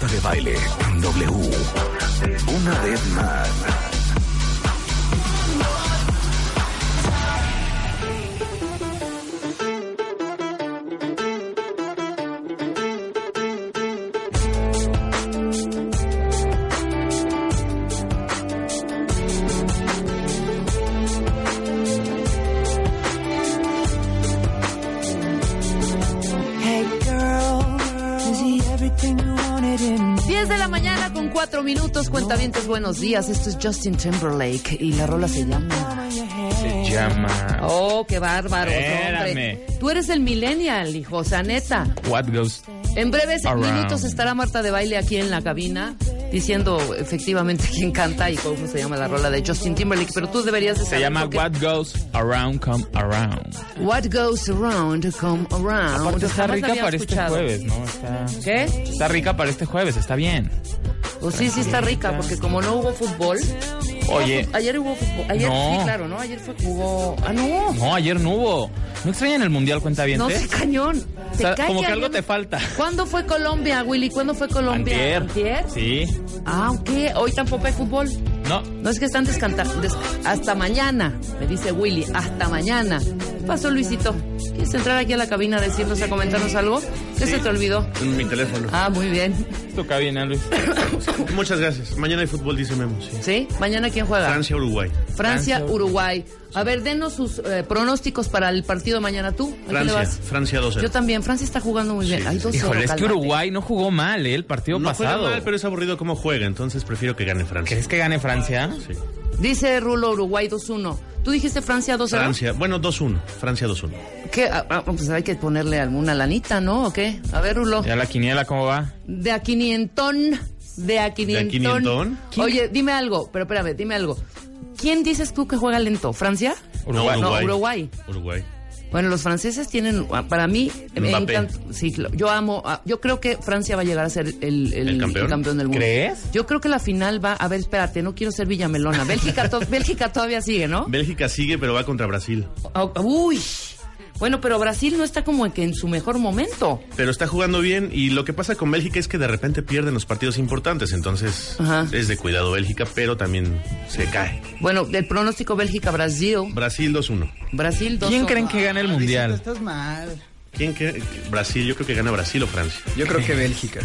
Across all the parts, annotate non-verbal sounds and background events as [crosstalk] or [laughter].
Marta de baile W. Una vez más. Minutos, cuentavientes, buenos días. Esto es Justin Timberlake y la rola se llama. Se llama Oh, qué bárbaro, hombre. Tú eres el millennial, hijo, o sea, neta. What Goes En breves Around. minutos estará Marta de baile aquí en la cabina diciendo efectivamente [laughs] quién canta y cómo se llama la rola de Justin Timberlake, pero tú deberías de Se saber llama porque What Goes Around Come Around. What goes around come around. Aparte está Jamás rica para este escuchado. jueves, ¿no? Está, ¿Qué? está rica para este jueves, está bien. Pues sí, sí está rica, porque como no hubo fútbol. Oye, Ayer hubo fútbol. Ayer No. sí, claro, ¿no? Ayer fue jugó. Ah, no. no, ayer no hubo. ¿No extrañan el Mundial cuenta bien? No sé, cañón. Te cae como que algo te falta. ¿Cuándo fue Colombia, Willy? ¿Cuándo fue Colombia? Antier. Sí. Ah, ok. Hoy tampoco hay fútbol. No, No es que están descantando. hasta mañana, me dice Willy. Hasta mañana. ¿Qué pasó, Luisito? ¿Quieres entrar aquí a la cabina a decirnos, a comentarnos algo? ¿Qué se te olvidó? En mi teléfono. Ah, muy bien. toca bien, ¿eh, Luis. [coughs] Muchas gracias. Mañana hay fútbol, dice Memo. Sí. ¿Sí? ¿Mañana quién juega? Francia, Uruguay. Francia, Francia. Uruguay. A ver, denos sus eh, pronósticos para el partido mañana tú. ¿A quién le Francia, vas? Francia 2 Yo también. Francia está jugando muy bien. Hay dos Híjole, es que Uruguay no jugó mal, ¿eh? El partido No pasado. mal, pero es aburrido cómo juega, entonces prefiero que gane Francia. ¿Crees que gane Francia? Sí. Dice Rulo Uruguay 2-1. ¿Tú dijiste Francia 2-0? Francia, bueno, 2-1. Francia 2-1. ¿Qué? Ah, ah, pues hay que ponerle alguna lanita, ¿no? ¿O qué? A ver, Rulo. ¿Ya la quiniela cómo va? De a quinientón. De a quinientón. quinientón? Oye, dime algo, pero espérame, dime algo. ¿Quién dices tú que juega lento? ¿Francia? Uruguay. No, Uruguay. Uruguay. Bueno, los franceses tienen, ah, para mí, me encanta. Sí, yo amo, ah, yo creo que Francia va a llegar a ser el, el- ¿El campeón? del mundo. ¿Crees? Yo creo que la final va, a ver, espérate, no quiero ser Villamelona. Bélgica, to- [laughs] Bélgica todavía sigue, ¿no? Bélgica sigue, pero va contra Brasil. Ah, Uy, bueno, pero Brasil no está como que en su mejor momento. Pero está jugando bien y lo que pasa con Bélgica es que de repente pierden los partidos importantes, entonces Ajá. es de cuidado Bélgica, pero también se cae. Bueno, del pronóstico Bélgica-Brasil. Brasil 2-1. Brasil 2 ¿Quién creen que gane el mundial? Estás mal. ¿Quién que, que- Brasil? Yo creo que gana Brasil o Francia. Yo creo que Bélgica.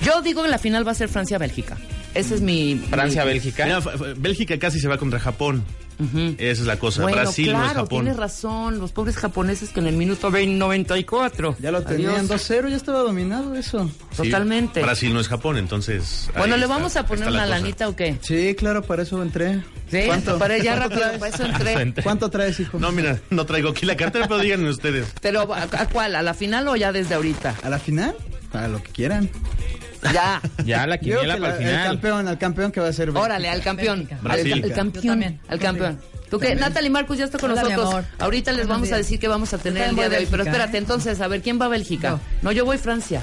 Yo digo que la final va a ser Francia-Bélgica. Ese es mi... Francia-Bélgica. Mira, Bélgica casi se va contra Japón. Esa es la cosa. Bueno, Brasil claro, no es Japón. tienes razón. Los pobres japoneses que en el minuto 20, 94. Ya lo tenían Adiós. 2-0, ya estaba dominado eso. Sí, Totalmente. Brasil no es Japón, entonces. Bueno, ¿le está- vamos a poner la una cosa. lanita o qué? Sí, claro, para eso entré. Sí, ¿Cuánto? para ya ¿Cuánto rápido, traes? para eso entré. ¿Cuánto traes, hijo? No, mira, no traigo aquí la cartera, pero díganme ustedes. Pero, ¿a, a cuál? ¿A la final o ya desde ahorita? ¿A la final? A lo que quieran. Ya. Ya la quiniela que para la- el final. campeón, al campeón que va a ser Bélgica. Órale, al campeón. Brasil. Al, al campeón. Al campeón. ¿Tú qué? Natalie Marcus ya está con Hola, nosotros. Ahorita les Buenos vamos a decir que vamos a tener el día de hoy. Pero espérate, ¿eh? entonces, a ver, ¿quién va a Bélgica? No, yo voy Francia.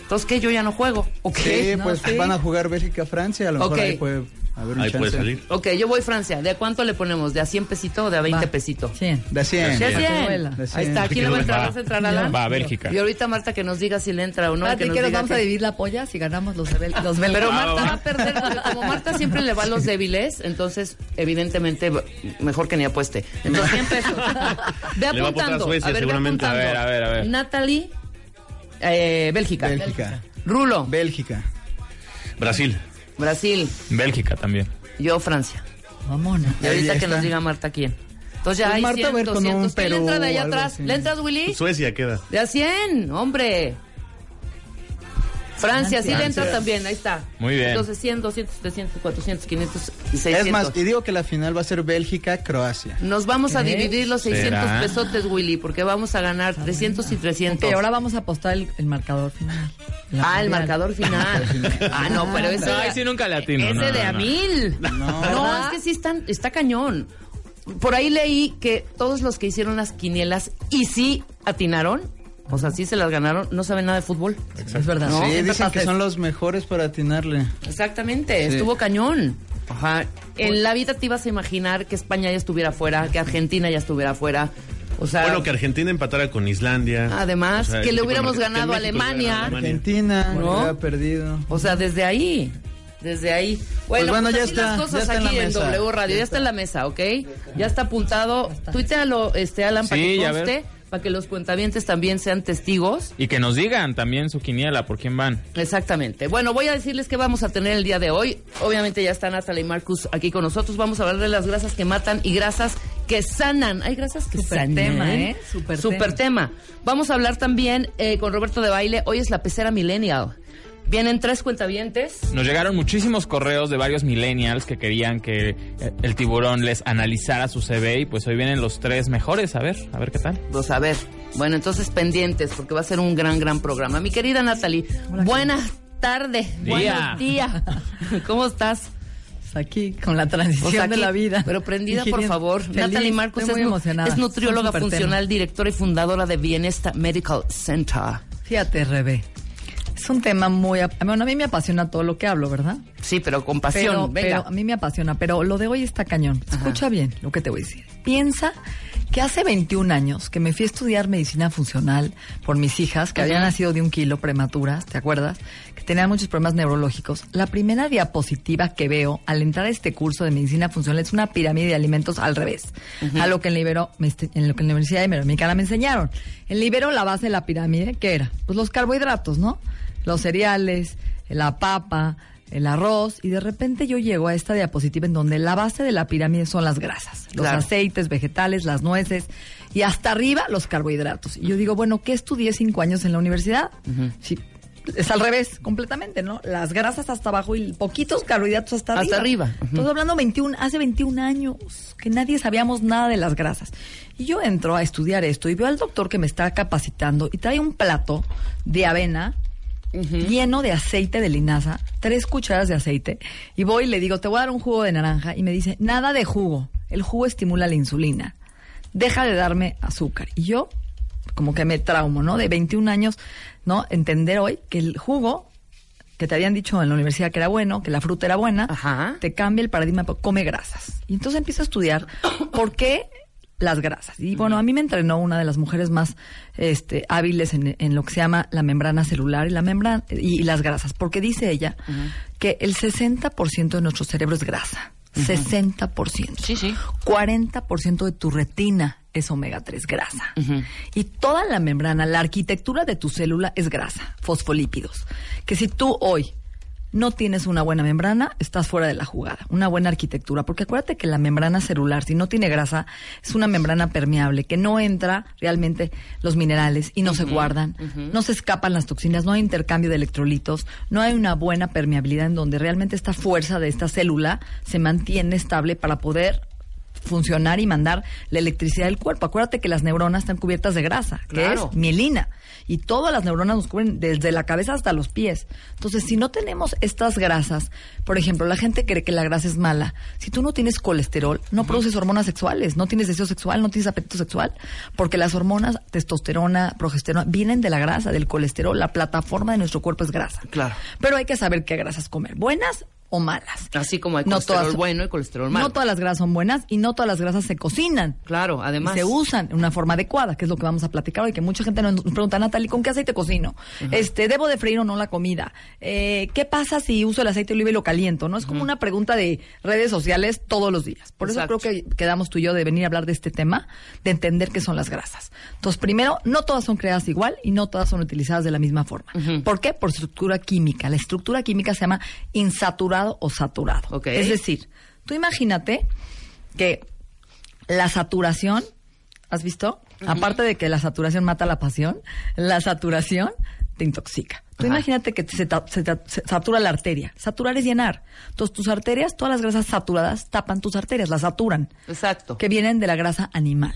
Entonces, ¿qué? Yo ya no juego. ¿Ok? Sí, No, pues sí. van a jugar Bélgica-Francia. A lo mejor ahí puede haber un Ahí chance. puede salir. Ok, yo voy Francia. ¿De cuánto le ponemos? ¿De a 100 pesito o de a 20 Va. pesito? Sí. De 100. De a Sí. 100. vuela. De Ahí 100. está. ¿Quién le va a entrar? Va. ¿Vas a entrar, Alan? Va a Bélgica. Y ahorita Marta que nos diga si le entra o no. Espérate que nos que nos diga vamos que- a dividir la polla si ganamos los, de Bel- los belgas. Pero Ah, Marta va. va a perder, porque como Marta siempre le va a los débiles, entonces, evidentemente, mejor que ni apueste. Entonces, 100 pesos. [laughs] Ve Le va a apostar a apuntando. Suecia, a ver, ve seguramente. A ver, a ver, a ver. Natalie, eh, Bélgica. Bélgica. Rulo, Bélgica. Brasil. Brasil. Bélgica también. Yo, Francia. Vámonos. Y ahorita que nos diga Marta quién. Entonces ya Pues hay Marta 100, va a ir con 200. un ¿Quién le entra de allá atrás? así. ¿Le entras, Willy? Suecia queda. De a 100, hombre. Francia, sí Francia. dentro también, ahí está. Muy bien. Entonces 100, 200, 300, 400, 500 y 600. Es más, y digo que la final va a ser Bélgica-Croacia. Nos vamos a ¿Qué? dividir los 600 ¿Será? pesotes, Willy, porque vamos a ganar 300 y 300. Ok, ahora vamos a apostar el, el marcador final. La Ah, el marcador [laughs] final. ah, no, pero ese No, sí nunca le atino, Ese no, de no, a no. mil. No, ¿Verdad? es que sí están, está cañón. Por ahí leí que todos los que hicieron las quinielas y sí atinaron, o sea, sí se las ganaron, no saben nada de fútbol. Es verdad. No, sí, dicen que son los mejores para atinarle. Exactamente, Sí. estuvo cañón. Ajá. En la vida te ibas a imaginar que España ya estuviera fuera, que Argentina ya estuviera fuera. O sea, Bueno, que Argentina empatara con Islandia. Además, O sea, que le hubiéramos. Que ganado a Alemania. Argentina, ¿No? que ha perdido. O sea, desde ahí. Desde ahí. Bueno, Pues bueno, pues ya está, las ya cosas está en aquí la en, mesa. W Radio. Ya, está en la mesa, ¿ok? Ya está apuntado. Tuitealo, este, Alan, para Sí, que ya ver. conste, para que los cuentavientes también sean testigos. Y que nos digan también su quiniela, por quién van. Exactamente. Bueno, voy a decirles qué vamos a tener el día de hoy. Obviamente ya está Natalie y Marcus aquí con nosotros. Vamos a hablar de las grasas que matan y grasas que sanan. Hay grasas que sanan. tema, ¿eh? Súper Súper tema. Vamos a hablar también eh, con Roberto de Baile. Hoy es la pecera millennial. Vienen tres cuentavientes. Nos llegaron muchísimos correos de varios millennials que querían que eh, el tiburón les analizara su CV y pues hoy vienen los tres mejores. A ver, a ver qué tal. Pues a ver. Bueno, entonces pendientes, porque va a ser un gran, gran programa. Mi querida Natalie, buenas tardes. Día. Buenos días. [laughs] ¿Cómo estás? Pues Aquí con la transición Pues aquí, de la vida. Pero prendida, por favor. Feliz, Natalie Marcos estoy es, muy nu- emocionada. es nutrióloga funcional, directora y fundadora de Bienesta Medical Center. Fíjate, Rebe. Es un tema muy... Bueno, a mí me apasiona todo lo que hablo, ¿verdad? Sí, pero con pasión. Pero, Venga. pero a mí me apasiona, pero lo de hoy está cañón. Escucha bien lo que te voy a decir. Piensa que hace 21 años que me fui a estudiar medicina funcional por mis hijas, que habían nacido de un kilo prematuras, ¿te acuerdas? Que tenían muchos problemas neurológicos. La primera diapositiva que veo al entrar a este curso de medicina funcional es una pirámide de alimentos al revés. A lo que en, la Ibero- me este- en lo que en la Universidad Iberoamericana me enseñaron. En la Ibero la base de la pirámide, ¿qué era? Pues los carbohidratos, ¿no? Los cereales, la papa, el arroz y de repente yo llego a esta diapositiva en donde la base de la pirámide son las grasas, los Claro. aceites vegetales, las nueces y hasta arriba los carbohidratos. Y yo digo, bueno, ¿qué estudié cinco años en la universidad? Sí, es al revés, completamente, ¿no? Las grasas hasta abajo y poquitos carbohidratos hasta arriba. Hasta arriba. Estoy hablando 21, hace 21 años que nadie sabíamos nada de las grasas. Y yo entro a estudiar esto y veo al doctor que me está capacitando y trae un plato de avena lleno de aceite de linaza, tres cucharadas de aceite, y voy y le digo, te voy a dar un jugo de naranja, y me dice, nada de jugo, el jugo estimula la insulina, deja de darme azúcar. Y yo, como que me traumo, ¿no? De 21 años, ¿no? Entender hoy que el jugo que te habían dicho en la universidad que era bueno, que la fruta era buena, Ajá. te cambia el paradigma, come grasas. Y entonces empiezo a estudiar por qué las grasas. Y bueno, a mí me entrenó una de las mujeres más este, hábiles en, en lo que se llama la membrana celular y la membrana y, las grasas, porque dice ella que el 60% de nuestro cerebro es grasa. 60%. Sí, sí. 40% de tu retina es omega 3, grasa. Y toda la membrana, la arquitectura de tu célula es grasa, fosfolípidos. Que si tú hoy no tienes una buena membrana, estás fuera de la jugada. Una buena arquitectura. Porque acuérdate que la membrana celular, si no tiene grasa, es una membrana permeable, que no entra realmente los minerales y no se guardan, no se escapan las toxinas, no hay intercambio de electrolitos, no hay una buena permeabilidad en donde realmente esta fuerza de esta célula se mantiene estable para poder funcionar y mandar la electricidad del cuerpo. Acuérdate que las neuronas están cubiertas de grasa, que Claro. es mielina. Y todas las neuronas nos cubren desde la cabeza hasta los pies. Entonces, si no tenemos estas grasas, por ejemplo, la gente cree que la grasa es mala. Si tú no tienes colesterol, no produces hormonas sexuales, no tienes deseo sexual, no tienes apetito sexual, porque las hormonas, testosterona, progesterona, vienen de la grasa, del colesterol. La plataforma de nuestro cuerpo es grasa. Claro. Pero hay que saber qué grasas comer, buenas o malas. Así como hay No colesterol todas- bueno y colesterol malo. No todas las grasas son buenas y no todas las grasas se cocinan. Claro, además. Y se usan en una forma adecuada, que es lo que vamos a platicar hoy, que mucha gente nos pregunta, Natalie, ¿con qué aceite cocino? Este, ¿debo de freír o no la comida? Eh, ¿Qué pasa si uso el aceite de oliva y lo caliento? ¿No? Es como una pregunta de redes sociales todos los días. Por Exacto. eso creo que quedamos tú y yo de venir a hablar de este tema, de entender qué son las grasas. Entonces, primero, no todas son creadas igual y no todas son utilizadas de la misma forma. ¿Por qué? Por estructura química. La estructura química se llama o saturado. Es decir, tú imagínate que la saturación, ¿has visto? Aparte de que la saturación mata la pasión, la saturación te intoxica. Tú Ajá. imagínate que se, se satura la arteria. Saturar es llenar. Entonces tus arterias, todas las grasas saturadas tapan tus arterias, las saturan. Exacto. Que vienen de la grasa animal.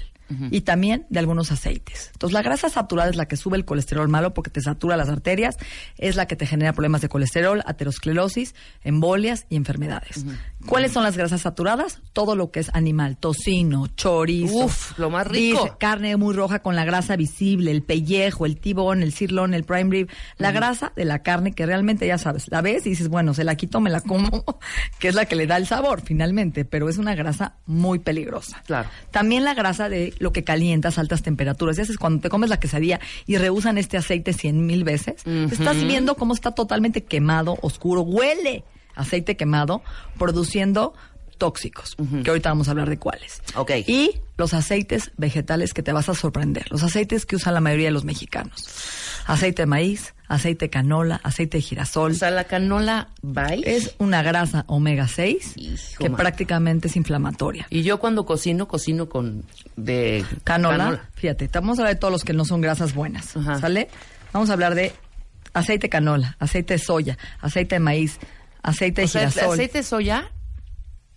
Y también de algunos aceites. Entonces, la grasa saturada es la que sube el colesterol malo porque te satura las arterias, es la que te genera problemas de colesterol, aterosclerosis, embolias y enfermedades. ¿Cuáles son las grasas saturadas? Todo lo que es animal, tocino, chorizo. Uf, lo más rico. dice, carne muy roja con la grasa visible, el pellejo, el tibón, el sirloin, el prime rib, la grasa de la carne que realmente ya sabes, la ves y dices, bueno, se la quito, me la como, [laughs] que es la que le da el sabor finalmente, pero es una grasa muy peligrosa. Claro. También la grasa de lo que calientas a altas temperaturas. Ya sabes, cuando te comes la quesadilla y rehusan este aceite cien mil veces, estás viendo cómo está totalmente quemado, oscuro, huele aceite quemado, produciendo tóxicos, que ahorita vamos a hablar de cuáles. Y los aceites vegetales que te vas a sorprender, los aceites que usan la mayoría de los mexicanos. Aceite de maíz, aceite de canola, aceite de girasol. O sea, la canola es una grasa omega 6 Hijo, que man. prácticamente es inflamatoria. Y yo cuando cocino, cocino con de Canola, fíjate, te vamos a hablar de todos los que no son grasas buenas, Ajá. ¿sale? Vamos a hablar de aceite de canola, aceite de soya, aceite de maíz, aceite de O sea, ¿el girasol. aceite de soya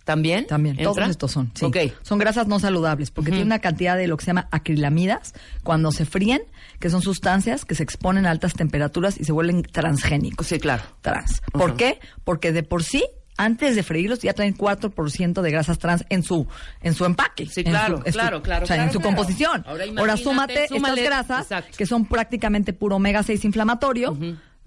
también. También, ¿Entra? todos estos son. Sí. Son grasas no saludables porque tiene una cantidad de lo que se llama acrilamidas cuando se fríen, que son sustancias que se exponen a altas temperaturas y se vuelven transgénicos. Sí, claro. Trans. ¿Por qué? Porque de por sí, antes de freírlos, ya traen 4% de grasas trans en su en su empaque. Sí, claro, su- en su- claro, claro, O sea, en su claro. composición. Ahora Ahora, súmate súmale- estas grasas exacto. que son prácticamente puro omega 6 inflamatorio.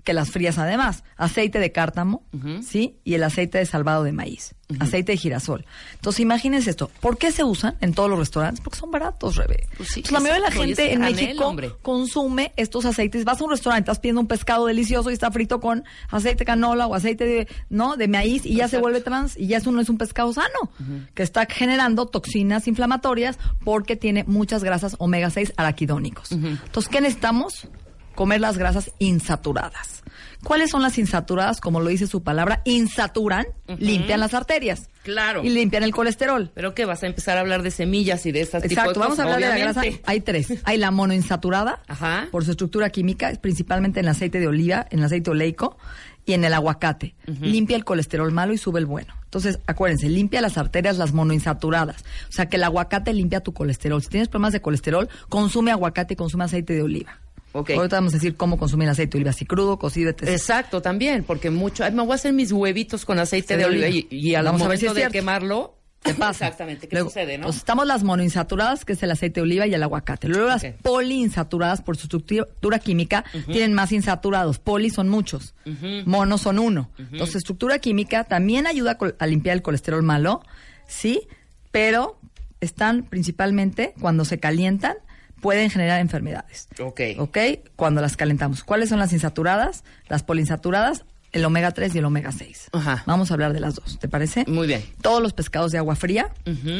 Que las frías además, aceite de cártamo, ¿sí? Y el aceite de salvado de maíz, aceite de girasol. Entonces, imagínense esto. ¿Por qué se usan en todos los restaurantes? Porque son baratos, Rebe. Pues sí, Entonces, la mayoría de la gente en México hombre. consume estos aceites. Vas a un restaurante, estás pidiendo un pescado delicioso y está frito con aceite de canola o aceite de, ¿no? de maíz y ya se vuelve trans y ya eso no es un pescado sano, que está generando toxinas inflamatorias porque tiene muchas grasas omega 6 araquidónicos. Entonces, ¿qué necesitamos? Comer las grasas insaturadas. ¿Cuáles son las insaturadas? Como lo dice su palabra, insaturan, limpian las arterias. Claro. Y limpian el colesterol. ¿Pero qué? ¿Vas a empezar a hablar de semillas y de estas de Exacto, vamos a cosas? hablar de la grasa. Hay tres. Hay la monoinsaturada, Ajá. por su estructura química, principalmente en el aceite de oliva, en el aceite oleico y en el aguacate. Limpia el colesterol malo y sube el bueno. Entonces, acuérdense, limpia las arterias, las monoinsaturadas. O sea, que el aguacate limpia tu colesterol. Si tienes problemas de colesterol, consume aguacate y consume aceite de oliva. Ok. Ahorita vamos a decir cómo consumir aceite de oliva, si crudo, cocido, etc. Exacto, también, porque mucho. ay, me voy a hacer mis huevitos con aceite de, oliva y, al a ver momento si es de cierto. quemarlo. ¿Qué [laughs] pasa? Exactamente, ¿qué Luego, sucede, no? Pues estamos las monoinsaturadas, que es el aceite de oliva y el aguacate. Luego las poliinsaturadas, por su estructura química, tienen más insaturados. Poli son muchos, mono son uno. Entonces, estructura química también ayuda a a limpiar el colesterol malo, sí, pero están principalmente cuando se calientan, pueden generar enfermedades. Ok. ¿Ok? Cuando las calentamos. ¿Cuáles son las insaturadas? Las poliinsaturadas, el omega 3 y el omega 6. Ajá. Vamos a hablar de las dos, ¿te parece? Muy bien. Todos los pescados de agua fría,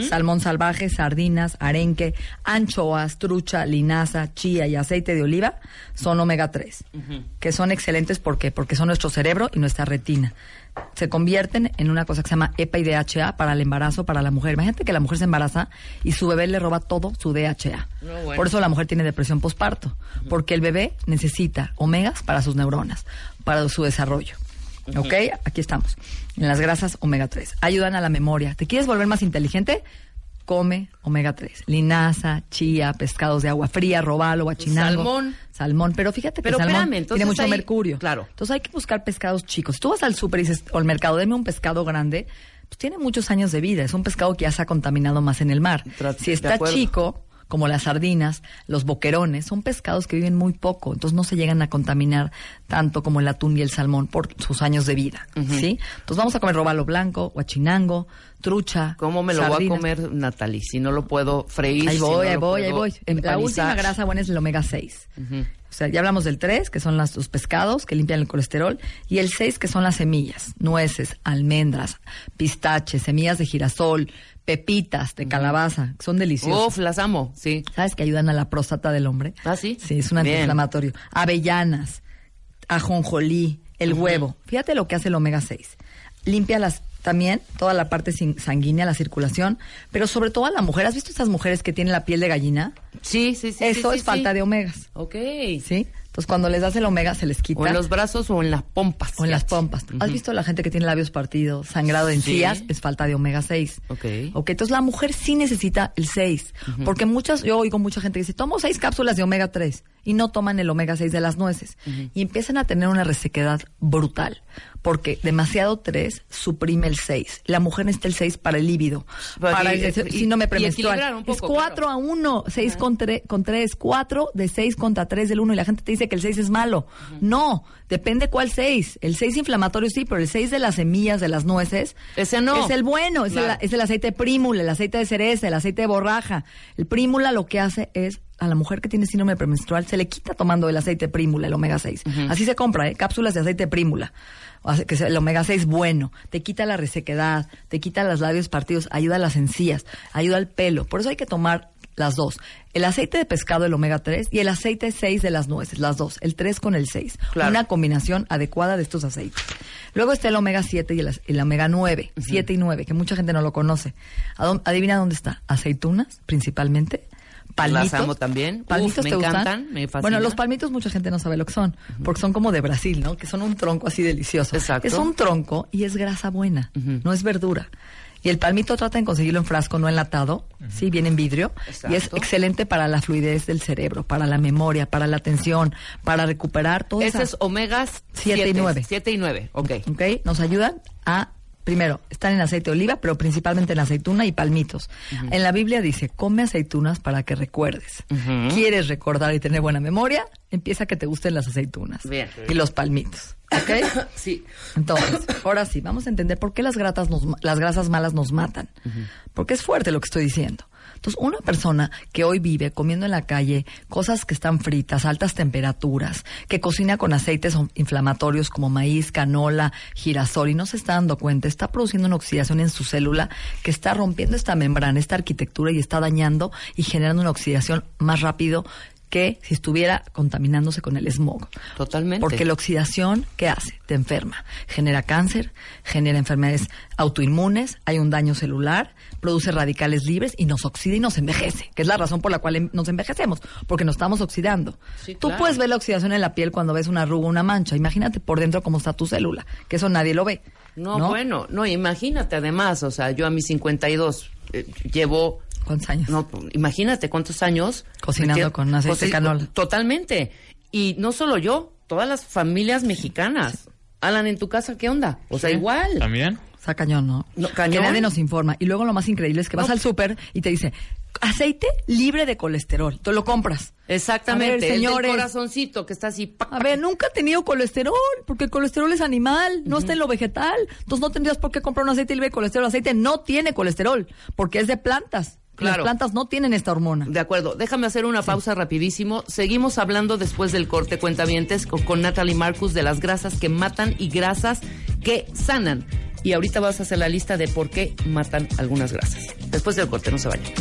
salmón salvaje, sardinas, arenque, anchoas, trucha, linaza, chía y aceite de oliva son omega 3, que son excelentes ¿por qué? porque son nuestro cerebro y nuestra retina. Se convierten en una cosa que se llama EPA y DHA para el embarazo, para la mujer. Imagínate que la mujer se embaraza y su bebé le roba todo su DHA. No, bueno. Por eso la mujer tiene depresión postparto, porque el bebé necesita omegas para sus neuronas, para su desarrollo. ¿Ok? Aquí estamos. En las grasas omega 3. Ayudan a la memoria. ¿Te quieres volver más inteligente? Come omega 3. Linaza, chía, pescados de agua fría, robalo, guachinango. Salmón. Salmón. Pero fíjate que Pero el salmón espérame, entonces tiene mucho ahí- mercurio. claro. Entonces hay que buscar pescados chicos. Si tú vas al súper y dices, o al mercado, deme un pescado grande, pues tiene muchos años de vida. Es un pescado que ya se ha contaminado más en el mar. Si está chico, como las sardinas, los boquerones, son pescados que viven muy poco, entonces no se llegan a contaminar tanto como el atún y el salmón por sus años de vida, ¿sí? Entonces vamos a comer robalo blanco, guachinango, trucha, ¿Cómo me lo voy a sardinas. comer, Natalie? Si no lo puedo freír. Ahí si voy, no ahí voy, ahí voy. La empanizar. última grasa buena es el omega 6. O sea, ya hablamos del 3, que son las, los pescados que limpian el colesterol, y el 6, que son las semillas, nueces, almendras, pistaches, semillas de girasol, pepitas de calabaza, que son deliciosas. Uf, las amo, sí. ¿Sabes que ayudan a la próstata del hombre? ¿Ah, sí? Sí, es un Bien. antiinflamatorio. Avellanas, ajonjolí, el huevo. Fíjate lo que hace el omega 6. Limpia las también toda la parte sanguínea, la circulación, pero sobre todo a la mujer. ¿Has visto estas mujeres que tienen la piel de gallina? Sí, sí, sí. Eso sí, es sí, falta sí. de omegas. Ok. ¿Sí? Entonces, cuando les das el omega, se les quita. O en los brazos o en las pompas. O en las pompas. ¿Has visto la gente que tiene labios partidos, sangrado de Sí. encías? Es falta de omega 6. Ok. Ok, entonces la mujer sí necesita el 6. Porque muchas, yo oigo mucha gente que dice, tomo 6 cápsulas de omega 3 y no toman el omega 6 de las nueces. Y empiezan a tener una resequedad brutal. Porque demasiado 3 suprime el 6. La mujer necesita el 6 para el líbido. Para y- el y- síndrome premenstrual. un es poco, 4 a 1, 6 con 3, con 3, 4 de 6 contra 3 del 1 y la gente te dice que el 6 es malo. No, depende cuál 6. El 6 inflamatorio sí, pero el 6 de las semillas, de las nueces, Ese no. es el bueno, es, Claro. el, es el aceite prímula, el aceite de cereza, el aceite de borraja. El prímula lo que hace es a la mujer que tiene síndrome premenstrual se le quita tomando el aceite prímula, el omega 6. Así se compra, ¿eh? cápsulas de aceite prímula. Sea, que es el omega 6 bueno, te quita la resequedad, te quita los labios partidos, ayuda a las encías, ayuda al pelo. Por eso hay que tomar las dos. El aceite de pescado, el omega 3, y el aceite 6 de las nueces, las dos. El 3 con el 6. Claro. Una combinación adecuada de estos aceites. Luego está el omega 7 y el, el omega 9, 7 y 9, que mucha gente no lo conoce. ¿A dónde- adivina dónde está. Aceitunas, principalmente. Palmitos. Las amo también. Uf, ¿Palmitos me te gustan? encantan, me fascina. Bueno, los palmitos mucha gente no sabe lo que son, porque son como de Brasil, ¿no? Que son un tronco así delicioso. Exacto. Es un tronco y es grasa buena, no es verdura. Y el palmito trata de conseguirlo en frasco, no enlatado, sí, viene en vidrio. Y es Exacto. excelente para la fluidez del cerebro, para la memoria, para la atención, para recuperar todo Ese es omegas Siete y nueve. 7 y 9. Ok. ¿ok? Nos ayudan a, primero, estar en aceite de oliva, pero principalmente en aceituna y palmitos. En la Biblia dice, come aceitunas para que recuerdes. ¿Quieres recordar y tener buena memoria? Empieza a que te gusten las aceitunas. Bien. Y los palmitos. ¿Ok? [coughs] Sí. Entonces, ahora sí, vamos a entender por qué las, gratas nos, las grasas malas nos matan. Porque es fuerte lo que estoy diciendo. Entonces, una persona que hoy vive comiendo en la calle cosas que están fritas, altas temperaturas, que cocina con aceites inflamatorios como maíz, canola, girasol y no se está dando cuenta, está produciendo una oxidación en su célula que está rompiendo esta membrana, esta arquitectura y está dañando y generando una oxidación más rápido que si estuviera contaminándose con el smog. Totalmente. Porque la oxidación, ¿qué hace? Te enferma. Genera cáncer, genera enfermedades autoinmunes, hay un daño celular, produce radicales libres y nos oxida y nos envejece, que es la razón por la cual em- nos envejecemos, porque nos estamos oxidando. Sí, Tú claro. puedes ver la oxidación en la piel cuando ves una arruga, una mancha. Imagínate por dentro cómo está tu célula, que eso nadie lo ve. No, bueno, no, imagínate además, o sea, yo a mis 52 eh, llevo ¿Cuántos años? No, imagínate cuántos años. Cocinando quedo- con aceite de canola. Totalmente. Y no solo yo, todas las familias mexicanas. Alan, ¿en tu casa qué onda? O sea, igual. ¿También? Está cañón, ¿no? No, cañón. Que nadie nos informa. Y luego lo más increíble es que vas No. al súper y te dice, aceite libre de colesterol. Tú lo compras. Exactamente. A ver, el señores. corazoncito que está así. A ver, nunca ha tenido colesterol, porque el colesterol es animal, no está en lo vegetal. Entonces no tendrías por qué comprar un aceite libre de colesterol. El aceite no tiene colesterol, porque es de plantas. Claro. Las plantas no tienen esta hormona. De acuerdo, déjame hacer una pausa rapidísimo. Seguimos hablando después del corte cuentavientes con, con Natalie Marcus de las grasas que matan y grasas que sanan. Y ahorita vas a hacer la lista de por qué matan algunas grasas. Después del corte, no se vayan.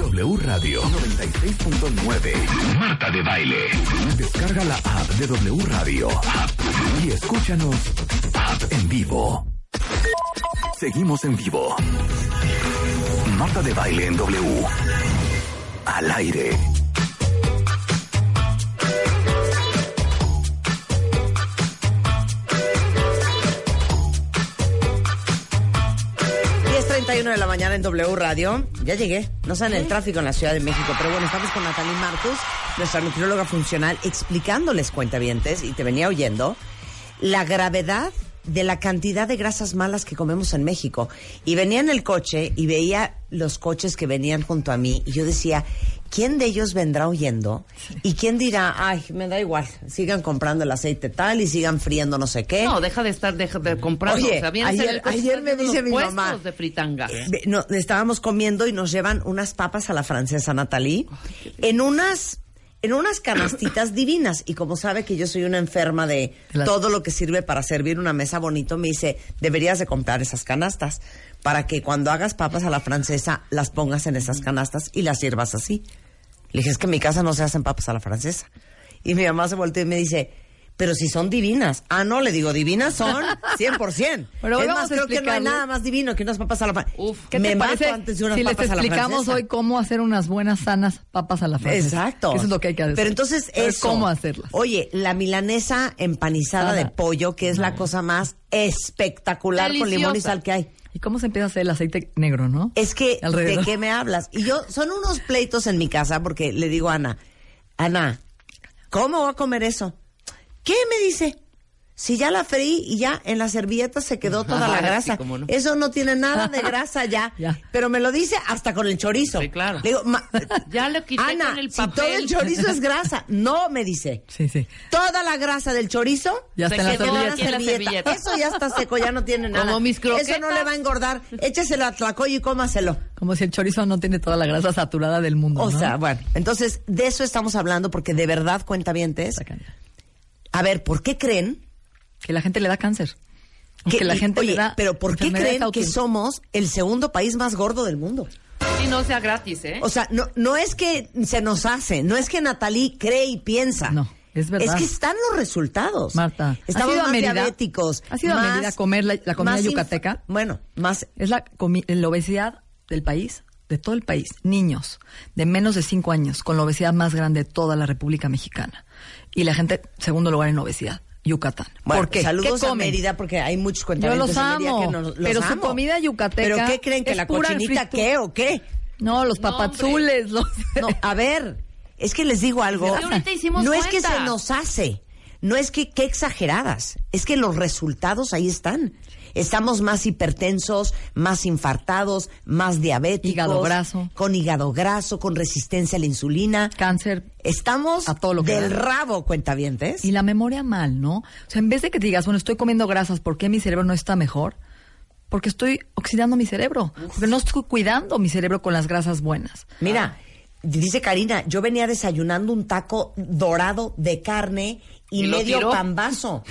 W Radio 96.9. Marta de Baile. Descarga la app de W Radio. Y escúchanos en vivo. Seguimos en vivo. Marta de Baile en W. Al aire. Uno de la mañana en W Radio. Ya llegué. No sé en el tráfico en la Ciudad de México, pero bueno, estamos con Natalie Marcus, nuestra nutrióloga funcional, explicándoles cuentavientes, y te venía oyendo, la gravedad de la cantidad de grasas malas que comemos en México. Y venía en el coche y veía los coches que venían junto a mí y yo decía, ¿quién de ellos vendrá oyendo? ¿Y quién dirá, ay, me da igual, sigan comprando el aceite tal y sigan friendo no sé qué? No, deja de estar, deja de comprar. Oye, o sea, ayer- ayer me dice mi mamá. de fritanga. Ve- no, estábamos comiendo y nos llevan unas papas a la francesa Natalie en unas en unas canastitas [coughs] divinas y como sabe que yo soy una enferma de todo lo que sirve para servir una mesa bonito me dice deberías de comprar esas canastas para que cuando hagas papas a la francesa las pongas en esas canastas y las sirvas así le dije es que en mi casa no se hacen papas a la francesa y mi mamá se volteó y me dice pero si son divinas. Ah, no, le digo, divinas son 100%. [laughs] Pero es vamos más, a creo que no hay nada más divino que unas papas a la francesa. Uf, ¿Qué Me te mato parece antes de unas si les papas a la explicamos francesa. hoy cómo hacer unas buenas, sanas papas a la francesa? Exacto. Eso es lo que hay que hacer. Pero entonces Saber eso. ¿Cómo hacerlas? Oye, la milanesa empanizada Sada. de pollo, que es la cosa más espectacular con limón y sal que hay. ¿Y cómo se empieza a hacer el aceite negro, no? Es que, Alrededor. ¿de qué me hablas? Y yo, son unos pleitos en mi casa porque le digo a Ana, Ana, ¿cómo voy a comer eso? ¿Qué me dice? Si ya la freí y ya en la servilleta se quedó toda la [laughs] grasa. no. Eso no tiene nada de [laughs] grasa ya. Ya. Pero me lo dice hasta con el chorizo. Sí, claro. Le digo, "Ma- [laughs] Ya lo quité Ana, con el si todo papel". el chorizo es grasa. No, me dice. Sí, sí. Toda la grasa del chorizo Ya Se está en la quedó servilleta. en la servilleta. Eso ya está seco, ya no tiene nada. Como mis Eso no croquetas. le va a engordar. Écheselo a tlacoyo y cómaselo. Como si el chorizo no tiene toda la grasa saturada del mundo. O ¿no? sea, bueno, entonces de eso estamos hablando porque de verdad, cuentavientes, Está cañón. a ver, ¿por qué creen que la gente le da cáncer. Que, la y- gente oye, le da pero ¿por qué creen que somos el segundo país más gordo del mundo? Y no sea gratis, ¿eh? O sea, no, no es que se nos hace, no es que Natalie cree y piensa. No, es verdad. Es que están los resultados. Marta, ¿has estamos más diabéticos. ¿Has ido a más- Mérida a comer la- la comida yucateca? Bueno, más Es la, la obesidad del país, de todo el país. Niños de menos de 5 años con la obesidad más grande de toda la República Mexicana. Y la gente, segundo lugar en obesidad, Yucatán. Bueno, ¿Por qué? Saludos ¿Qué a? Mérida porque hay muchos Yo cuentavientes los en Mérida amo, que nos- los pero su comida yucateca ¿Pero qué creen? ¿Que la cochinita qué o qué? No, los No, papazules, los... No, a ver, es que les digo algo. Ahorita hicimos no es que se nos hace, no es que qué exageradas, es que los resultados ahí están. Estamos más hipertensos, más infartados, más diabéticos. Hígado graso. Con hígado graso, con resistencia a la insulina. Cáncer. Estamos A todo lo que del da. rabo, cuentavientes. Y la memoria mal, ¿no? O sea, en vez de que te digas, bueno, estoy comiendo grasas, ¿por qué mi cerebro no está mejor? Porque estoy oxidando mi cerebro. Porque no estoy cuidando mi cerebro con las grasas buenas. Mira, dice Karina, yo venía desayunando un taco dorado de carne y, Y medio pambazo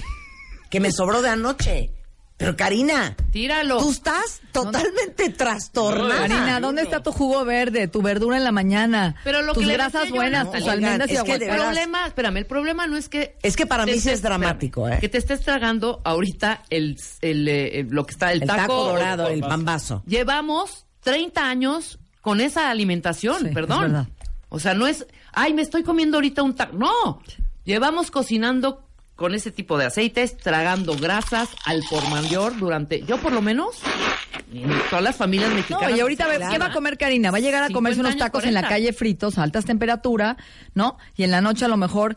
que me sobró de anoche. Pero Karina, Tíralo. tú estás totalmente trastornada. Karina, ¿dónde está tu jugo verde, tu verdura en la mañana? Pero lo tus que le grasas buenas, no, tus oigan, almendras y es el problema, espérame, el problema no es que... Es que para mí sí estés- es dramático, espérame, ¿eh? Que te estés tragando ahorita el, el, eh, lo que está, el, El taco, dorado, el pambazo. Llevamos 30 años con esa alimentación, Sí, es perdón. verdad. O sea, no es, ay, me estoy comiendo ahorita un taco. No, llevamos cocinando con ese tipo de aceites, tragando grasas al por mayor durante, yo por lo menos, en todas las familias mexicanas. No, y ahorita, ¿qué va a comer Karina? Va a llegar a comerse 50 unos tacos en la 40. calle fritos a altas temperaturas, ¿no? Y en la noche a lo mejor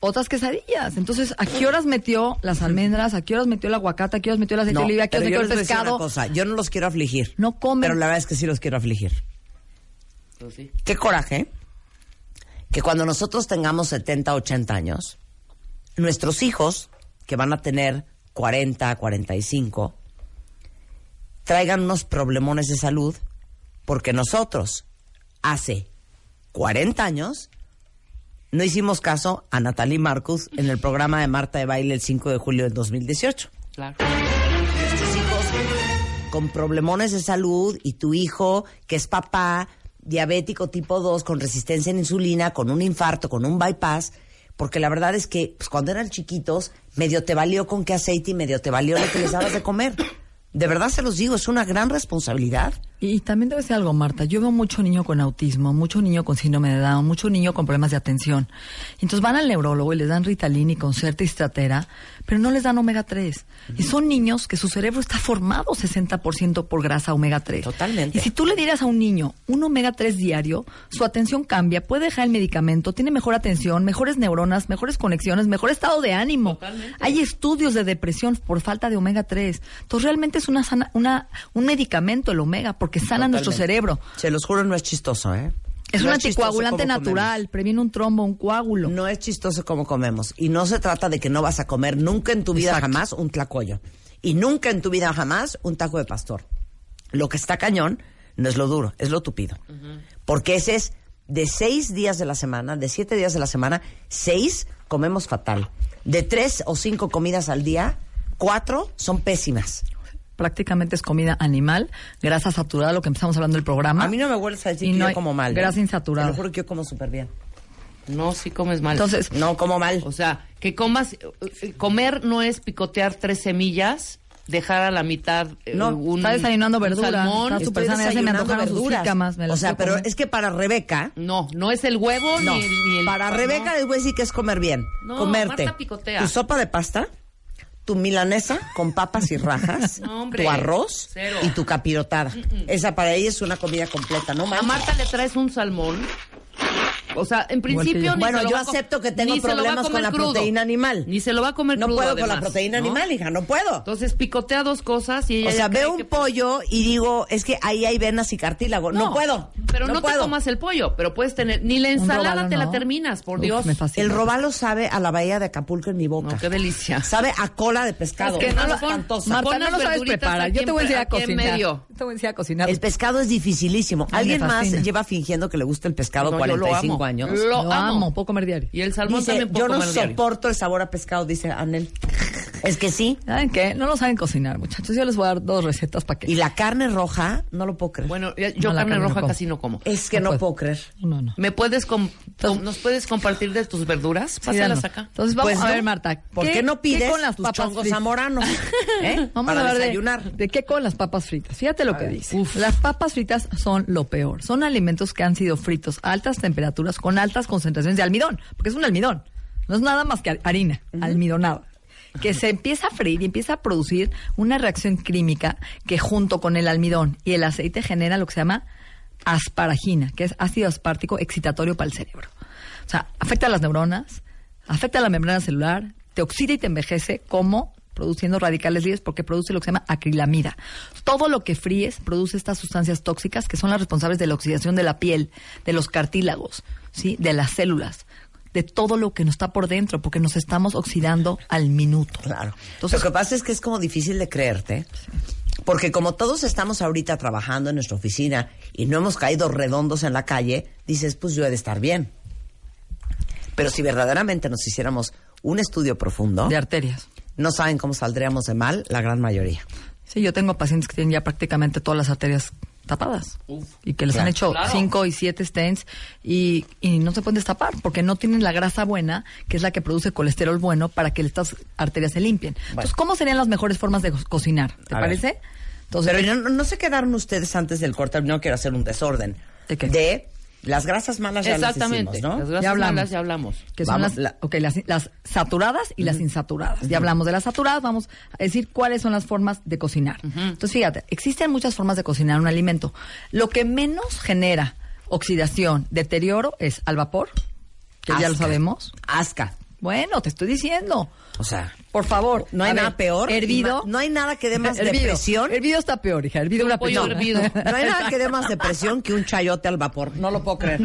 otras quesadillas. Entonces, ¿a qué horas metió las almendras? ¿A qué horas metió el aguacate? ¿A qué horas metió el aceite No, de oliva? ¿A qué horas metió el decir una pescado? cosa, yo no los quiero afligir. No comen. Pero la verdad es que sí los quiero afligir. Pues sí. Qué coraje que cuando nosotros tengamos 70, 80 años, nuestros hijos, que van a tener 40, 45, traigan unos problemones de salud porque nosotros hace 40 años no hicimos caso a Natalie Marcus en el programa de Marta de Baile el 5 de julio del 2018 Claro. nuestros hijos con problemones de salud y tu hijo que es papá diabético tipo 2 con resistencia a la insulina, con un infarto, con un bypass, porque la verdad es que pues, cuando eran chiquitos medio te valió con qué aceite y medio te valió lo que les dabas de comer. De verdad se los digo, es una gran responsabilidad. Y también debe ser algo, Marta. Yo veo mucho niño con autismo, mucho niño con síndrome de Down, mucho niño con problemas de atención. Entonces van al neurólogo y les dan Ritalin y Concerta y Stratera, pero no les dan omega 3. Y son niños que su cerebro está formado 60% por grasa omega 3. Totalmente. Y si tú le dieras a un niño un omega 3 diario, su atención cambia, puede dejar el medicamento, tiene mejor atención, mejores neuronas, mejores conexiones, mejor estado de ánimo. Hay estudios de depresión por falta de omega 3. Entonces realmente es una, sana- una un medicamento el omega porque sana nuestro cerebro. Se los juro, no es chistoso, ¿eh? Es No un anticoagulante natural, comemos. previene un trombo, un coágulo. No es chistoso como comemos. Y no se trata de que no vas a comer nunca en tu vida Exacto. jamás un tlacoyo. Y nunca en tu vida jamás un taco de pastor. Lo que está cañón no es lo duro, es lo tupido. Porque ese es de seis días de la semana, de siete días de la semana, seis comemos fatal. De tres o cinco comidas al día, cuatro son pésimas. Prácticamente es comida animal, grasa saturada, lo que empezamos hablando del programa. A mí no me vuelves a decir Y que no yo como mal. ¿eh? grasa Te insaturada. lo juro que yo como súper bien. No, sí comes mal. Entonces, No, como mal. O sea, Que comas, eh, eh, comer no es picotear tres semillas, dejar a la mitad eh, No, un, está desayunando un verdura, salmón. está súper Estoy sana, ya se me sus verduras. jícamas, me O sea, pero comer. es que para Rebeca, No, no es el huevo no. ni, el, ni el para no. Rebeca les voy a decir que es comer bien. No, Comerte Marta picotea. tu sopa de pasta, tu milanesa con papas y rajas, [laughs] No, tu arroz cero. y tu capirotada. Esa para ella es una comida completa, ¿no A manches? Marta le traes un salmón. O sea, en principio. ni Bueno, se lo yo va a acepto que tengo a problemas con la crudo. proteína animal. Ni se lo va a comer No crudo, puedo con la además, proteína ¿no? animal, hija, no puedo. Entonces picotea dos cosas y ella O sea, veo un que- pollo y digo, es que ahí hay venas y cartílago. No, puedo. Pero no, te puedo. comas el pollo, pero puedes tener. Ni la ensalada robalo, te la terminas, por Uf, Dios. me. El robalo sabe a la bahía de Acapulco en mi boca. No, qué delicia. Sabe a cola de pescado. Es que no lo- espantosa. Marta, Pon no lo sabes preparar. Yo te voy a en- enseñar a cocinar. medio. Te voy a enseñar a cocinar. El pescado es dificilísimo. Ay, ¿Alguien más lleva fingiendo que le gusta el pescado No, yo lo 45 amo. años? Lo Lo amo. amo, puedo comer diario. Y el salmón Dice, también puedo yo no comer diario. soporto el sabor a pescado, dice Anel. Es que sí. ¿Saben qué? No lo saben cocinar, muchachos. Yo les voy a dar dos recetas para que... Y la carne roja, no lo puedo creer. Bueno, ya- yo No, la carne roja casi no como. es que no no, puedo. creer. No, no. ¿Me puedes com- ¿Nos puedes compartir de tus verduras? Sí, Pásalas danos. acá. Entonces vamos Pues a no. ver, Marta. ¿Por qué, no pides con las tus papas chongos fritas? zamoranos? [laughs] ¿Eh? Vamos Para a hablar de- desayunar. De, qué con las papas fritas. Fíjate lo que dice. Las papas fritas son lo peor. Son alimentos que han sido fritos a altas temperaturas con altas concentraciones de almidón, porque es un almidón. No es nada más que harina, almidonada. Que se empieza a freír y empieza a producir una reacción química que junto con el almidón y el aceite genera lo que se llama asparagina, que es ácido aspartico excitatorio para el cerebro. O sea, afecta a las neuronas, afecta a la membrana celular, te oxida y te envejece como produciendo radicales libres porque produce lo que se llama acrilamida. Todo lo que fríes produce estas sustancias tóxicas que son las responsables de la oxidación de la piel, de los cartílagos, ¿sí? de las células, de todo lo que nos está por dentro, porque nos estamos oxidando al minuto. Claro. Entonces- lo que pasa es que es como difícil de creerte. Porque como todos estamos ahorita trabajando en nuestra oficina y no hemos caído redondos en la calle, dices, pues yo he de estar bien. Pero si verdaderamente nos hiciéramos un estudio profundo, De arterias. no saben cómo saldríamos de mal la gran mayoría. Sí, yo tengo pacientes que tienen ya prácticamente todas las arterias tapadas y que les han hecho Claro. cinco y siete stents y, y no se pueden destapar porque no tienen la grasa buena, que es la que produce colesterol bueno para que estas arterias se limpien. Entonces, ¿cómo serían las mejores formas de co- cocinar? ¿Te A ver. parece? Entonces, Pero no, no se quedaron ustedes antes del corte, no quiero hacer un desorden. ¿De qué? De las grasas malas ya las Exactamente. hicimos, ¿no? Las grasas Ya hablamos. malas ya hablamos. que son las, la- las, las saturadas y las insaturadas. Ya hablamos de las saturadas, vamos a decir cuáles son las formas de cocinar. Entonces, fíjate, existen muchas formas de cocinar un alimento. Lo que menos genera oxidación, deterioro, es al vapor, que ya lo sabemos. Asca. Bueno, te estoy diciendo. O sea, Por favor. no hay nada ver, peor. Hervido. No hay nada que dé más hervido. depresión. Hervido está peor, hija. Hervido Un una pollo hervido. [laughs] No hay nada que dé más depresión que un chayote al vapor. No lo puedo creer.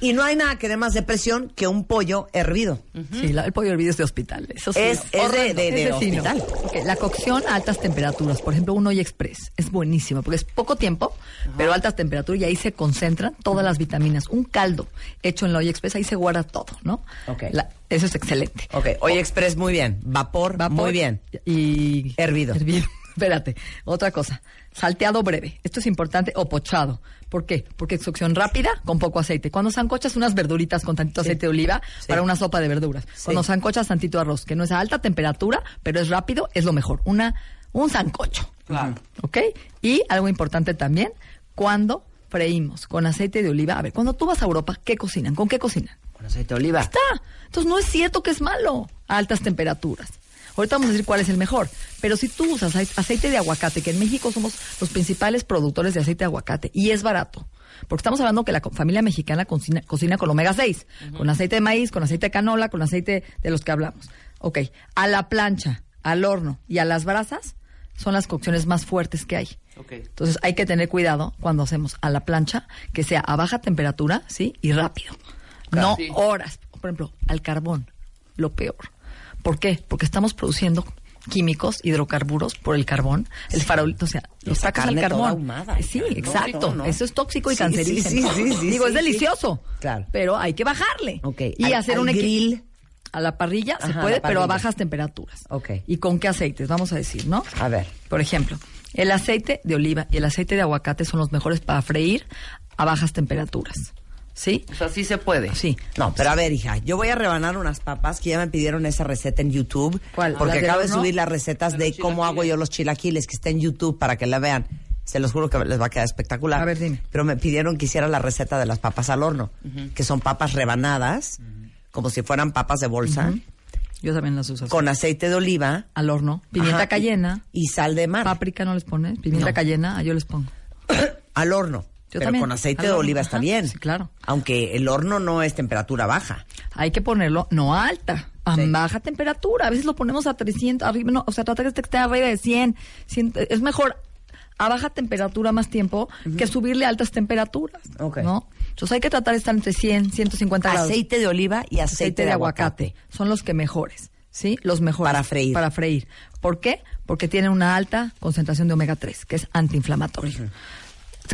Y no hay nada que dé más depresión que un pollo hervido. Sí, la- el pollo hervido es de hospital. Eso sí, Es- es de- de- de Es no. hospital. Ok, la cocción a altas temperaturas, por ejemplo, un olla express, es buenísimo porque es poco tiempo, pero altas temperaturas y ahí se concentran todas las vitaminas. Un caldo hecho en la olla express, ahí se guarda todo, ¿no? Ok. La- eso es excelente. Ok, Oye Express, muy bien. Vapor, Vapor muy bien. Y Hervido. Hervido. [laughs] Espérate, otra cosa. Salteado breve. Esto es importante o pochado. ¿Por qué? Porque es cocción rápida con poco aceite. Cuando sancochas unas verduritas con tantito aceite de oliva Sí. para una sopa de verduras. Cuando sancochas tantito arroz, que no es a alta temperatura, pero es rápido, es lo mejor. Una un sancocho. Claro. ¿Ok? Y algo importante también, cuando freímos con aceite de oliva. A ver, cuando tú vas a Europa, ¿qué cocinan? ¿Con qué cocinan? Con aceite de oliva. está. Entonces no es cierto que es malo a altas temperaturas. Ahorita vamos a decir cuál es el mejor. Pero si tú usas ace- aceite de aguacate, que en México somos los principales productores de aceite de aguacate, y es barato. Porque estamos hablando que la familia mexicana cocina, cocina con omega 6, con aceite de maíz, con aceite de canola, con aceite de los que hablamos. Ok, a la plancha, al horno y a las brasas son las cocciones más fuertes que hay. Ok. Entonces hay que tener cuidado cuando hacemos a la plancha, que sea a baja temperatura, ¿sí? Y rápido. No Sí. horas. Por ejemplo, al carbón, lo peor. ¿Por qué? Porque estamos produciendo químicos, hidrocarburos por el carbón, el farolito, o sea, los Esa sacas al toda carbón. ahumada, sí, exacto. no, no. Eso es tóxico y Sí, cancerígeno. sí, sí, Digo, es delicioso. Claro. Pero hay que bajarle. Ok, Y al- hacer al un grill. A la parrilla se Ajá, puede, pero a bajas temperaturas. Ok. ¿Y con qué aceites? Vamos a decir, ¿no? A ver. Por ejemplo, el aceite de oliva y el aceite de aguacate son los mejores para freír a bajas temperaturas. ¿Sí? O sea, sí se puede. Sí. No, pero a ver, hija, yo voy a rebanar unas papas que ya me pidieron esa receta en YouTube. ¿Cuál? Porque ¿Las del acabo de subir las recetas de cómo hago yo los chilaquiles, que está en YouTube para que la vean. Se los juro que les va a quedar espectacular. A ver, dime. Pero me pidieron que hiciera la receta de las papas al horno, que son papas rebanadas, como si fueran papas de bolsa, Yo también las uso. así. con aceite de oliva. Al horno. Pimienta Ajá, cayena. Y, sal de mar. Páprica no les pones. Pimienta No. cayena, yo les pongo. [coughs] al horno. Yo pero también, con aceite de oliva está bien. sí, claro. Aunque el horno no es temperatura baja. Hay que ponerlo no alta, a Sí. baja temperatura. A veces lo ponemos a 300, arriba, no, o sea, trata que esté arriba de 100. 100, Es mejor a baja temperatura más tiempo que subirle a altas temperaturas. Ok. ¿No? Entonces hay que tratar de estar entre 100, 150 grados. Aceite de oliva y aceite, aceite de aguacate. Son los que mejores, ¿sí? Los mejores. Para freír. Para freír. ¿Por qué? Porque tienen una alta concentración de omega 3, que es antiinflamatorio.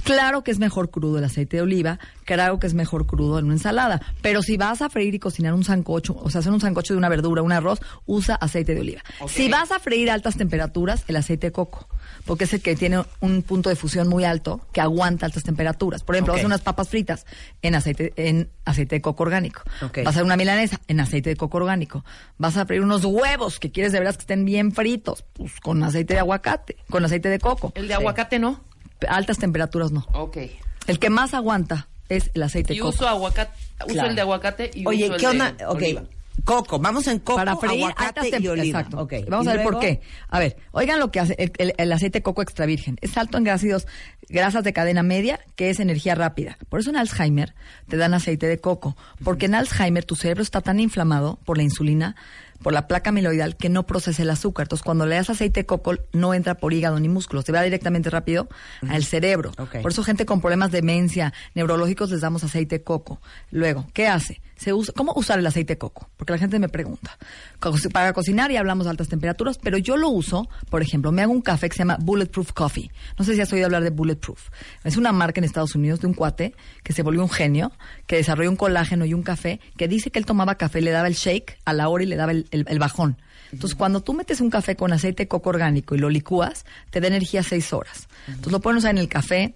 Claro que es mejor crudo el aceite de oliva, claro que es mejor crudo en una ensalada, pero si vas a freír y cocinar un sancocho, o sea, hacer un sancocho de una verdura, un arroz, usa aceite de oliva. Si vas a freír a altas temperaturas, el aceite de coco, porque es el que tiene un punto de fusión muy alto que aguanta altas temperaturas. Por ejemplo, Ok. vas a hacer unas papas fritas en aceite en aceite de coco orgánico. Vas a hacer una milanesa en aceite de coco orgánico. Vas a freír unos huevos que quieres de veras que estén bien fritos, pues con aceite de aguacate, con aceite de coco. El de aguacate no. Altas temperaturas no. Ok. El que más aguanta es el aceite de Y coco. uso aguacate, uso Claro. el de aguacate y Oye, uso el ¿qué de onda? Ok, oliva. coco. Vamos en coco, para freír aguacate altas y oliva. Exacto. Ok. Vamos ¿Y a ver por qué. A ver, oigan lo que hace el, el- el aceite de coco extra virgen. Es alto en ácidos, grasas de cadena media, que es energía rápida. Por eso en Alzheimer te dan aceite de coco. Porque en Alzheimer tu cerebro está tan inflamado por la insulina, por la placa amiloidal, que no procesa el azúcar. Entonces, cuando le das aceite de coco, no entra por hígado ni músculos. Se va directamente rápido al cerebro. Por eso gente con problemas de demencia, neurológicos, les damos aceite de coco. Luego, ¿qué hace? Se usa, ¿Cómo usar el aceite de coco? Porque la gente me pregunta. Para cocinar ya hablamos de altas temperaturas, pero yo lo uso, por ejemplo, me hago un café que se llama Bulletproof Coffee. No sé si has oído hablar de Bulletproof. Es una marca en Estados Unidos de un cuate que se volvió un genio, que desarrolló un colágeno y un café, que dice que él tomaba café, le daba el shake a la hora y le daba el, el- el bajón. Entonces, cuando tú metes un café con aceite de coco orgánico y lo licúas, te da energía seis horas. Entonces, lo pueden usar en el café,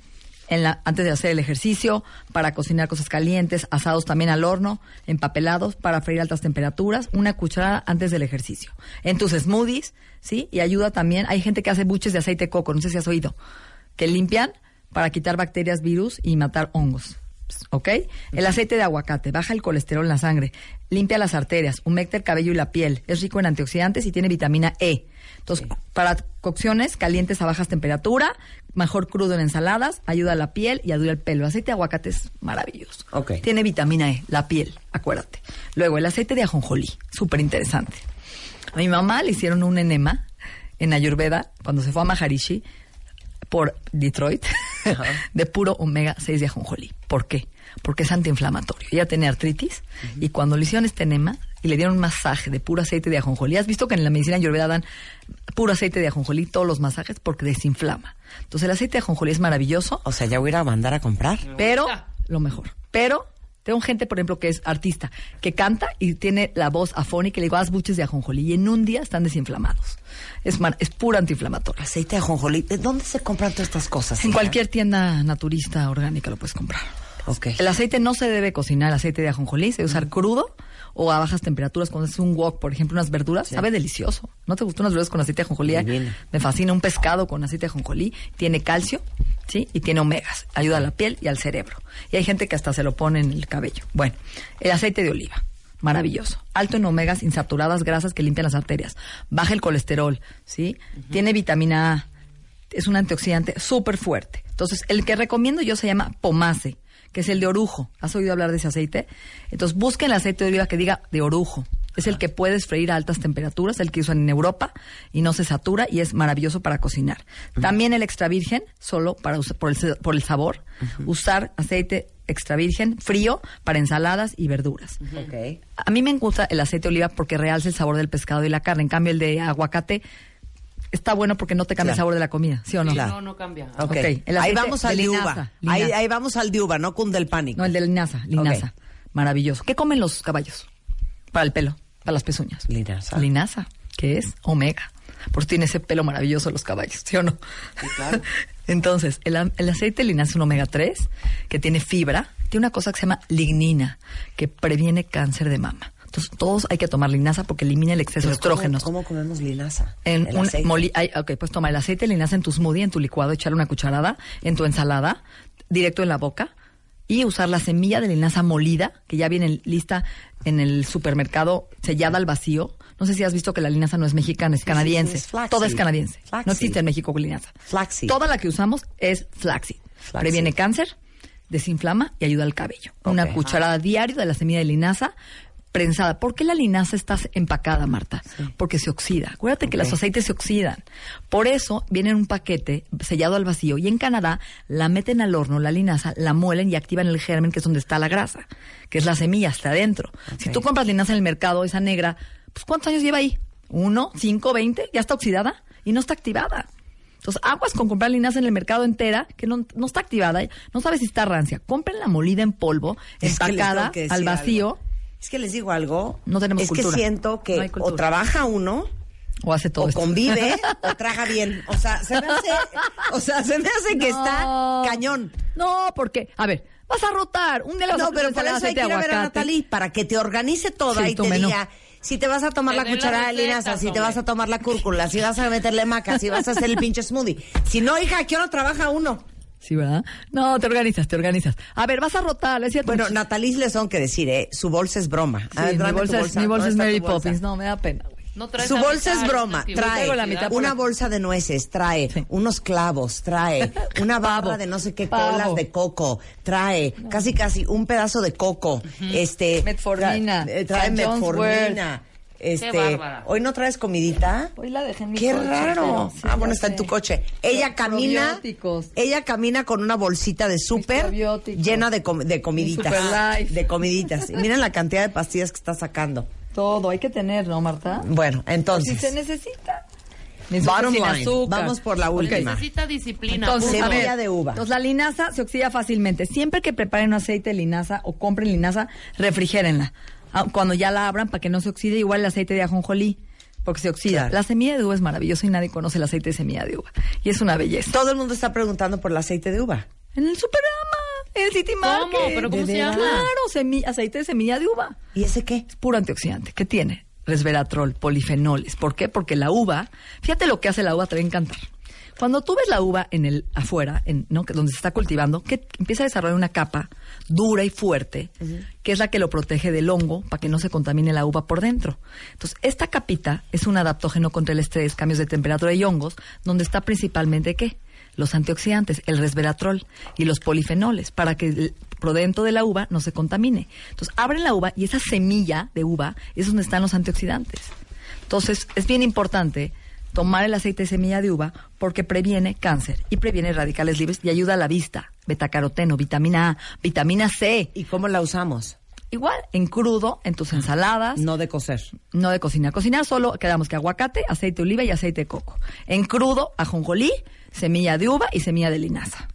en la, antes de hacer el ejercicio, para cocinar cosas calientes, asados también al horno, empapelados, para freír altas temperaturas, una cucharada antes del ejercicio. En tus smoothies, ¿sí? Y ayuda también, hay gente que hace buches de aceite de coco, no sé si has oído, que limpian para quitar bacterias, virus y matar hongos. ¿Ok? El aceite de aguacate baja el colesterol en la sangre, limpia las arterias, humecta el cabello y la piel, es rico en antioxidantes y tiene vitamina E. Entonces, para cocciones calientes a bajas temperatura, mejor crudo en ensaladas, ayuda a la piel y ayuda al pelo. El aceite de aguacate es maravilloso. Ok. Tiene vitamina E, la piel, acuérdate. Luego, el aceite de ajonjolí, súper interesante. A mi mamá le hicieron un enema en Ayurveda cuando se fue a Maharishi por Detroit [laughs] de puro omega 6 de ajonjolí. ¿Por qué? Porque es antiinflamatorio. Ella tenía artritis y cuando le hicieron este enema y le dieron un masaje de puro aceite de ajonjolí, has visto que en la medicina ayurveda dan puro aceite de ajonjolí todos los masajes porque desinflama. Entonces el aceite de ajonjolí es maravilloso, O sea, ya voy a ir a mandar a comprar. pero lo mejor. Pero tengo gente, por ejemplo, que es artista, que canta y tiene la voz afónica y le digo, haz buches de ajonjolí y en un día están desinflamados. Es, mar- es puro antiinflamatorio. Aceite de ajonjolí. ¿De dónde se compran todas estas cosas? En cualquier tienda naturista orgánica lo puedes comprar. Ok. El aceite no se debe cocinar, el aceite de ajonjolí, se debe usar crudo o a bajas temperaturas. Cuando haces un wok, por ejemplo, unas verduras, sabe delicioso. ¿No te gustan unas verduras con aceite de ajonjolí? Divino. Me fascina un pescado con aceite de ajonjolí. Tiene calcio, ¿sí? Y tiene omegas. Ayuda a la piel y al cerebro. Y hay gente que hasta se lo pone en el cabello. Bueno, el aceite de oliva. Maravilloso. Alto en omegas insaturadas, grasas que limpian las arterias. Baja el colesterol, ¿sí? Tiene vitamina A. Es un antioxidante súper fuerte. Entonces, el que recomiendo yo se llama pomase, que es el de orujo. ¿Has oído hablar de ese aceite? Entonces, busquen el aceite de oliva que diga de orujo. Es el que puedes freír a altas temperaturas, el que usan en Europa y no se satura y es maravilloso para cocinar. También el extra virgen, solo para por, el, se- por el sabor. Usar aceite extra virgen frío para ensaladas y verduras. A mí me gusta el aceite de oliva porque realza el sabor del pescado y la carne. En cambio, el de aguacate está bueno porque no te cambia el Claro. sabor de la comida, ¿sí o no? Claro. No, no cambia. Ok. Ok, el Ahí vamos al de linaza, uva. linaza. Ahí, ahí vamos al de uva, no cunde el pánico. No, el de linaza, linaza. Maravilloso. ¿Qué comen los caballos? Para el pelo, para las pezuñas. Linaza. Linaza, que es omega. Por eso tiene ese pelo maravilloso los caballos, ¿sí o no? [laughs] Entonces, el, el aceite de linaza es un omega 3 que tiene fibra, tiene una cosa que se llama lignina, que previene cáncer de mama. Entonces, todos hay que tomar linaza porque elimina el exceso de Pero ¿cómo- estrógenos. ¿Cómo, comemos linaza? En El un aceite. moli- ok, pues toma el aceite de linaza en tu smoothie, en tu licuado, echarle una cucharada, en tu ensalada, directo en la boca, y usar la semilla de linaza molida, que ya viene lista en el supermercado, sellada al vacío. No sé si has visto que la linaza no es mexicana, es canadiense. es. Toda es canadiense. No existe en México linaza. Flaxseed. Toda la que usamos es. Flaxseed. Previene cáncer, desinflama y ayuda al cabello. Una cucharada diario de la semilla de linaza prensada. ¿Por qué la linaza está empacada, Marta? Porque se oxida. Acuérdate que los aceites se oxidan. Por eso viene en un paquete sellado al vacío y en Canadá la meten al horno, la linaza, la muelen y activan el germen, que es donde está la grasa, que es la semilla, está adentro. Si tú compras linaza en el mercado, esa negra, pues ¿cuántos años lleva ahí? ¿Uno? ¿Cinco? ¿Veinte? ¿Ya está oxidada? Y no está activada. Entonces, aguas con comprar linaza en el mercado entera, que no, no está activada, no sabes si está rancia. Compren la molida en polvo, Es empacada que al vacío, algo. Es que les digo algo. No tenemos Es cultura. que siento que No o trabaja uno o hace todo o esto. convive [laughs] o traga bien. O sea, se me hace, o sea, se me hace que está cañón. No, porque, a ver, vas a rotar. Un día le vas a No, pero por eso hay que ir a ver a. Natalie para que te organice toda Sí, y te menú. diga si te vas a tomar la cucharada de linaza, si te vas a tomar la cúrcula, si vas a meterle maca, si vas a hacer el pinche smoothie. Si no, hija, ¿a qué hora trabaja uno? Sí, ¿verdad? No, te organizas, te organizas. A ver, vas a rotar, es cierto. Bueno, Natalie les tengo que decir, ¿eh? Su bolsa es broma. Sí, A ver, mi bolsa, es, mi bolsa ¿Dónde es Mary bolsa? Poppins. No, me da pena, güey. No traes Su bolsa mitad, es broma, trae la mitad una bolsa de nueces, trae Sí. unos clavos, trae [laughs] una barra de no sé qué Pavo. colas de coco, trae casi casi un pedazo de coco, este Metformina, eh, trae. John's metformina. Este, bárbara. hoy no traes comidita. Hoy la dejé en mi Qué coche, raro. sí, ah, bueno, está en tu coche. Ella camina, ella camina con una bolsita de súper llena de, com- de comiditas, de comiditas. Y miren la cantidad de pastillas que está sacando. Todo, hay que tener, ¿no, Marta? Bueno, Si entonces. se necesita. Bottom line, azúcar. vamos por la última. Necesita disciplina. Entonces, Semilla de uva. Entonces, la linaza se oxida fácilmente. Siempre que preparen un aceite de linaza o compren linaza, refrigérenla. Ah, Cuando ya la abran para que no se oxide, igual el aceite de ajonjolí, porque se oxida. Claro. La semilla de uva es maravillosa y nadie conoce el aceite de semilla de uva. Y es una belleza. Todo el mundo está preguntando por el aceite de uva. En el Superama, en el City ¿Cómo? Market. ¿Pero cómo ¿De se llama? Claro, semi- aceite de semilla de uva. ¿Y ese qué? Es puro antioxidante. ¿Qué tiene? Resveratrol, polifenoles. ¿Por qué? Porque la uva, fíjate lo que hace la uva, te va a encantar. Cuando tú ves la uva en el afuera, en, ¿no? donde se está cultivando, que empieza a desarrollar una capa dura y fuerte, que es la que lo protege del hongo para que no se contamine la uva por dentro. Entonces, esta capita es un adaptógeno contra el estrés, cambios de temperatura y hongos, donde está principalmente qué? Los antioxidantes, el resveratrol y los polifenoles, para que el- por dentro de la uva no se contamine. Entonces, abren la uva y esa semilla de uva es donde están los antioxidantes. Entonces, es bien importante tomar el aceite de semilla de uva porque previene cáncer y previene radicales libres y ayuda a la vista, betacaroteno, vitamina A, vitamina C. ¿Y cómo la usamos? Igual, en crudo, en tus ensaladas, no, No de cocer. de cocinar. Cocinar solo quedamos que aguacate, aceite de oliva y aceite de coco. En crudo, ajonjolí, semilla de uva y semilla de linaza.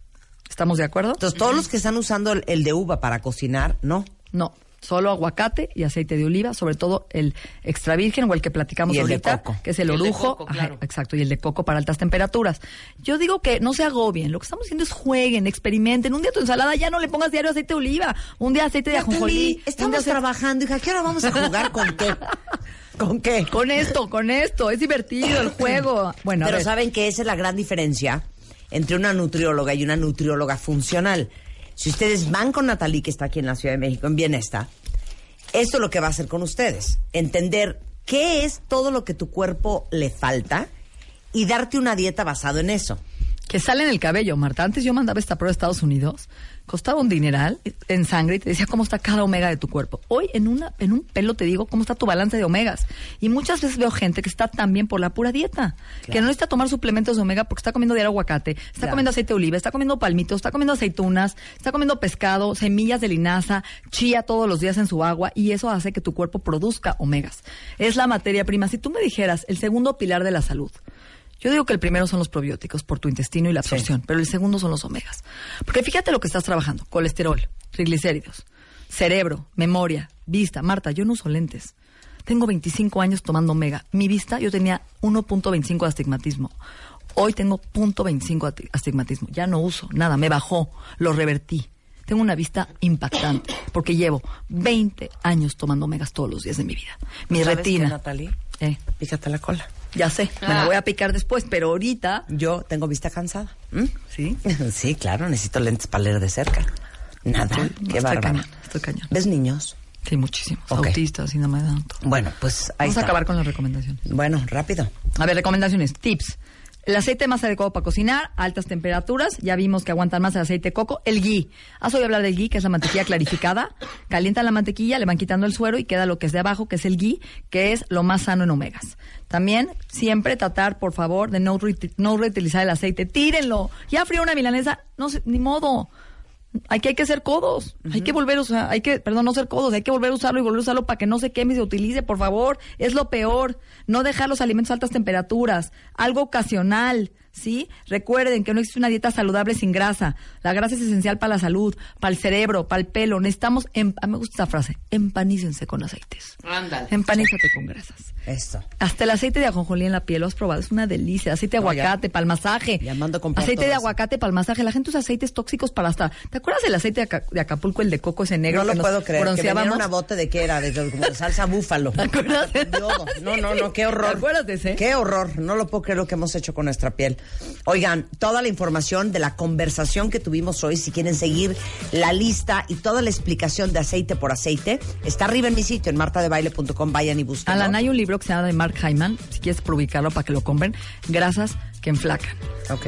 ¿Estamos de acuerdo? Entonces, todos los que están usando el, el de uva para cocinar, no. No, solo aguacate y aceite de oliva, sobre todo el extra virgen o el que platicamos Y el de ahorita, coco. que es el de orujo, coco, Ajá, claro. exacto, y el de coco para altas temperaturas. Yo digo que no se agobien, lo que estamos haciendo es jueguen, experimenten. Un día tu ensalada ya no le pongas diario aceite de oliva, un día aceite de ajonjolí, Natalie, un día estamos aceite- trabajando, hija. ¿Qué hora vamos a jugar con qué? [laughs] ¿Con qué? con esto, con esto, es divertido el juego. [coughs] Bueno, a Pero ver. saben que esa es la gran diferencia entre una nutrióloga y una nutrióloga funcional. Si ustedes van con Natalie, que está aquí en la Ciudad de México, en Bienesta, esto es lo que va a hacer con ustedes. Entender qué es todo lo que tu cuerpo le falta y darte una dieta basado en eso. que sale en el cabello, Marta. Antes yo mandaba esta prueba a Estados Unidos, costaba un dineral en sangre y te decía cómo está cada omega de tu cuerpo. Hoy en una en un pelo te digo cómo está tu balance de omegas. Y muchas veces veo gente que está también por la pura dieta, que no necesita tomar suplementos de omega porque está comiendo diario aguacate, está Claro. comiendo aceite de oliva, está comiendo palmitos, está comiendo aceitunas, está comiendo pescado, semillas de linaza, chía todos los días en su agua y eso hace que tu cuerpo produzca omegas. Es la materia prima. Si tú me dijeras el segundo pilar de la salud, yo digo que el primero son los probióticos por tu intestino y la absorción, pero el segundo son los omegas. Porque fíjate lo que estás trabajando: colesterol, triglicéridos, cerebro, memoria, vista. Marta, yo no uso lentes. Tengo 25 años tomando omega. Mi vista, yo tenía 1.25 de astigmatismo. Hoy tengo 0.25 ati- astigmatismo. Ya no uso nada, me bajó, lo revertí. Tengo una vista impactante porque llevo 20 años tomando omegas todos los días de mi vida. Mi ¿Sabes retina. qué, Natalie? Eh, Pícate la cola. Ya sé, me la voy a picar después, pero ahorita. Yo tengo vista cansada. ¿Mm? Sí. [laughs] Sí, claro, necesito lentes para leer de cerca. Nada, Estoy- qué cañón, estoy cañón. ¿Ves niños? Sí, muchísimos. Ok. Autistas, de Down. todo. Bueno, pues ahí Vamos a acabar con las recomendaciones. Bueno, rápido. A ver, recomendaciones, tips. El aceite más adecuado para cocinar, altas temperaturas, ya vimos que aguantan más el aceite de coco. El ghee, has oído hablar del ghee, que es la mantequilla clarificada. Calientan la mantequilla, le van quitando el suero y queda lo que es de abajo, que es el ghee, que es lo más sano en omegas. También, siempre tratar, por favor, de no, no reutilizar el aceite. Tírenlo. Ya frío una milanesa, no sé, ni modo. Hay que, hay que ser codos. Hay que volver a usar, hay que, perdón, no ser codos, hay que volver a usarlo y volver a usarlo para que no se queme y se utilice, por favor. Es lo peor. No dejar los alimentos a altas temperaturas. Algo ocasional, ¿sí? Recuerden que no existe una dieta saludable sin grasa. La grasa es esencial para la salud, para el cerebro, para el pelo. Necesitamos, em- me gusta esta frase, empanícense con aceites. Ándale. Empanízate con grasas. Esto. Hasta el aceite de ajonjolí en la piel, ¿lo has probado? Es una delicia. Aceite de No, aguacate para el masaje. ya mando a comprar Aceite de eso. aguacate para el masaje. La gente usa aceites tóxicos para hasta... ¿Te acuerdas del aceite de, Aca- de Acapulco, el de coco, ese negro? No lo que nos puedo creer. Que bronceábamos? una bote de qué era, de, como de salsa [laughs] búfalo. ¿Te acuerdas? Yodo. No, no, no, qué horror. ¿Te acuerdas de ese? Qué horror. No lo puedo creer lo que hemos hecho con nuestra piel. Oigan, toda la información de la conversación que tuvimos hoy, si quieren seguir la lista y toda la explicación de aceite por aceite, está arriba en mi sitio, en martadebaile.com. Vayan y busquen. Alan, hay un libro que se llama de Mark Hyman, si quieres ubicarlo para que lo compren, Grasas que enflacan.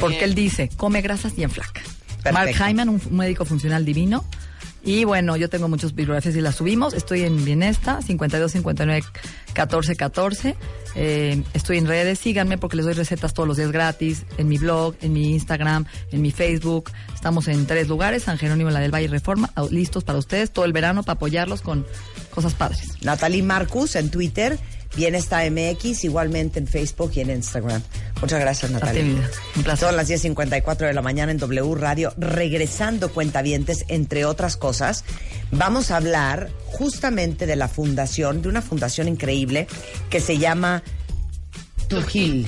Porque él dice, come grasas y enflaca. Perfecto. Mark Hyman, un médico funcional divino. Y bueno, yo tengo muchas bibliografías y las subimos. Estoy en Bienesta, 52 59 14 14. Eh, estoy en redes, síganme porque les doy recetas todos los días gratis. En mi blog, en mi Instagram, en mi Facebook. Estamos en tres lugares, San Jerónimo, la del Valle y Reforma, au- listos para ustedes todo el verano para apoyarlos con cosas padres. Natalie Marcus en Twitter, Bienesta MX, igualmente en Facebook y en Instagram. Muchas gracias, vida. Un placer. Son las 10.54 de la mañana en W Radio, regresando cuentavientes, entre otras cosas. Vamos a hablar justamente de la fundación, de una fundación increíble que se llama Tojil.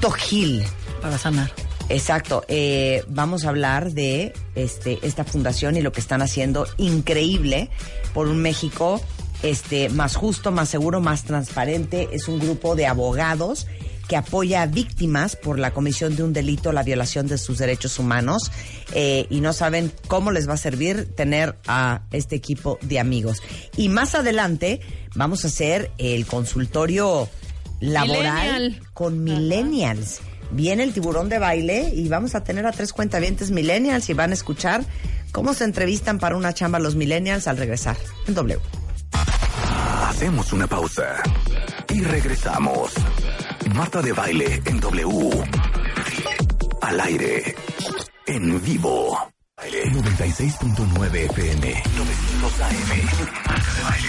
Tojil. Para sanar. Exacto. Eh, vamos a hablar de este, esta fundación y lo que están haciendo increíble por un México este, más justo, más seguro, más transparente. Es un grupo de abogados que apoya a víctimas por la comisión de un delito, la violación de sus derechos humanos. Eh, y no saben cómo les va a servir tener a este equipo de amigos. Y más adelante vamos a hacer el consultorio laboral Millennial. con millennials. Viene el tiburón de baile y vamos a tener a tres cuentavientes millennials y van a escuchar cómo se entrevistan para una chamba los millennials al regresar en W. Hacemos una pausa y regresamos. Marta de baile en W. Al aire. En vivo. 96.9 FM. 900 AM. Marta de baile.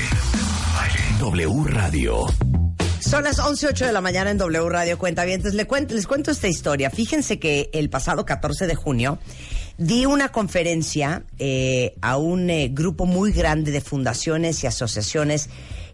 W Radio. Son las 11.08 de la mañana en W Radio Cuentavientes. Les cuento, les cuento esta historia. Fíjense que el pasado 14 de junio di una conferencia eh, a un eh, grupo muy grande de fundaciones y asociaciones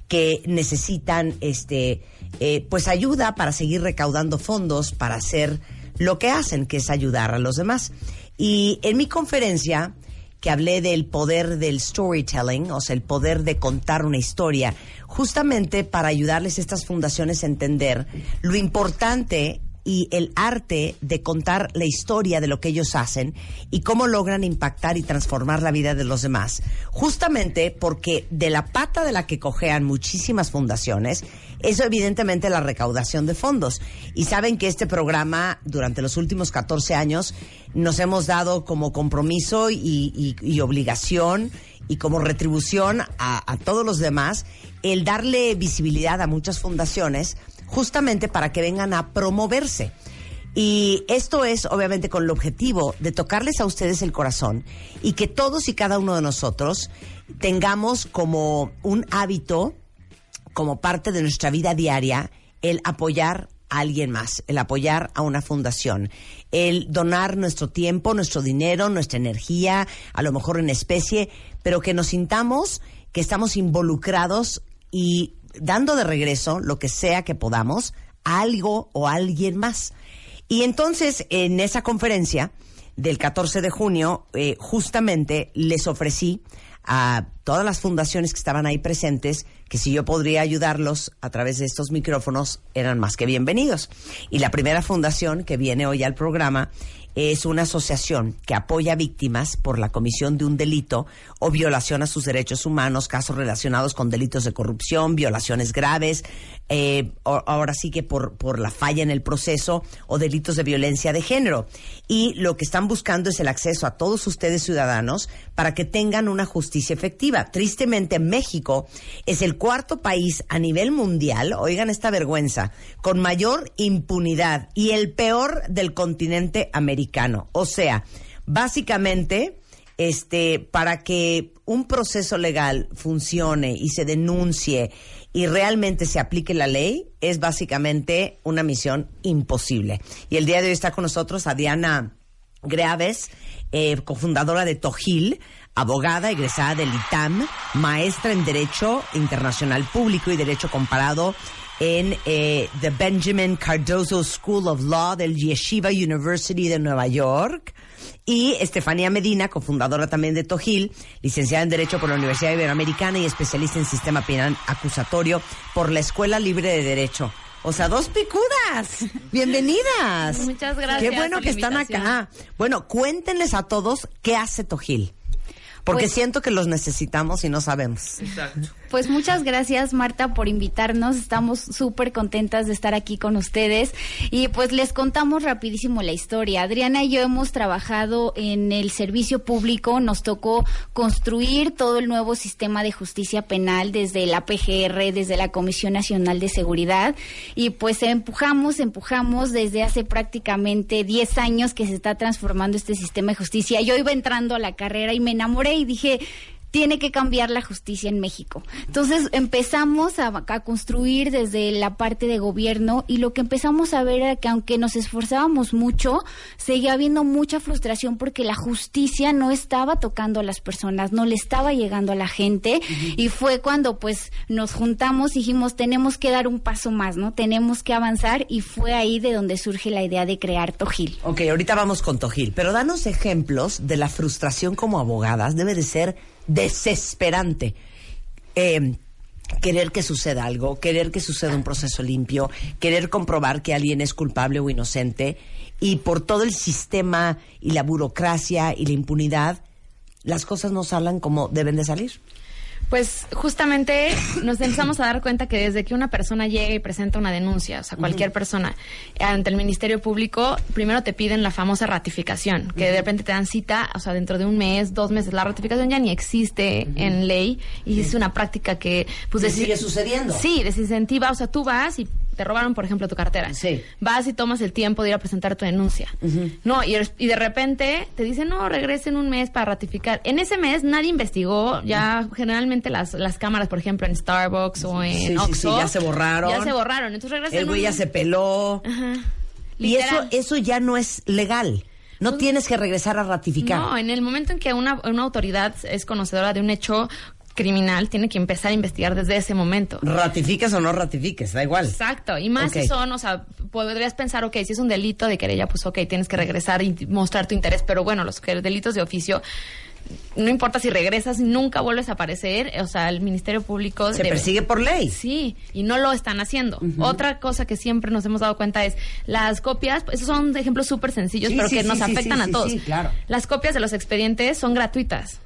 que necesitan este eh, pues ayuda para seguir recaudando fondos para hacer lo que hacen, que es ayudar a los demás. Y en mi conferencia que hablé del poder del storytelling, o sea, el poder de contar una historia, justamente para ayudarles a estas fundaciones a entender lo importante y el arte de contar la historia de lo que ellos hacen y cómo logran impactar y transformar la vida de los demás. Justamente porque de la pata de la que cojean muchísimas fundaciones, eso evidentemente la recaudación de fondos. Y saben que este programa durante los últimos 14 años nos hemos dado como compromiso y, obligación y como retribución a todos los demás el darle visibilidad a muchas fundaciones justamente para que vengan a promoverse. Y esto es obviamente con el objetivo de tocarles a ustedes el corazón y que todos y cada uno de nosotros tengamos como un hábito como parte de nuestra vida diaria el apoyar a alguien más, el apoyar a una fundación, el donar nuestro tiempo, nuestro dinero, nuestra energía, a lo mejor en especie, pero que nos sintamos que estamos involucrados y dando de regreso lo que sea que podamos a algo o a alguien más. Y entonces, en esa conferencia del 14 de junio, eh, justamente les ofrecí a todas las fundaciones que estaban ahí presentes que si yo podría ayudarlos a través de estos micrófonos eran más que bienvenidos. Y la primera fundación que viene hoy al programa es una asociación que apoya a víctimas por la comisión de un delito o violación a sus derechos humanos, casos relacionados con delitos de corrupción, violaciones graves, eh, ahora sí que por, por la falla en el proceso o delitos de violencia de género. Y lo que están buscando es el acceso a todos ustedes ciudadanos para que tengan una justicia efectiva. Tristemente, México es el cuarto país a nivel mundial, oigan esta vergüenza, con mayor impunidad y el peor del continente americano. O sea, básicamente, este, para que un proceso legal funcione y se denuncie y realmente se aplique la ley, es básicamente una misión imposible. Y el día de hoy está con nosotros Adriana Greaves, eh, cofundadora de Tojil, abogada egresada del ITAM, maestra en Derecho Internacional Público y Derecho Comparado en eh, The Benjamin Cardozo School of Law del Yeshiva University de Nueva York. Y Estefanía Medina, cofundadora también de Tojil, licenciada en Derecho por la Universidad Iberoamericana y especialista en Sistema Penal Acusatorio por la Escuela Libre de Derecho. O sea, dos picudas. [laughs] Bienvenidas. Muchas gracias Qué bueno que están acá. Bueno, cuéntenles a todos qué hace Tojil. Porque Pues- siento que los necesitamos y no sabemos. Pues muchas gracias Marta por invitarnos, estamos súper contentas de estar aquí con ustedes y pues les contamos rapidísimo la historia. Adriana y yo hemos trabajado en el servicio público, nos tocó construir todo el nuevo sistema de justicia penal desde la PGR, desde la Comisión Nacional de Seguridad y pues empujamos, empujamos desde hace prácticamente 10 años que se está transformando este sistema de justicia. Yo iba entrando a la carrera y me enamoré y dije, tiene que cambiar la justicia en México. Entonces empezamos a, a construir desde la parte de gobierno y lo que empezamos a ver era que aunque nos esforzábamos mucho, seguía habiendo mucha frustración porque la justicia no estaba tocando a las personas, no le estaba llegando a la gente y fue cuando pues nos juntamos y dijimos tenemos que dar un paso más, ¿no? Tenemos que avanzar y fue ahí de donde surge la idea de crear Tojil. Ok, ahorita vamos con Tojil, pero danos ejemplos de la frustración como abogadas. Debe de ser desesperante. Eh, querer que suceda algo, querer que suceda un proceso limpio, querer comprobar que alguien es culpable o inocente y por todo el sistema y la burocracia y la impunidad, las cosas no salen como deben de salir. Pues justamente nos empezamos a dar cuenta que desde que una persona llega y presenta una denuncia, o sea, cualquier persona, ante el Ministerio Público, primero te piden la famosa ratificación, que de repente te dan cita, o sea, dentro de un mes, dos meses. La ratificación ya ni existe en ley y es una práctica que, pues, sigue sucediendo. Sí, desincentiva, o sea, tú vas y te robaron, por ejemplo, tu cartera. Sí. Vas y tomas el tiempo de ir a presentar tu denuncia. No, y, y de repente te dicen, no, regrese en un mes para ratificar. En ese mes nadie investigó, ya generalmente las, las cámaras, por ejemplo, en Starbucks o en Sí, sí, Oxxo, sí, ya se borraron. Ya se borraron, entonces regresa El güey un- ya se peló. Ajá. Y eso, eso ya no es legal. No tienes que regresar a ratificar. No, en el momento en que una, una autoridad es conocedora de un hecho criminal, tiene que empezar a investigar desde ese momento. Ratifiques o no ratifiques, da igual. Exacto, y más si son, o sea, podrías pensar, ok, si es un delito de querella, pues ok, tienes que regresar y mostrar tu interés, pero bueno, los delitos de oficio, no importa si regresas, nunca vuelves a aparecer, o sea, el Ministerio Público... Se persigue por ley. Sí, y no lo están haciendo. Otra cosa que siempre nos hemos dado cuenta es las copias, pues, esos son ejemplos súper sencillos, Sí, pero sí, que sí, nos afectan a todos. sí, claro. Las copias de los expedientes son gratuitas.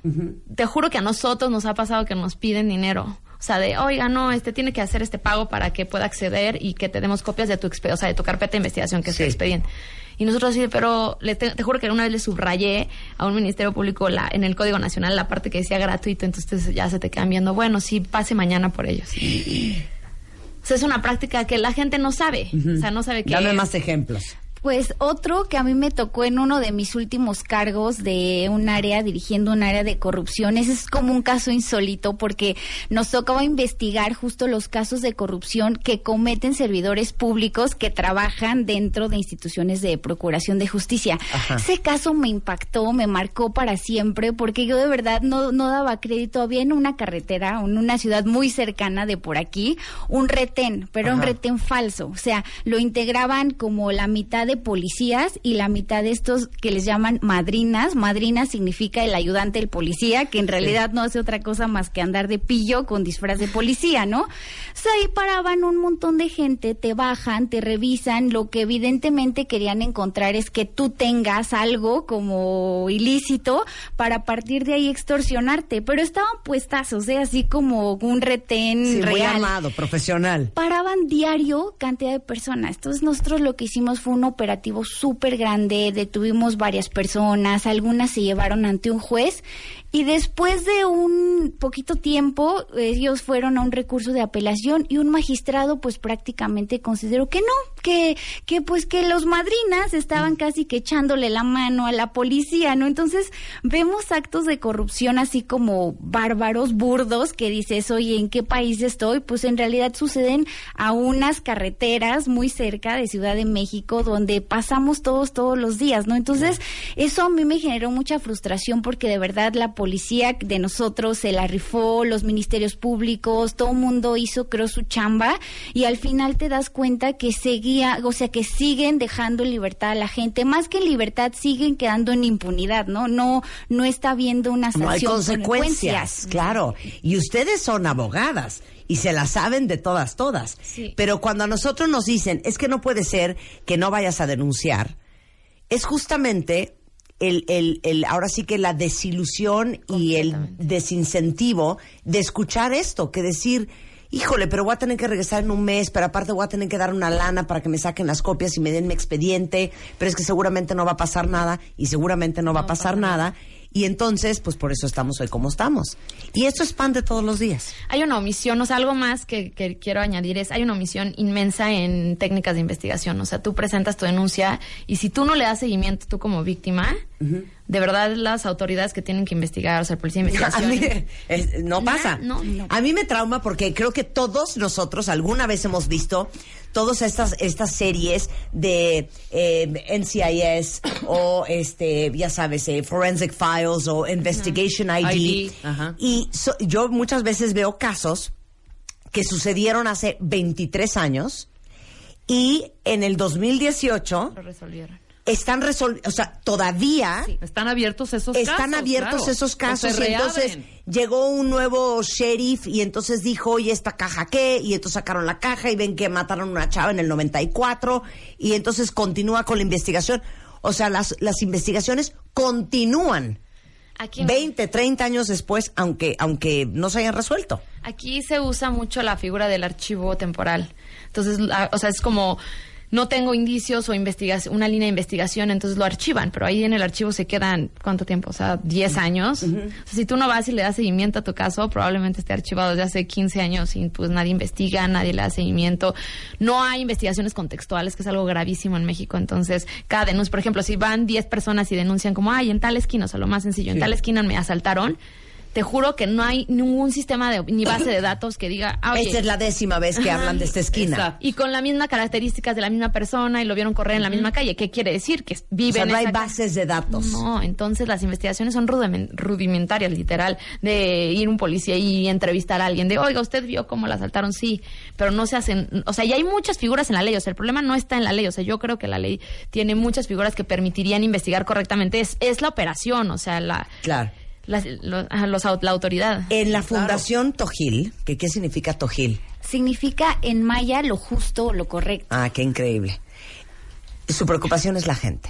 Te juro que a nosotros nos ha pasado que nos piden dinero. O sea, de, oiga, no, este tiene que hacer este pago para que pueda acceder y que te demos copias de tu, o sea, de tu carpeta de investigación, que es tu expediente. Y nosotros sí, pero le te, te juro que una vez le subrayé a un ministerio público la, en el Código Nacional la parte que decía gratuito, entonces ya se te quedan viendo, bueno, sí, pase mañana por ellos. O sea, es una práctica que la gente no sabe. O sea, no sabe que Dame es. más ejemplos. Pues otro que a mí me tocó en uno de mis últimos cargos de un área, dirigiendo un área de corrupción. Ese es como un caso insólito porque nos tocaba investigar justo los casos de corrupción que cometen servidores públicos que trabajan dentro de instituciones de procuración de justicia. Ajá. Ese caso me impactó, me marcó para siempre porque yo de verdad no, no daba crédito. Había en una carretera, en una ciudad muy cercana de por aquí, un retén, pero un retén falso. O sea, lo integraban como la mitad de policías y la mitad de estos que les llaman madrinas. Madrina significa el ayudante del policía, que en realidad no hace otra cosa más que andar de pillo con disfraz de policía, ¿no? O sea, ahí paraban un montón de gente, te bajan, te revisan, lo que evidentemente querían encontrar es que tú tengas algo como ilícito para a partir de ahí extorsionarte, pero estaban puestazos, ¿eh? así como un retén Sí, muy amado, profesional. paraban diario cantidad de personas. Entonces nosotros lo que hicimos fue un operativo súper grande, detuvimos varias personas, algunas se llevaron ante un juez y después de un poquito tiempo ellos fueron a un recurso de apelación y un magistrado pues prácticamente consideró que no, que, que pues que los madrinas estaban casi que echándole la mano a la policía, ¿no? Entonces vemos actos de corrupción así como bárbaros, burdos, que dices, oye, ¿en qué país estoy? Pues en realidad suceden a unas carreteras muy cerca de Ciudad de México donde pasamos todos, todos los días, ¿no? Entonces eso a mí me generó mucha frustración porque de verdad la policía de nosotros se la rifó, los ministerios públicos, todo el mundo hizo, creo, su chamba y al final te das cuenta que seguía, o sea, que siguen dejando en libertad a la gente, más que en libertad siguen quedando en impunidad, ¿no? No, no está habiendo una sanción. No hay con consecuencias, claro. Y ustedes son abogadas y se la saben de todas, todas. Sí. Pero cuando a nosotros nos dicen, es que no puede ser que no vayas a denunciar, es justamente el, el, el ahora sí que la desilusión y el desincentivo de escuchar esto, que decir, híjole, pero voy a tener que regresar en un mes, pero aparte voy a tener que dar una lana para que me saquen las copias y me den mi expediente, pero es que seguramente no va a pasar nada y seguramente no va a pasar nada. Y entonces, pues por eso estamos hoy como estamos. Y esto es pan de todos los días. Hay una omisión, o sea, algo más que, que quiero añadir es, hay una omisión inmensa en técnicas de investigación. O sea, tú presentas tu denuncia y si tú no le das seguimiento, tú como víctima, de verdad las autoridades que tienen que investigar, o sea, el policía de [laughs] A investigación... mí, es- no pasa. no, no. A mí me trauma porque creo que todos nosotros alguna vez hemos visto todas estas estas series de eh, NCIS o este ya sabes eh, Forensic Files o Investigation ID, ID, y so- yo muchas veces veo casos que sucedieron hace 23 años y en el 2018 Lo resolvieron. Están resolviendo, o sea, todavía Están abiertos esos casos. están abiertos claro. esos casos y entonces llegó un nuevo sheriff y entonces dijo, oye, ¿esta caja qué? Y entonces sacaron la caja y ven que mataron a una chava en el 94 y entonces continúa con la investigación. O sea, las, las investigaciones continúan Aquí, 20, 30 años después, aunque, aunque no se hayan resuelto. aquí se usa mucho la figura del archivo temporal. Entonces, la- o sea, es como no tengo indicios o investigación, una línea de investigación, entonces lo archivan, pero ahí en el archivo se quedan, ¿cuánto tiempo? O sea, 10 años. O sea, si tú no vas y le das seguimiento a tu caso, probablemente esté archivado desde hace 15 años y pues nadie investiga, nadie le da seguimiento. No hay investigaciones contextuales, que es algo gravísimo en México. Entonces, cada denuncia, por ejemplo, si van 10 personas y denuncian como, ay, en tal esquina, o sea, lo más sencillo, en tal esquina me asaltaron, te juro que no hay ningún sistema de, ni base de datos que diga, ah, oye, Esta es la décima vez que Ajá. hablan de esta esquina. Exacto. y con las mismas características de la misma persona y lo vieron correr en la misma calle. ¿Qué quiere decir? Que vive O sea, en no hay bases de datos. No, entonces las investigaciones son rudimen- rudimentarias, literal, de ir un policía y entrevistar a alguien, de, oiga, ¿usted vio cómo la asaltaron? Sí, pero no se hacen, o sea, y hay muchas figuras en la ley, o sea, el problema no está en la ley, o sea, yo creo que la ley tiene muchas figuras que permitirían investigar correctamente, es, es la operación, o sea, la, Claro. Las- ajá, los la autoridad. En la Fundación Tojil, que ¿qué significa Tojil? Significa en maya lo justo, lo correcto. Ah, qué increíble. Su preocupación es la gente.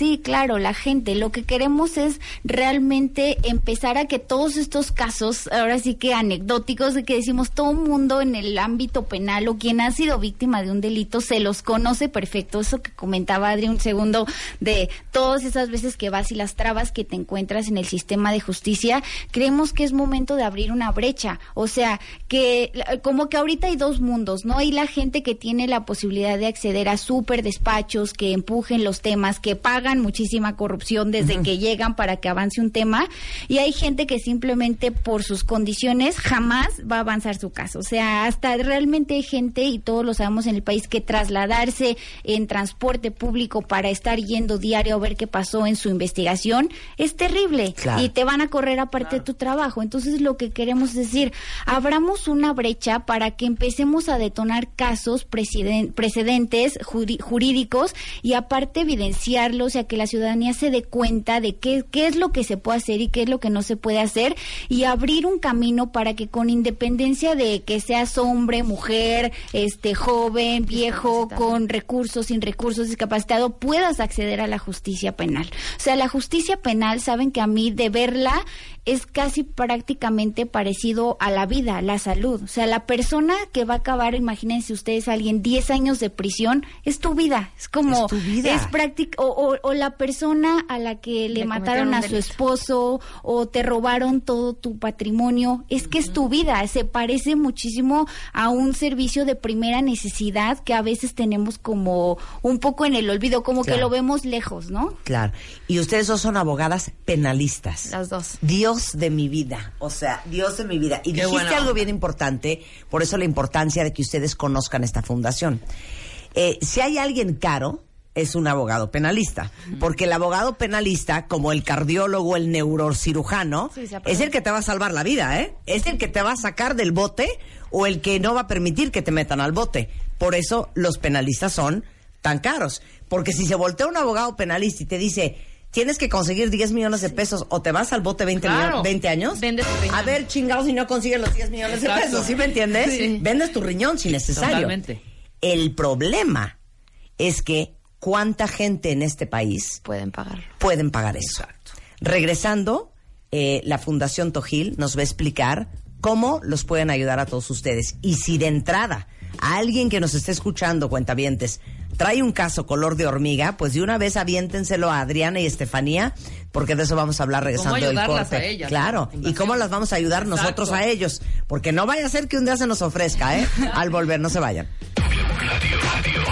Sí, claro, la gente. Lo que queremos es realmente empezar a que todos estos casos, ahora sí que anecdóticos, de que decimos todo mundo en el ámbito penal o quien ha sido víctima de un delito se los conoce perfecto. Eso que comentaba Adri un segundo de todas esas veces que vas y las trabas que te encuentras en el sistema de justicia, creemos que es momento de abrir una brecha. O sea, que como que ahorita hay dos mundos, ¿no? Hay la gente que tiene la posibilidad de acceder a súper despachos, que empujen los temas, que pagan muchísima corrupción desde que llegan para que avance un tema, y hay gente que simplemente por sus condiciones jamás va a avanzar su caso. O sea, hasta realmente hay gente, y todos lo sabemos en el país, que trasladarse en transporte público para estar yendo diario a ver qué pasó en su investigación es terrible. Claro. Y te van a correr aparte de tu trabajo. Entonces lo que queremos decir, abramos una brecha para que empecemos a detonar casos presiden- precedentes jurídicos y aparte evidenciarlos, que la ciudadanía se dé cuenta de qué, qué es lo que se puede hacer y qué es lo que no se puede hacer y abrir un camino para que con independencia de que seas hombre, mujer, este joven, viejo, con recursos, sin recursos, discapacitado, puedas acceder a la justicia penal. O sea, la justicia penal, saben que a mí de verla es casi prácticamente parecido a la vida, la salud. O sea, la persona que va a acabar, imagínense ustedes, alguien 10 años de prisión, es tu vida. Es como, Es tu vida. es práctica, o, o- o la persona a la que le, Le mataron a su esposo o te robaron todo tu patrimonio, es que es tu vida, se parece muchísimo a un servicio de primera necesidad que a veces tenemos como un poco en el olvido, como que lo vemos lejos, ¿no? Claro. Y ustedes dos son abogadas penalistas. Las dos. Dios de mi vida, o sea, Dios de mi vida. Y Qué dijiste algo bien importante, por eso la importancia de que ustedes conozcan esta fundación. Eh, si hay alguien caro, es un abogado penalista, porque el abogado penalista, como el cardiólogo, el neurocirujano, Sí, es el que te va a salvar la vida, ¿eh? Es el que te va a sacar del bote o el que no va a permitir que te metan al bote. Por eso los penalistas son tan caros, porque si se voltea un abogado penalista y te dice, tienes que conseguir 10 millones de pesos o te vas al bote 20, Claro. millones- 20 años, Vendes tu riñón. a ver, chingados, si no consigues los 10 millones de Exacto. pesos, ¿sí me entiendes? Sí. Vendes tu riñón si necesario. Totalmente. El problema es que cuánta gente en este país Pueden pagarlo. pueden pagar eso. Regresando, eh, la Fundación Tojil nos va a explicar cómo los pueden ayudar a todos ustedes. Y si de entrada a alguien que nos esté escuchando, cuentavientes, trae un caso color de hormiga, pues de una vez aviéntenselo a Adriana y Estefanía, porque de eso vamos a hablar regresando del ayudarlas corte. a ellas, claro, y cómo las vamos a ayudar nosotros a ellos, porque no vaya a ser que un día se nos ofrezca, ¿eh? [laughs] Al volver, no se vayan. Radio, radio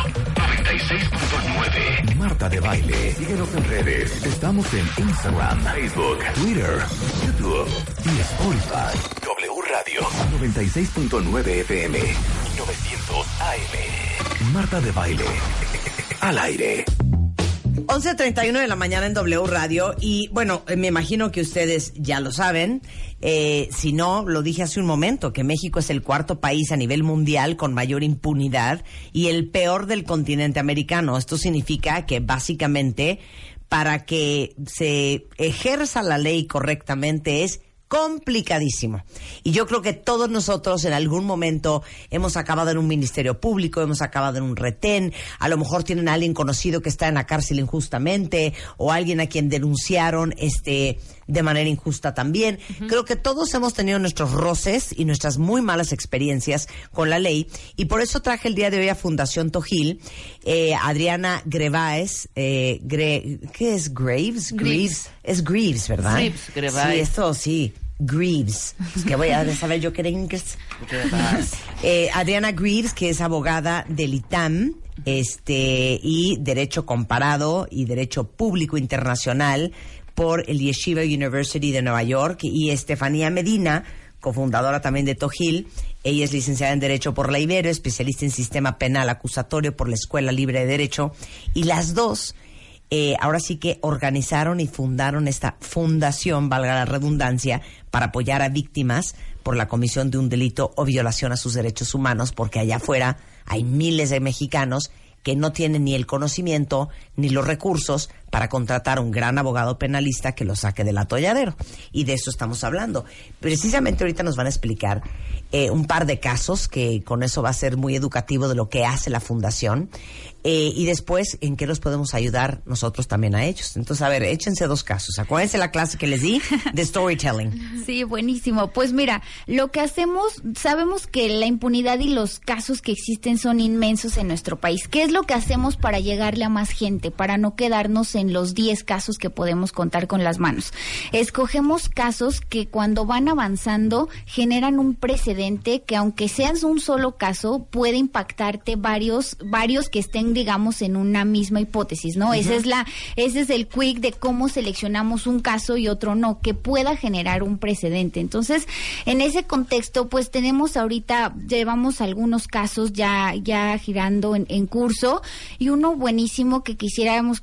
96.9. Marta de Baile. Síguenos en redes. Estamos en Instagram, Facebook, Twitter, YouTube y Spotify. W Radio 96.9 FM 900 AM. Marta de Baile. Al aire. 11.31 de la mañana en W Radio y bueno, eh, me imagino que ustedes ya lo saben, eh, si no, lo dije hace un momento, que México es el cuarto país a nivel mundial con mayor impunidad y el peor del continente americano. Esto significa que básicamente para que se ejerza la ley correctamente es complicadísimo. Y yo creo que todos nosotros en algún momento hemos acabado en un ministerio público, hemos acabado en un retén, a lo mejor tienen a alguien conocido que está en la cárcel injustamente o alguien a quien denunciaron este de manera injusta también. Creo que todos hemos tenido nuestros roces y nuestras muy malas experiencias con la ley y por eso traje el día de hoy a Fundación Tojil eh, Adriana Grevaes, eh, Gre- ¿qué es Graves? Greaves. Es Greaves, ¿verdad? Greaves. Sí, esto sí. Greaves. Es que voy a [laughs] saber yo que era inglés. [laughs] Eh, Adriana Greaves, que es abogada del ITAM, este, y Derecho Comparado y Derecho Público Internacional por el Yeshiva University de Nueva York, y Estefanía Medina, cofundadora también de Tojil. Ella es licenciada en Derecho por la Ibero, especialista en Sistema Penal Acusatorio por la Escuela Libre de Derecho, y las dos eh, ahora sí que organizaron y fundaron esta fundación, valga la redundancia, para apoyar a víctimas por la comisión de un delito o violación a sus derechos humanos, porque allá afuera hay miles de mexicanos que no tienen ni el conocimiento ni los recursos para contratar un gran abogado penalista que lo saque del atolladero. Y de eso estamos hablando. Precisamente ahorita nos van a explicar eh, un par de casos que con eso va a ser muy educativo de lo que hace la fundación. Eh, y después, ¿en qué los podemos ayudar nosotros también a ellos? Entonces, a ver, échense dos casos. Acuérdense la clase que les di de storytelling. [laughs] Sí, buenísimo. Pues mira, lo que hacemos, sabemos que la impunidad y los casos que existen son inmensos en nuestro país. ¿Qué es lo que hacemos para llegarle a más gente, para no quedarnos los 10 casos que podemos contar con las manos. Escogemos casos que cuando van avanzando generan un precedente que aunque seas un solo caso puede impactarte varios varios que estén digamos en una misma hipótesis, ¿no? Esa es la ese es el quick de cómo seleccionamos un caso y otro no, que pueda generar un precedente. Entonces, en ese contexto pues tenemos ahorita llevamos algunos casos ya ya girando en, en curso y uno buenísimo que quisiéramos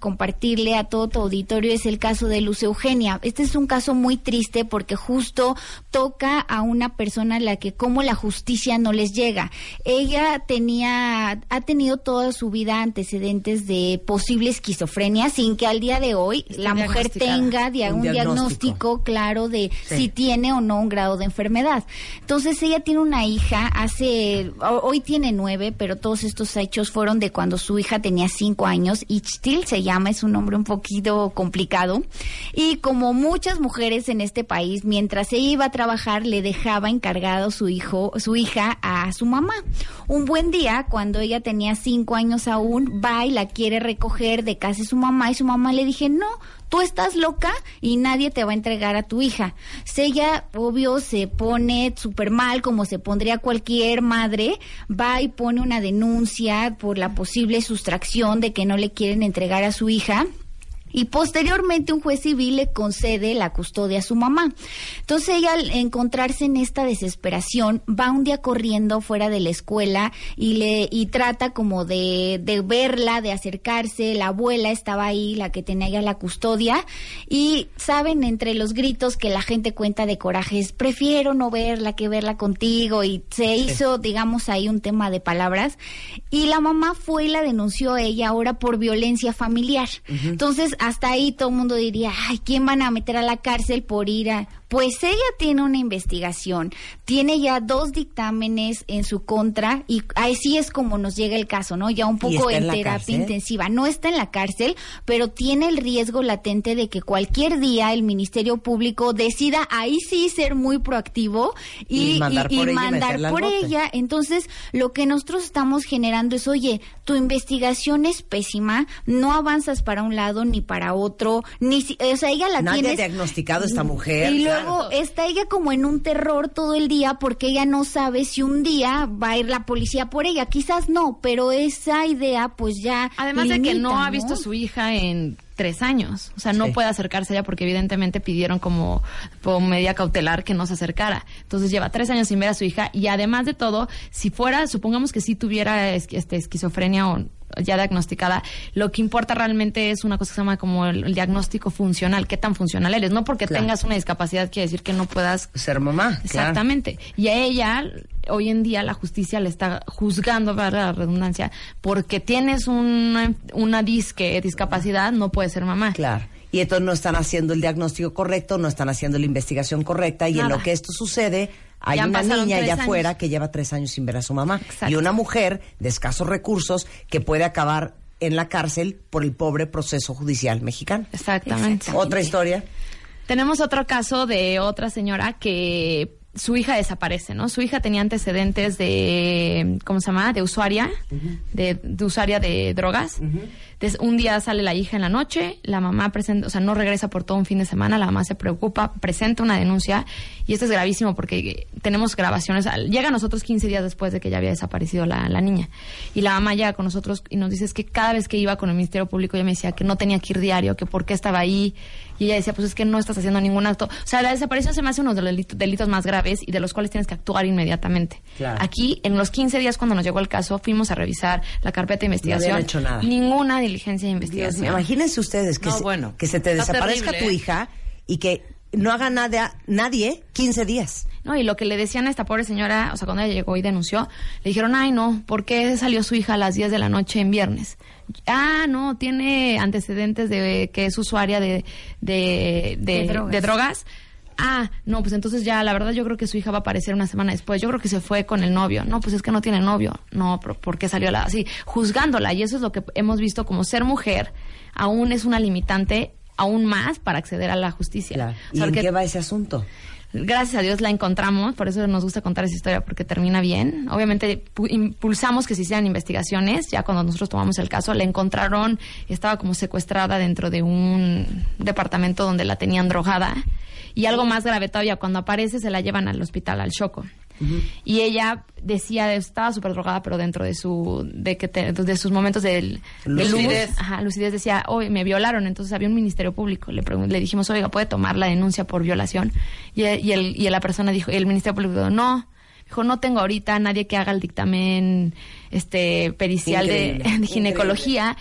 compartirle a todo tu auditorio es el caso de Luz Eugenia. Este es un caso muy triste porque justo toca a una persona a la que como la justicia no les llega. Ella tenía, ha tenido toda su vida antecedentes de posible esquizofrenia sin que al día de hoy la mujer tenga dia- Un un, diagnóstico. diagnóstico claro de Sí. si tiene o no un grado de enfermedad. Entonces ella tiene una hija, hace, ho- hoy tiene nueve, pero todos estos hechos fueron de cuando su hija tenía cinco años. Ichtil se llama, es un nombre un poquito complicado. Y como muchas mujeres en este país, mientras ella iba a trabajar, le dejaba encargado su hijo, su hija a su mamá. Un buen día, cuando ella tenía cinco años aún, va y la quiere recoger de casa su mamá y su mamá le dije, no, tú estás loca y nadie te va a entregar a tu hija. Ella, obvio, se pone súper mal, como se pondría cualquier madre, va y pone una denuncia por la posible sustracción de que no le quieren entregar a su hija. Y posteriormente un juez civil le concede la custodia a su mamá. Entonces ella al encontrarse en esta desesperación va un día corriendo fuera de la escuela y le y trata como de, de verla, de acercarse. La abuela estaba ahí, la que tenía ya la custodia y saben entre los gritos que la gente cuenta de corajes, prefiero no verla que verla contigo y se hizo, digamos, ahí un tema de palabras y la mamá fue y la denunció a ella ahora por violencia familiar. Entonces, hasta ahí todo el mundo diría, ay, ¿quién van a meter a la cárcel por ir a...? Pues ella tiene una investigación, tiene ya dos dictámenes en su contra y así es como nos llega el caso, ¿no? Ya un ¿Y poco en terapia cárcel? intensiva. No está en la cárcel, pero tiene el riesgo latente de que cualquier día el Ministerio Público decida ahí sí ser muy proactivo y, Y mandar por ella mandar por. Entonces, lo que nosotros estamos generando es, oye, tu investigación es pésima, no avanzas para un lado ni para otro, ni si- o sea, ella la Nadie tiene ha diagnosticado a esta mujer. y. luego está ella como en un terror todo el día porque ella no sabe si un día va a ir la policía por ella. Quizás no, pero esa idea pues ya. Además de que no ha visto a su hija en tres años. O sea, no Sí. puede acercarse a ella porque evidentemente pidieron como, como medida cautelar que no se acercara. Entonces lleva tres años sin ver a su hija y además de todo, si fuera, supongamos que sí tuviera es- este, esquizofrenia o ya diagnosticada, lo que importa realmente es una cosa que se llama como el, el diagnóstico funcional, qué tan funcional eres. No porque Claro. tengas una discapacidad quiere decir que no puedas Ser mamá. claro. Exactamente. Y a ella, hoy en día, la justicia le está juzgando, para la redundancia, porque tienes una, una disque discapacidad, no puedes ser mamá. Claro. Y entonces no están haciendo el diagnóstico correcto, no están haciendo la investigación correcta y en lo que esto sucede hay Ya una niña allá años. afuera que lleva tres años sin ver a su mamá Exacto. y una mujer de escasos recursos que puede acabar en la cárcel por el pobre proceso judicial mexicano. Exactamente. Otra historia. Tenemos otro caso de otra señora que su hija desaparece, ¿no? Su hija tenía antecedentes de, ¿cómo se llama? De usuaria, de, de usuaria de drogas. Entonces, un día sale la hija en la noche, la mamá presenta, o sea, no regresa por todo un fin de semana, la mamá se preocupa, presenta una denuncia y esto es gravísimo porque tenemos grabaciones, llega a nosotros 15 días después de que ya había desaparecido la, la niña y la mamá llega con nosotros y nos dice es que cada vez que iba con el Ministerio Público ella me decía que no tenía que ir diario, que por qué estaba ahí y ella decía pues es que no estás haciendo ningún acto, o sea, la desaparición se me hace uno de los delitos, delitos más graves y de los cuales tienes que actuar inmediatamente. Claro. Aquí, en los 15 días cuando nos llegó el caso, fuimos a revisar la carpeta de investigación. habían hecho nada. Ninguna diligencia de investigación. imagínense ustedes que, No, se, bueno. que se te desaparezca terrible, tu ¿eh? hija y que no haga nada nadie 15 días. No, y lo que le decían a esta pobre señora, o sea, cuando ella llegó y denunció, le dijeron, ay, no, ¿por qué salió su hija a las 10 de la noche en viernes? Ah, no, tiene antecedentes de que es usuaria de, de, de, De drogas. de drogas. Ah, no, pues entonces ya, la verdad yo creo que su hija va a aparecer una semana después. Yo creo que se fue con el novio. No, pues es que no tiene novio. No, ¿por qué salió la así? Juzgándola. Y eso es lo que hemos visto como ser mujer, aún es una limitante aún más para acceder a la justicia. Claro. O ¿Y sea, en que- qué va ese asunto? Gracias a Dios la encontramos, por eso nos gusta contar esa historia, porque termina bien. Obviamente pu- impulsamos que se hicieran investigaciones, ya cuando nosotros tomamos el caso, la encontraron, estaba como secuestrada dentro de un departamento donde la tenían drogada. Y algo más grave todavía, cuando aparece se la llevan al hospital, al Choco. Y ella decía, estaba súper drogada, pero dentro de su, de que te- de sus momentos de luz, Lucidez. ajá, lucidez decía, hoy me violaron, entonces había un ministerio público. Le, le dijimos, oiga, ¿puede tomar la denuncia por violación? Y, y, el, y la persona dijo, y el ministerio público dijo, no. Dijo, no tengo ahorita nadie que haga el dictamen este pericial de [laughs] ginecología.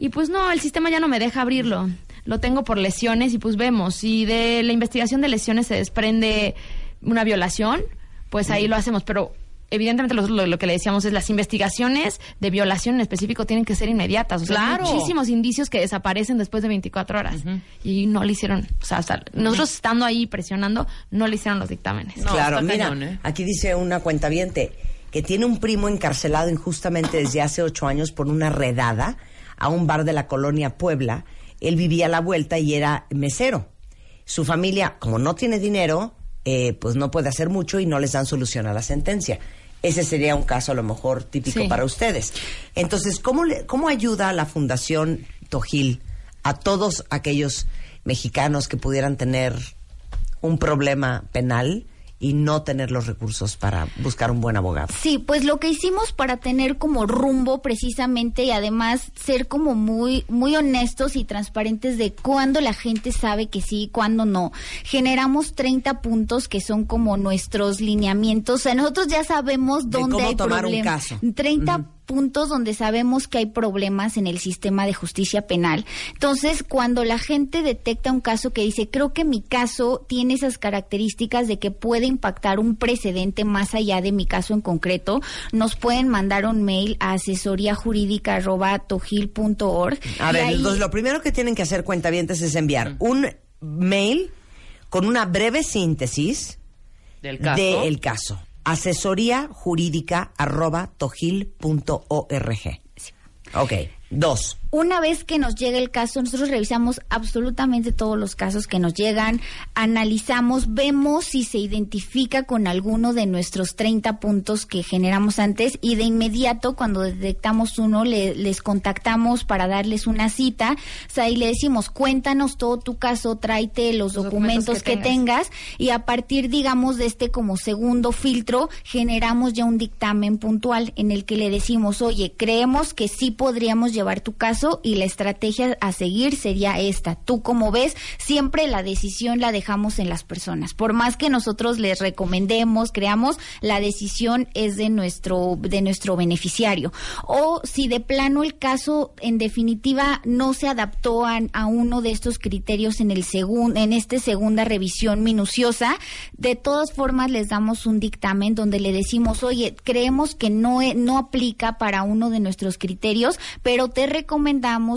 Y pues no, el sistema ya no me deja abrirlo. Lo tengo por lesiones y pues vemos. Si de la investigación de lesiones se desprende una violación, pues ahí lo hacemos. Pero evidentemente lo, lo- lo que le decíamos es las investigaciones de violación en específico tienen que ser inmediatas. O sea, hay Claro. muchísimos indicios que desaparecen después de 24 horas. Y no le hicieron, o sea, hasta nosotros estando ahí presionando, no le hicieron los dictámenes. claro, mira, cañón, ¿eh? aquí dice una cuentaviente que tiene un primo encarcelado injustamente desde hace ocho años por una redada a un bar de la colonia Puebla. Él vivía a la vuelta y era mesero. Su familia, como no tiene dinero, eh, pues no puede hacer mucho y no les dan solución a la sentencia. Ese sería un caso a lo mejor típico Sí. para ustedes. Entonces, ¿cómo, le- ¿cómo ayuda la Fundación Tojil a todos aquellos mexicanos que pudieran tener un problema penal y no tener los recursos para buscar un buen abogado? Sí, pues lo que hicimos para tener como rumbo precisamente y además ser como muy muy honestos y transparentes de cuándo la gente sabe que sí y cuándo no. Generamos 30 puntos que son como nuestros lineamientos. O sea, nosotros ya sabemos De dónde cómo hay tomar un caso. 30 puntos donde sabemos que hay problemas en el sistema de justicia penal. Entonces, cuando la gente detecta un caso que dice, creo que mi caso tiene esas características de que puede impactar un precedente más allá de mi caso en concreto, nos pueden mandar un mail a asesoríajurídica.tojil.org. A ver, ahí- entonces lo primero que tienen que hacer cuentavientes es enviar un mail con una breve síntesis Del caso. del caso. Asesoría jurídica arroba tojil.org. Ok. Dos. Una vez que nos llega el caso, nosotros revisamos absolutamente todos los casos que nos llegan, analizamos, vemos si se identifica con alguno de nuestros 30 puntos que generamos antes y de inmediato cuando detectamos uno le- les contactamos para darles una cita, o sea, y le decimos, cuéntanos todo tu caso, tráete los, Los documentos, documentos que, que tengas y a partir, digamos, de este como segundo filtro, generamos ya un dictamen puntual en el que le decimos, oye, creemos que sí podríamos llevar tu caso y la estrategia a seguir sería esta. Tú como ves, siempre la decisión la dejamos en las personas. Por más que nosotros les recomendemos, creamos, la decisión es de nuestro, de nuestro beneficiario. O si de plano el caso, en definitiva, no se adaptó a, a uno de estos criterios en el segun, en este segunda revisión minuciosa, de todas formas les damos un dictamen donde le decimos, oye, creemos que no, e- no aplica para uno de nuestros criterios, pero te recomendamos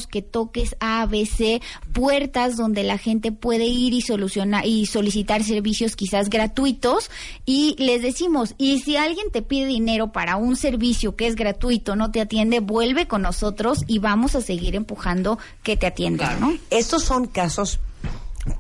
que toques A, B, C, puertas donde la gente puede ir y solucionar y solicitar servicios quizás gratuitos y les decimos, y si alguien te pide dinero para un servicio que es gratuito, no te atiende, vuelve con nosotros y vamos a seguir empujando que te atiendan. Estos son casos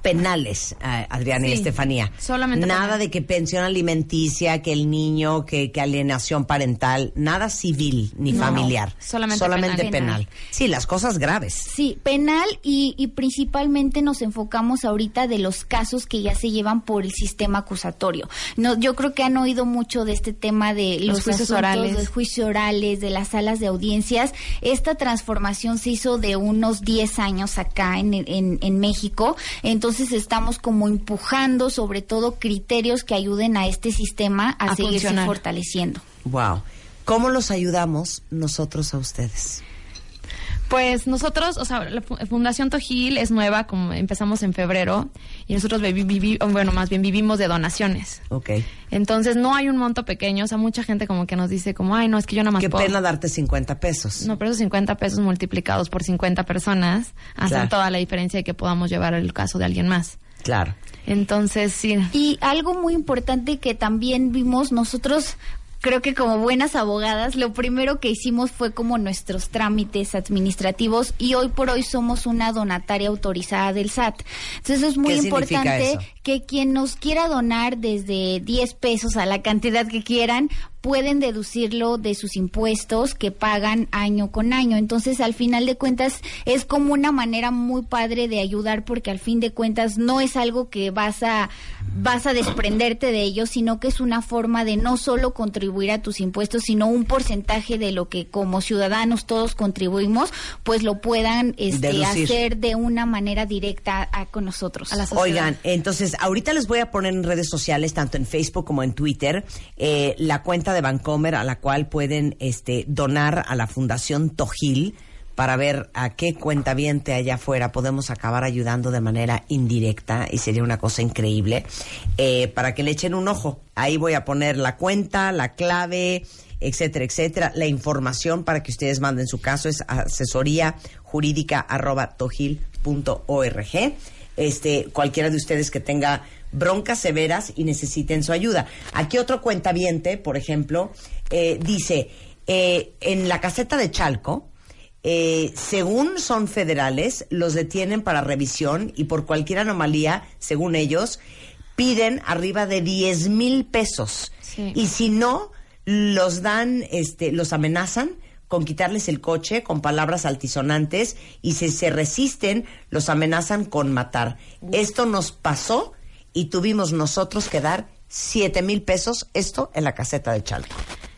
penales, eh, Adriana y Estefanía. solamente Nada penal. de que pensión alimenticia, que el niño, que, que alienación parental, nada civil ni No, familiar. solamente penal. penal. Sí, las cosas graves. Sí, penal y, y principalmente nos enfocamos ahorita de los casos que ya se llevan por el sistema acusatorio. No, yo creo que han oído mucho de este tema de los, Los juicios asuntos orales. de juicios orales, de las salas de audiencias. Esta transformación se hizo de unos 10 años acá en, en, en México. Entonces estamos como empujando sobre todo criterios que ayuden a este sistema a, A seguirse funcionar. fortaleciendo. Wow. ¿Cómo los ayudamos nosotros a ustedes? Pues nosotros, o sea, la Fu- Fundación Tojil es nueva, como empezamos en febrero, y nosotros vivi- vivi- o bueno, más bien vivimos de donaciones. Ok. Entonces no hay un monto pequeño, o sea, mucha gente como que nos dice como, ay, no, es que yo nada más Qué puedo". pena darte 50 pesos. No, pero esos 50 pesos multiplicados por 50 personas hacen Claro. toda la diferencia de que podamos llevar el caso de alguien más. Claro. Entonces, sí. Y algo muy importante que también vimos nosotros creo que como buenas abogadas, lo primero que hicimos fue como nuestros trámites administrativos y hoy por hoy somos una donataria autorizada del SAT. Entonces es muy ¿Qué significa importante que quien nos quiera donar desde 10 pesos a la cantidad que quieran, pueden deducirlo de sus impuestos que pagan año con año. Entonces, al final de cuentas, es como una manera muy padre de ayudar porque al fin de cuentas no es algo que vas a vas a desprenderte de ello, sino que es una forma de no solo contribuir a tus impuestos, sino un porcentaje de lo que como ciudadanos todos contribuimos, pues lo puedan este, hacer de una manera directa a- con nosotros. Oigan, entonces ahorita les voy a poner en redes sociales, tanto en Facebook como en Twitter, eh, la cuenta de Vancomer a la cual pueden este, donar a la Fundación Tojil para ver a qué cuentaviente allá afuera podemos acabar ayudando de manera indirecta y sería una cosa increíble eh, para que le echen un ojo. Ahí voy a poner la cuenta, la clave, etcétera, etcétera. La información para que ustedes manden su caso es asesoría jurídica arroba tojil.org. Este, cualquiera de ustedes que tenga broncas severas y necesiten su ayuda. Aquí otro cuentaviente, por ejemplo, eh, dice, eh, en la caseta de Chalco, eh, según son federales, los detienen para revisión y por cualquier anomalía, según ellos, piden arriba de 10 mil pesos. Sí. Y si no, los dan, este, los amenazan con quitarles el coche con palabras altisonantes y si se resisten, los amenazan con matar. Esto nos pasó y tuvimos nosotros que dar 7 mil pesos, esto en la caseta de Chalco.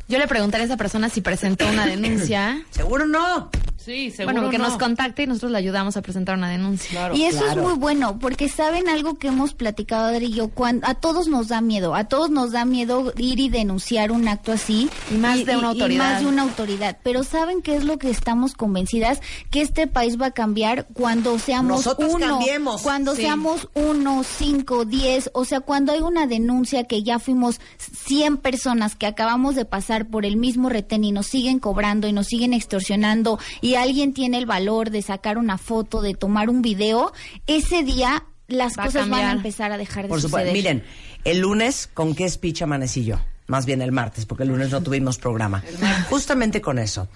Yo le preguntaré a esa persona si presentó una [coughs] denuncia. Seguro no. Sí, seguro Bueno, que no. nos contacte y nosotros le ayudamos a presentar una denuncia. Y eso es muy bueno, porque saben algo que hemos platicado Adri y yo, cuando, a todos nos da miedo, a todos nos da miedo ir y denunciar un acto así. Y más de una y autoridad. más de una autoridad. Pero ¿saben qué es lo que estamos convencidas? Que este país va a cambiar cuando seamos Nosotros uno. cambiemos. Cuando Sí. seamos uno, cinco, diez, o sea, cuando hay una denuncia que ya fuimos 100 personas que acabamos de pasar por el mismo retén y nos siguen cobrando y nos siguen extorsionando y alguien tiene el valor de sacar una foto, de tomar un video, ese día las Va a cosas van a empezar a dejar de Por supuesto. Miren, el lunes, ¿con qué speech amanecí yo? Más bien el martes, porque el lunes no tuvimos programa. Justamente con eso.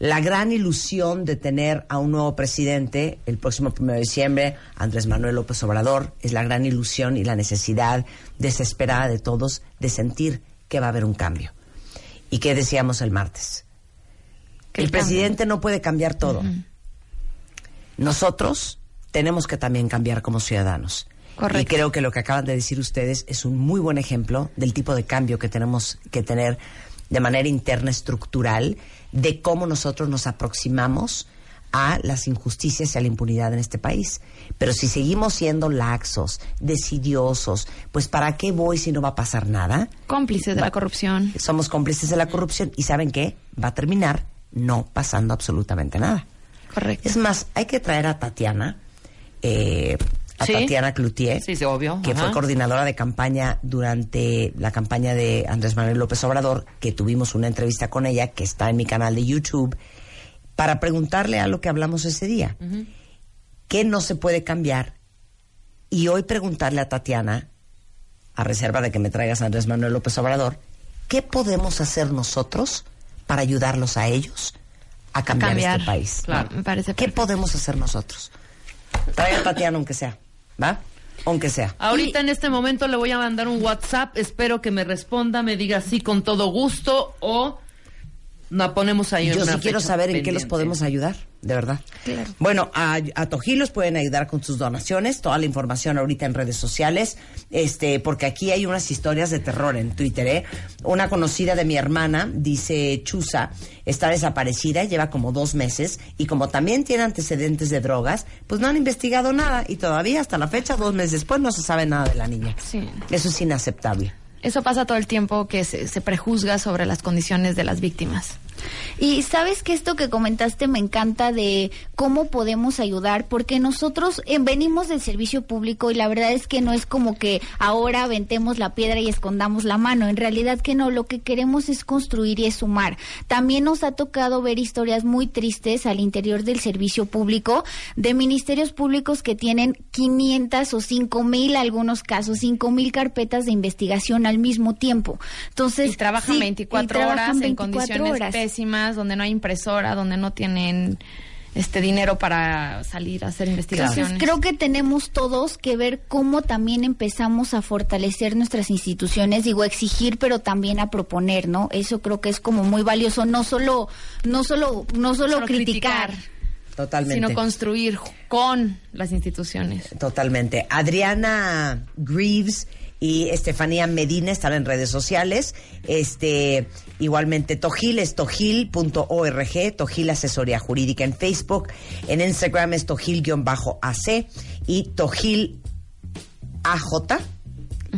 La gran ilusión de tener a un nuevo presidente el próximo 1 de diciembre, Andrés Manuel López Obrador, es la gran ilusión y la necesidad desesperada de todos de sentir que va a haber un cambio. ¿Y qué decíamos el martes? Que el presidente no puede cambiar todo. Nosotros tenemos que también cambiar como ciudadanos. Correcto. Y creo que lo que acaban de decir ustedes es un muy buen ejemplo del tipo de cambio que tenemos que tener de manera interna estructural de cómo nosotros nos aproximamos a las injusticias y a la impunidad en este país. Pero si seguimos siendo laxos, decidiosos, pues ¿para qué voy si no va a pasar nada? Cómplices de la corrupción. Somos cómplices de la corrupción y ¿saben qué? Va a terminar no pasando absolutamente nada. Correcto. Es más, hay que traer a Tatiana, eh, a Sí. Tatiana Cloutier, Sí, sí, obvio. que Ajá. fue coordinadora de campaña durante la campaña de Andrés Manuel López Obrador, que tuvimos una entrevista con ella, que está en mi canal de YouTube, para preguntarle a lo que hablamos ese día. ¿Qué no se puede cambiar? Y hoy preguntarle a Tatiana, a reserva de que me traigas a Andrés Manuel López Obrador, ¿qué podemos hacer nosotros para ayudarlos a ellos a cambiar, cambiar. este país? Claro, me parece ¿Qué podemos hacer nosotros? Trae a Tatiana aunque sea, ¿va? Aunque sea. Ahorita en este momento le voy a mandar un WhatsApp, espero que me responda, me diga sí con todo gusto o la ponemos ahí en Yo una sí quiero saber en qué los podemos ayudar, de verdad. Bueno, a, a Tojí los pueden ayudar con sus donaciones, toda la información ahorita en redes sociales, este, porque aquí hay unas historias de terror en Twitter, ¿eh? Una conocida de mi hermana, dice Chusa, está desaparecida, lleva como dos meses, y como también tiene antecedentes de drogas, pues no han investigado nada, y todavía hasta la fecha, dos meses después, no se sabe nada de la niña. Sí. Eso es inaceptable. Eso pasa todo el tiempo que se, prejuzga sobre las condiciones de las víctimas. Y sabes que esto que comentaste me encanta de cómo podemos ayudar, porque nosotros eh, venimos del servicio público y la verdad es que no es como que ahora aventemos la piedra y escondamos la mano. En realidad que no, lo que queremos es construir y es sumar. También nos ha tocado ver historias muy tristes al interior del servicio público de ministerios públicos que tienen 500 o 5 mil, algunos casos, 5 mil carpetas de investigación mismo tiempo. Entonces, Y trabajan sí, 24 y trabajan horas en 24 condiciones horas. pésimas, donde no hay impresora, donde no tienen este dinero para salir a hacer investigaciones. Entonces, creo que tenemos todos que ver cómo también empezamos a fortalecer nuestras instituciones, digo, exigir, pero también a proponer, ¿no? Eso creo que es como muy valioso, no solo, no solo, no solo, Solo criticar. Totalmente. sino construir con las instituciones. Totalmente. Adriana Greaves y Estefanía Medina están en redes sociales. Este, igualmente Tojil es tojil.org, Tojil Asesoría Jurídica en Facebook, en Instagram es tojil-ac y Tojil AJ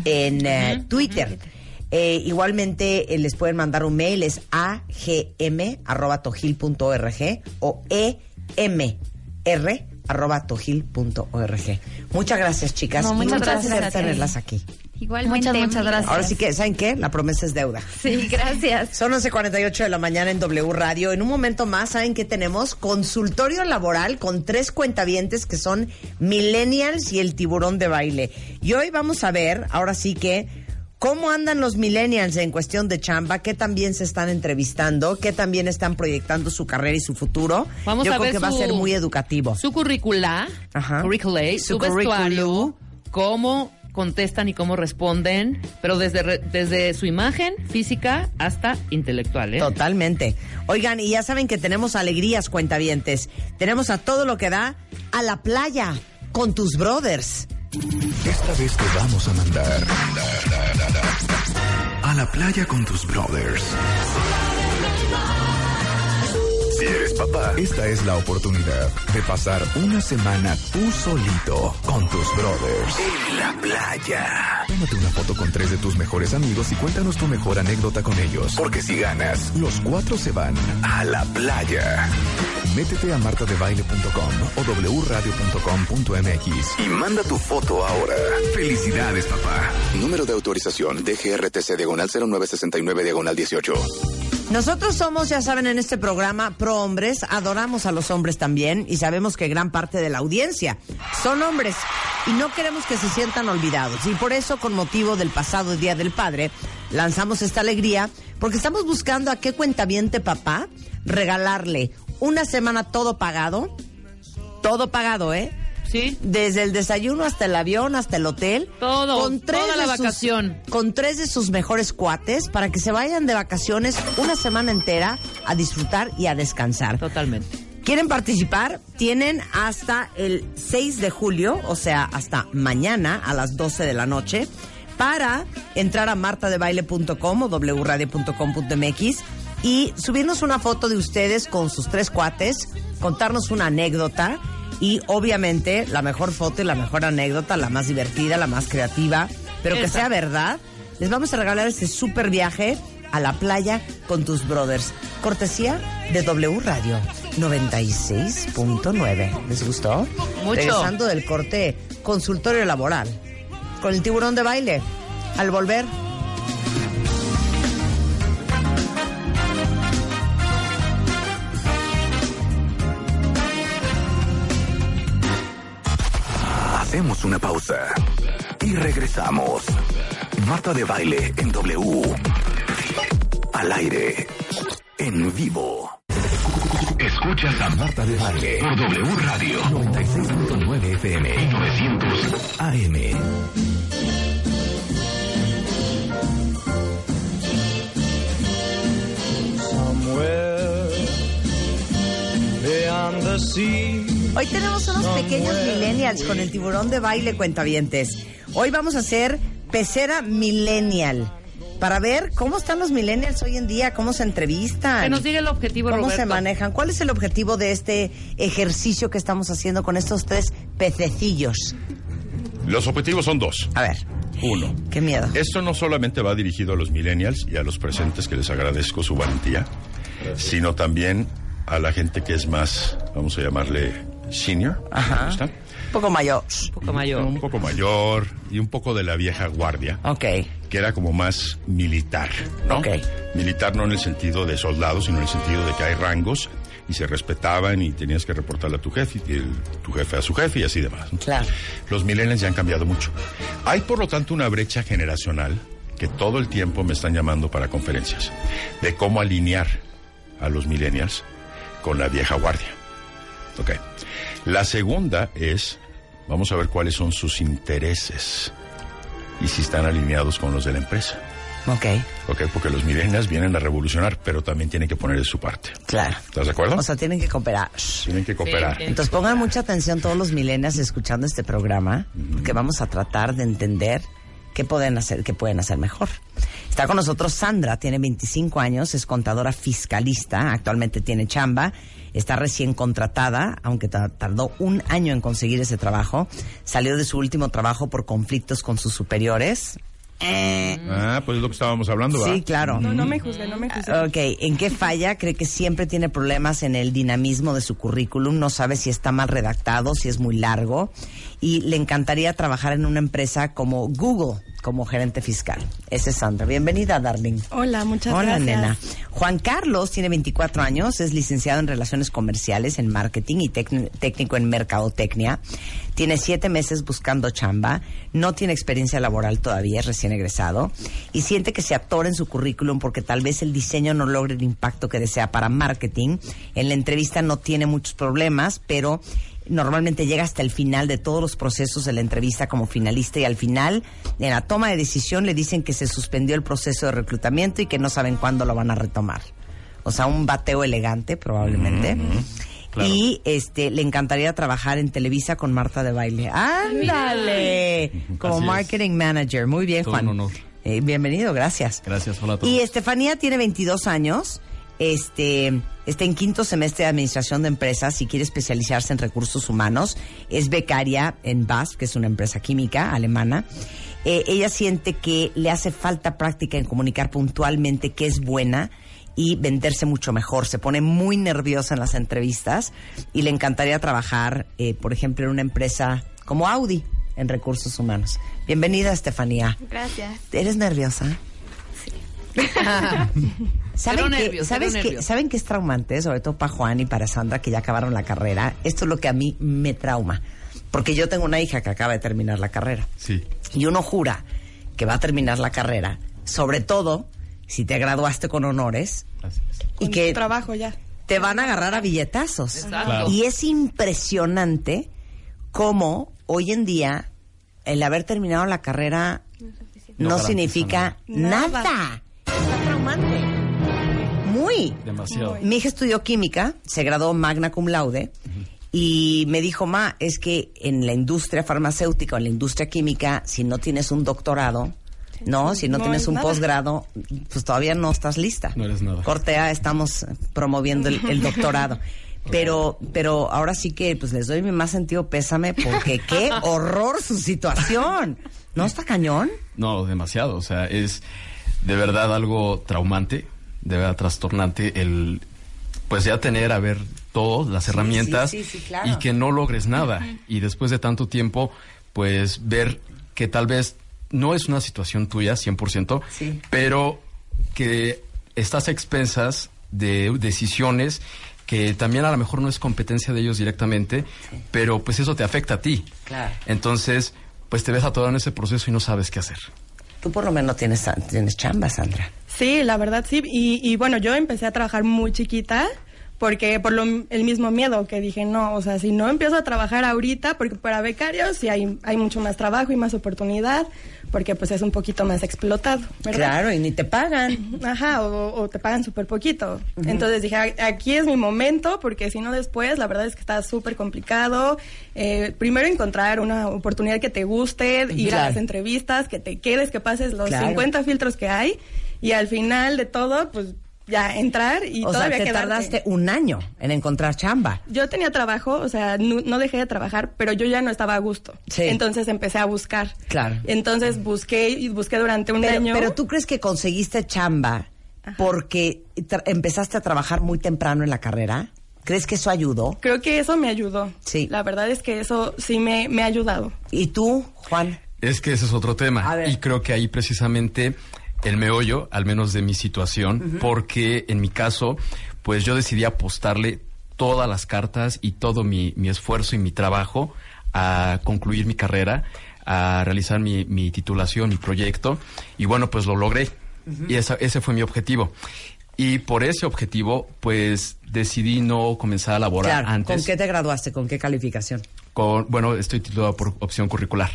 en eh, Twitter. Eh, igualmente eh, les pueden mandar un mail, es agm.tojil.org o emr.tojil.org. Muchas gracias, chicas. No, muchas gracias ti. tenerlas aquí. Igualmente. Muchas, muchas gracias. Ahora sí que, ¿saben qué? La promesa es deuda. Sí, gracias. Son 11.48 de la mañana en W Radio. En un momento más, ¿saben qué tenemos? Consultorio laboral con tres cuentavientes que son millennials y el tiburón de baile. Y hoy vamos a ver, ahora sí que, cómo andan los millennials en cuestión de chamba, qué también se están entrevistando, qué también están proyectando su carrera y su futuro. Vamos Yo a creo ver que va a ser muy educativo. Su currícula, Ajá. curriculate, Su su, vestuario, cómo contestan y cómo responden, pero desde, re- desde su imagen física hasta intelectual, ¿eh? Totalmente. Oigan, y ya saben que tenemos alegrías, cuentavientes. Tenemos a todo lo que da a la playa con tus brothers. Esta vez te vamos a mandar a la playa con tus brothers. Eres papá, esta es la oportunidad de pasar una semana tú solito con tus brothers en la playa. Tómate una foto con tres de tus mejores amigos y cuéntanos tu mejor anécdota con ellos. Porque si ganas, los cuatro se van a la playa. Métete a martadebaile.com o wradio.com.mx y manda tu foto ahora. Felicidades, papá. Número de autorización DGRTC diagonal 0969 diagonal 18. Nosotros somos, ya saben, en este programa pro hombres, adoramos a los hombres también y sabemos que gran parte de la audiencia son hombres y no queremos que se sientan olvidados. Y por eso, con motivo del pasado Día del Padre, lanzamos esta alegría porque estamos buscando a qué cuentaviente papá regalarle una semana todo pagado, todo pagado, ¿eh? Sí. Desde el desayuno hasta el avión, hasta el hotel. Todo, Con tres toda la sus- vacación. con tres de sus mejores cuates para que se vayan de vacaciones una semana entera a disfrutar y a descansar. Totalmente. ¿Quieren participar? Tienen hasta el 6 de julio, o sea, hasta mañana a las 12 de la noche, para entrar a martadebaile.com o wradio.com.mx y subirnos una foto de ustedes con sus tres cuates, contarnos una anécdota y obviamente la mejor foto y la mejor anécdota, la más divertida, la más creativa, pero que sea verdad. Les vamos a regalar este super viaje a la playa con tus brothers. Cortesía de W Radio 96.9. ¿Les gustó? Mucho. Regresando del corte consultorio laboral con el tiburón de baile. Al volver, Hacemos una pausa y regresamos. Marta de baile en W. Al aire. En vivo. Escuchas a Marta de baile por W Radio 96.9 FM y 900 AM. Hoy tenemos unos pequeños millennials con el tiburón de baile cuentavientes. Hoy vamos a hacer pecera millennial para ver cómo están los millennials hoy en día, cómo se entrevistan. Que nos diga el objetivo, ¿Cómo Roberto. se manejan? ¿Cuál es el objetivo de este ejercicio que estamos haciendo con estos tres pececillos? Los objetivos son dos. A ver. Uno. Qué miedo. Esto no solamente va dirigido a los millennials y a los presentes que les agradezco su valentía, sino también a la gente que es más, vamos a llamarle senior. Un poco mayor. Un poco mayor. Un poco mayor y un poco de la vieja guardia. Ok. Que era como más militar, ¿no? Ok. Militar no en el sentido de soldado, sino en el sentido de que hay rangos y se respetaban y tenías que reportarle a tu jefe y el- tu jefe a su jefe y así demás. ¿no? Claro. Los millennials ya han cambiado mucho. Hay por lo tanto una brecha generacional que todo el tiempo me están llamando para conferencias de cómo alinear a los millennials con la vieja guardia. Ok. La segunda es, vamos a ver cuáles son sus intereses y si están alineados con los de la empresa. Ok. Ok, porque los millennials vienen a revolucionar, pero también tienen que poner de su parte. Claro. ¿Estás de acuerdo? O sea, tienen que cooperar. tienen que cooperar. Entonces pongan mucha atención todos los millennials escuchando este programa, que vamos a tratar de entender qué pueden hacer, qué pueden hacer mejor. Está con nosotros Sandra, tiene 25 años, es contadora fiscalista, actualmente tiene chamba, está recién contratada, aunque ta- tardó un año en conseguir ese trabajo, salió de su último trabajo por conflictos con sus superiores. Ah, pues es lo que estábamos hablando, ¿verdad? Sí, claro. No, no me juzgue, no me juzgue. Ok, ¿en qué falla? Cree que siempre tiene problemas en el dinamismo de su currículum, no sabe si está mal redactado, si es muy largo y le encantaría trabajar en una empresa como Google como gerente fiscal. Ese es Sandra. Bienvenida, darling. Hola, muchas Hola, gracias. nena. Juan Carlos tiene 24 años, es licenciado en Relaciones Comerciales, en Marketing y técnico en Mercadotecnia. Tiene siete meses buscando chamba, no tiene experiencia laboral todavía, es recién egresado, y siente que se atora en su currículum porque tal vez el diseño no logre el impacto que desea para marketing. En la entrevista no tiene muchos problemas, pero normalmente llega hasta el final de todos los procesos de la entrevista como finalista y al final, en la toma de decisión, le dicen que se suspendió el proceso de reclutamiento y que no saben cuándo lo van a retomar. O sea, un bateo elegante probablemente. Claro. Y este le encantaría trabajar en Televisa con Marta de Baile. ¡Ándale! Como Así es. marketing manager. Muy bien, Todo Juan. un honor. Eh, bienvenido, gracias. Gracias, hola a todos. Y Estefanía tiene 22 años. Este está en quinto semestre de administración de empresas y quiere especializarse en recursos humanos. Es becaria en BASF, que es una empresa química alemana. Eh, ella siente que le hace falta práctica en comunicar puntualmente que es buena y venderse mucho mejor. Se pone muy nerviosa en las entrevistas y le encantaría trabajar, eh, por ejemplo, en una empresa como Audi en recursos humanos. Bienvenida, Estefanía. Gracias. ¿Eres nerviosa? [laughs] ¿Saben, Cero que, nervios, ¿sabes que. ¿Saben que es traumante? Sobre todo para Juan y para Sandra, que ya acabaron la carrera. Esto es lo que a mí me trauma. Porque yo tengo una hija que acaba de terminar la carrera. Sí. Y uno jura que va a terminar la carrera, sobre todo si te graduaste con honores y Con que tu trabajo ya. te van a agarrar a billetazos. Exacto. Y es impresionante cómo hoy en día el haber terminado la carrera no, significa nada. nada. Está traumante. Muy. Demasiado. Mi hija estudió química, se graduó magna cum laude y me dijo, ma, es que en la industria farmacéutica o en la industria química, si no tienes un doctorado, no, si no, No tienes es un nada. posgrado, pues todavía no estás lista. No eres nada. Cortea, estamos promoviendo el, el doctorado. [laughs] Pero, pero ahora sí que pues les doy mi más sentido pésame porque qué [laughs] horror su situación. ¿No está cañón? No, demasiado. O sea, es de verdad algo traumante, de verdad trastornante el, pues ya tener a ver todas las Sí, herramientas sí, sí, sí, claro. y que no logres nada. Y después de tanto tiempo, pues ver que tal vez no es una situación tuya 100%, Sí. pero que estás a expensas de decisiones que también a lo mejor no es competencia de ellos directamente, pero pues eso te afecta a ti. Claro. Entonces, pues te ves atorado en ese proceso y no sabes qué hacer. Tú por lo menos tienes, tienes chamba, Sandra. Sí, la verdad sí. Y, y bueno, yo empecé a trabajar muy chiquita porque por lo, el mismo miedo que dije, no, o sea, si no empiezo a trabajar ahorita, porque para becarios sí hay, hay mucho más trabajo y más oportunidad, porque pues es un poquito más explotado, ¿verdad? Claro, y ni te pagan. Ajá, o, o te pagan súper poquito. Entonces dije, "A- aquí es mi momento, porque si no después, la verdad es que está súper complicado. Eh, primero encontrar una oportunidad que te guste, ir a las entrevistas, que te quedes, que pases los Claro. 50 filtros que hay, y al final de todo, pues ya entrar y o sea, todavía te quedarte. tardaste un año en encontrar chamba. Yo tenía trabajo, o sea, no, no dejé de trabajar, pero yo ya no estaba a gusto. Sí. Entonces empecé a buscar. Claro. Entonces busqué y busqué durante un Pero, año. pero tú crees que conseguiste chamba porque empezaste a trabajar muy temprano en la carrera. ¿Crees que eso ayudó? Creo que eso me ayudó. Sí. La verdad es que eso sí me, me ha ayudado. ¿Y tú, Juan? Es que ese es otro tema. Y creo que ahí precisamente el meollo, al menos de mi situación, porque en mi caso, pues yo decidí apostarle todas las cartas y todo mi, mi esfuerzo y mi trabajo a concluir mi carrera, a realizar mi, mi titulación, mi proyecto. Y bueno, pues lo logré. Y esa- ese fue mi objetivo. Y por ese objetivo, pues decidí no comenzar a laborar Claro, antes. ¿Con qué te graduaste? ¿Con qué calificación? con- bueno, estoy titulado por opción curricular.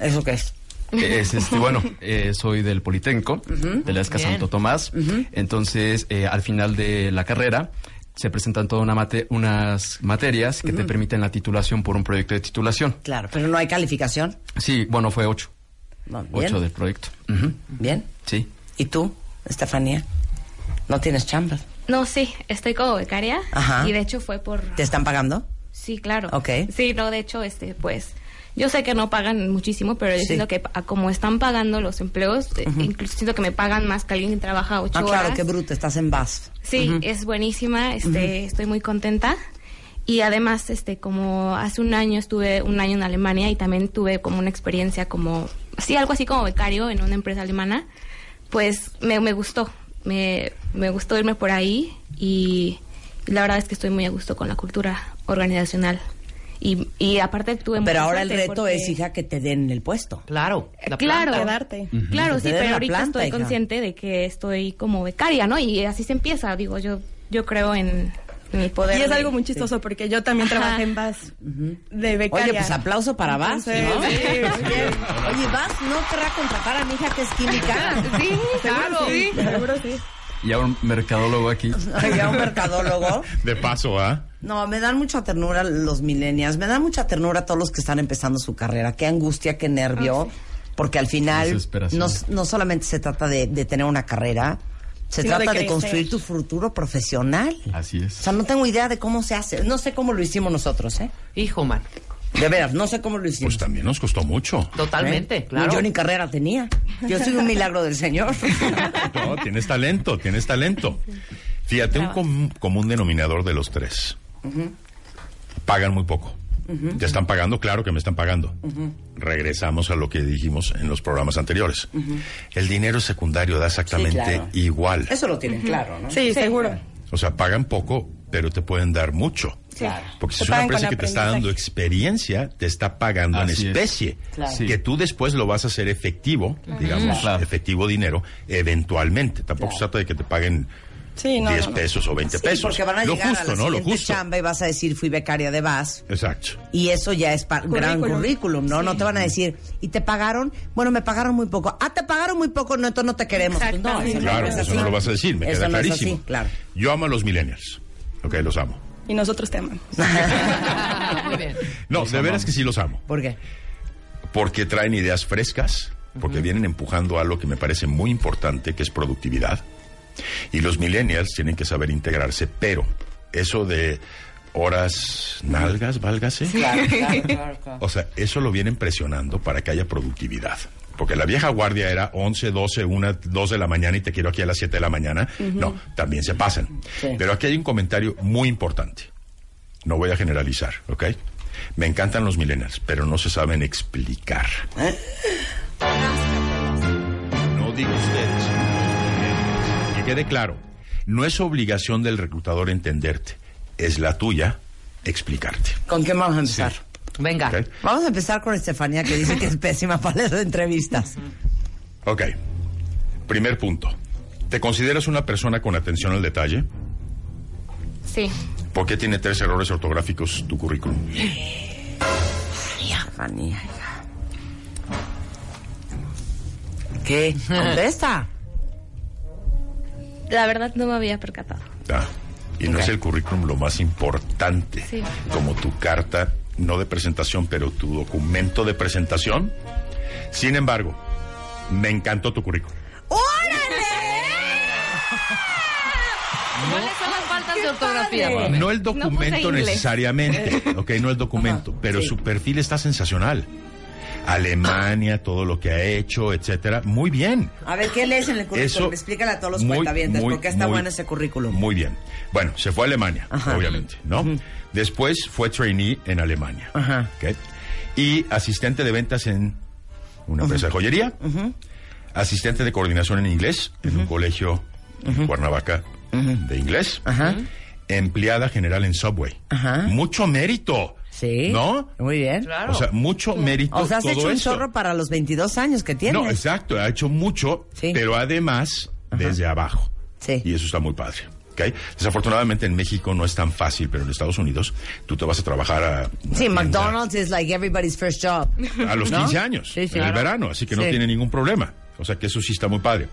¿Eso qué es? Es, este, bueno, [laughs] eh, soy del Politécnico, de la ESCA Bien. Santo Tomás. Entonces, eh, al final de la carrera, se presentan todas una mate- unas materias que te permiten la titulación por un proyecto de titulación. Claro, pero no hay calificación. Sí, bueno, fue ocho. Ocho del proyecto. Bien. Sí. ¿Y tú, Estefanía? ¿No tienes chamba? No, sí, estoy como becaria Ajá. y de hecho fue por... ¿Te están pagando? Sí, claro. Ok. Sí, no, de hecho, este, pues, yo sé que no pagan muchísimo, pero yo Sí. siento que a como están pagando los empleos, eh, incluso siento que me pagan más que alguien que trabaja ocho Ah, claro, horas. qué bruto, estás en VAS. Sí, es buenísima, este, estoy muy contenta. Y además, este, como hace un año estuve un año en Alemania y también tuve como una experiencia como, sí, algo así como becario en una empresa alemana, pues me, me gustó, me, me gustó irme por ahí y la verdad es que estoy muy a gusto con la cultura organizacional. Y, y aparte tuve Pero ahora el reto porque- es, hija, que te den el puesto. Claro. la Claro. planta. Quedarte. Claro, sí, pero ahorita planta, estoy hija. consciente de que estoy como becaria, ¿no? Y así se empieza, digo, yo yo creo en, el poder. Y es de- algo muy chistoso porque yo también Ajá. trabajé en VAS de becaria. Oye, pues aplauso para VAS. ¿no? sí, [laughs] Oye, sí. Oye, VAS no querrá contratar a mi hija que es química. Sí, [laughs] claro. Sí, seguro sí. Y ahora un mercadólogo aquí. [laughs] Oye, un mercadólogo. De paso, ¿ah? No, me dan mucha ternura los millennials, me dan mucha ternura todos los que están empezando su carrera. Qué angustia, qué nervio, porque al final no, no solamente se trata de, de tener una carrera, se Sino trata de, construir tu futuro profesional. Así O es. sea, no tengo idea de cómo se hace. No sé cómo lo hicimos nosotros, ¿eh? Hijo, man. De veras, no sé cómo lo hicimos. Pues también nos costó mucho. Totalmente, ¿Eh? claro. Yo ni carrera tenía. Yo soy un milagro del Señor. [laughs] No, tienes talento, tienes talento. Fíjate, un com- común denominador de los tres. Pagan muy poco. Te están pagando, claro que me están pagando. Regresamos a lo que dijimos en los programas anteriores. El dinero secundario da exactamente Sí, claro. igual. Eso lo tienen claro, ¿no? Sí, seguro. O sea, pagan poco, pero te pueden dar mucho. Claro. Porque si es una empresa que te está dando experiencia, te está pagando en es. especie. Claro. Que tú después lo vas a hacer efectivo, digamos, Claro. efectivo dinero, eventualmente. Tampoco se trata de que te paguen Sí, no, 10 no, no. pesos o 20 Sí, pesos. porque van a lo llegar justo, a la ¿no? Lo justo. chamba y vas a decir, fui becaria de VAS. Exacto. Y eso ya es pa- gran Currículum. currículum, ¿no? No te van a decir, ¿y te pagaron? Bueno, me pagaron muy poco. Ah, te pagaron muy poco, no, entonces no te queremos. Pues no, eso no Claro, es eso no lo vas a decir, me Eso queda no es clarísimo. así, claro. Yo amo a los millennials. Ok, los amo. Y nosotros te amamos. [laughs] Muy bien. No, de veras que sí los amo. ¿Por qué? Porque traen ideas frescas, porque vienen empujando algo que me parece muy importante, que es productividad. Y los millennials tienen que saber integrarse, pero eso de horas nalgas, válgase. Claro, claro, claro, claro. O sea, eso lo vienen presionando para que haya productividad. Porque la vieja guardia era 11, 12, 1, 2 de la mañana y te quiero aquí a las 7 de la mañana. No, también se pasan. Sí. Pero aquí hay un comentario muy importante. No voy a generalizar, ¿ok? Me encantan los millennials, pero no se saben explicar. No digo ustedes. Que quede claro, no es obligación del reclutador entenderte, es la tuya explicarte. ¿Con qué vamos a empezar? Venga. Vamos a empezar con Estefanía, que dice que es pésima para las entrevistas. Ok. Primer punto. ¿Te consideras una persona con atención al detalle? Sí. ¿Por qué tiene tres errores ortográficos tu currículum? Estefanía, hija. ¿Qué? Contesta. La verdad no me había percatado. Ah, y no es el currículum lo más importante, Sí. como tu carta, no de presentación, pero tu documento de presentación. Sin embargo, me encantó tu currículum. [laughs] ¿Cuáles son las faltas de ortografía? No el documento necesariamente, [laughs] ok, no el documento, pero sí. su perfil está sensacional. Alemania, todo lo que ha hecho, etcétera. Muy bien. A ver, ¿qué lees en el currículum? Eso, Explícale a todos los muy, cuentavientes muy, por qué está muy- bueno ese currículum. Muy bien. Bueno, se fue a Alemania, Ajá. obviamente, ¿no? Después fue trainee en Alemania. Ajá. Y asistente de ventas en una empresa de joyería. Asistente de coordinación en inglés en un colegio en Cuernavaca de inglés. Empleada general en Subway. Mucho mérito. Sí. ¿No? Muy bien. O sea, mucho mérito. O sea, has todo hecho un esto. zorro para los 22 años que tienes. No, exacto, ha hecho mucho, pero además desde abajo. Sí. Y eso está muy padre. ¿ok? Desafortunadamente en México no es tan fácil, pero en Estados Unidos tú te vas a trabajar a, Sí, tienda McDonald's is like everybody's first job. a los ¿No? 15 años, Sí, sí. en el Claro. verano, así que no tiene ningún problema. O sea que eso sí está muy padre.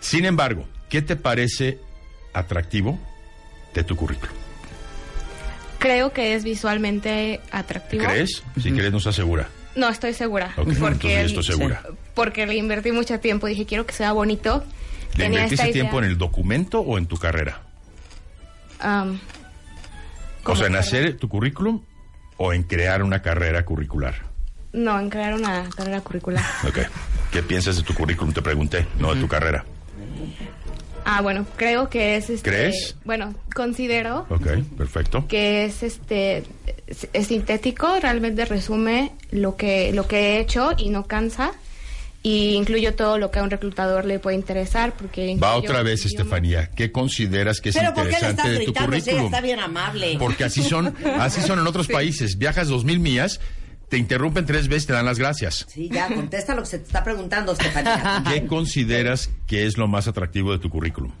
Sin embargo, ¿qué te parece atractivo de tu currículum? Creo que es visualmente atractivo. ¿Crees? Si crees, nos asegura. No, estoy segura. Ok, entonces ya estoy segura. Porque le invertí mucho tiempo. Dije, quiero que sea bonito. ¿Le Tenía invertiste esta idea. tiempo en el documento o en tu carrera? Am, O sea, en hacer tu currículum o en crear una carrera curricular. no, en crear una carrera curricular. Ok. ¿Qué piensas de tu currículum? Te pregunté, no de tu carrera. Ah, bueno, creo que es este. ¿Crees? Bueno, considero Ok, perfecto. que es este es, es sintético, realmente resume lo que lo que he hecho y no cansa y incluyo todo lo que a un reclutador le puede interesar porque Va otra vez, Estefanía. ¿Qué consideras que es Pero ¿por qué le interesante estás de tu gritando? Currículum? está bien amable. Porque así son, así son en otros [laughs] países. Viajas dos mil millas, te interrumpen tres veces, te dan las gracias. Sí, ya, contesta lo que se te está preguntando, Estefanía. [laughs] ¿Qué consideras que es lo más atractivo de tu currículum?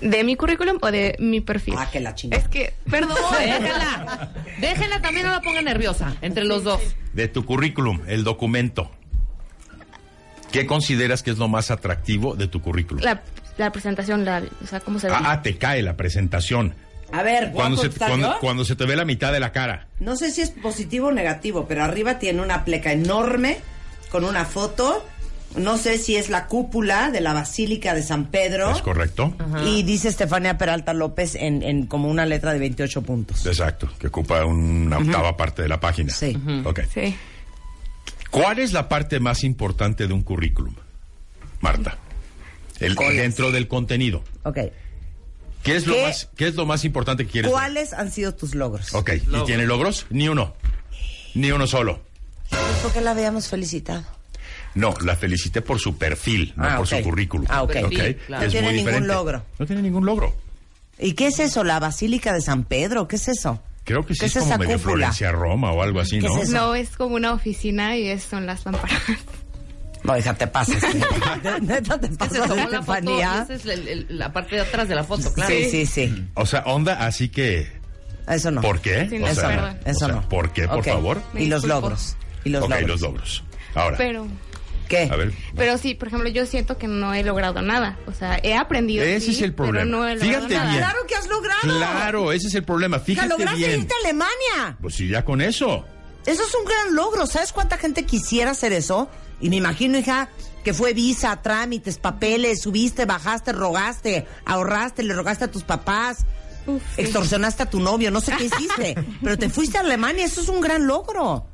de mi currículum o de mi perfil. Ah, que la chingada. Es que, perdón. [laughs] Déjala. Déjenla también, no la ponga nerviosa. Entre los dos. De tu currículum, el documento. ¿Qué consideras que es lo más atractivo de tu currículum? La, la presentación, la, o sea, cómo se ve. Ah, ah, te cae la presentación. A ver, ¿puedo Cuando se, cuando, se te ve la mitad de la cara. No sé si es positivo o negativo, pero arriba tiene una pleca enorme con una foto. No sé si es la cúpula de la Basílica de San Pedro. ¿Es correcto? Y dice Estefania Peralta López en, en como una letra de 28 puntos. Exacto, que ocupa una octava parte de la página. Sí. Ok. Sí. ¿Cuál es la parte más importante de un currículum, Marta? El, dentro del contenido. Ok. ¿Qué es, lo ¿Qué- más, ¿Qué es lo más importante que quieres? ver? ¿Cuáles han sido tus logros? Ok, ¿y tiene logros? Ni uno. Ni uno solo. Pues porque la habíamos felicitado. No, la felicité por su perfil, no Ah, por ok. su currículum. Ah, ok. Ok, Perfil, claro. Es No tiene muy ningún diferente. logro. No tiene ningún logro. ¿Y qué es eso? ¿La Basílica de San Pedro? ¿Qué es eso? Creo que sí ¿Qué es es como esa medio cúpula? Florencia Roma o algo así, ¿Qué ¿no? es eso? No, es como una oficina y es, son las lámparas. No, hija, te pasas. [laughs] Neta, [laughs] te Se pasas, tomó la foto y Estefanía. esa es el- el- la parte de atrás de la foto, claro. Sí, sí, sí. O sea, onda, así que... Eso no. ¿Por qué? Sí, O no, sea, perdón. o Eso sea, no. ¿Por qué, por Ok. favor? Y los disculpo. logros. Y los ok, logros. los logros. Ahora, Pero, ¿Qué? a ver. pero sí, por ejemplo, yo siento que no he logrado nada. O sea, he aprendido. Ese sí, es el problema. Pero no he logrado Fíjate nada. bien. Claro que has logrado. Claro, ese es el problema. Fíjate lograste bien. irte a Alemania. Pues sí, ya con eso. Eso es un gran logro. ¿Sabes cuánta gente quisiera hacer eso? Y me imagino, hija, que fue visa, trámites, papeles, subiste, bajaste, rogaste, ahorraste, le rogaste a tus papás, Uf, sí. extorsionaste a tu novio, no sé qué hiciste. [laughs] pero te fuiste a Alemania, eso es un gran logro.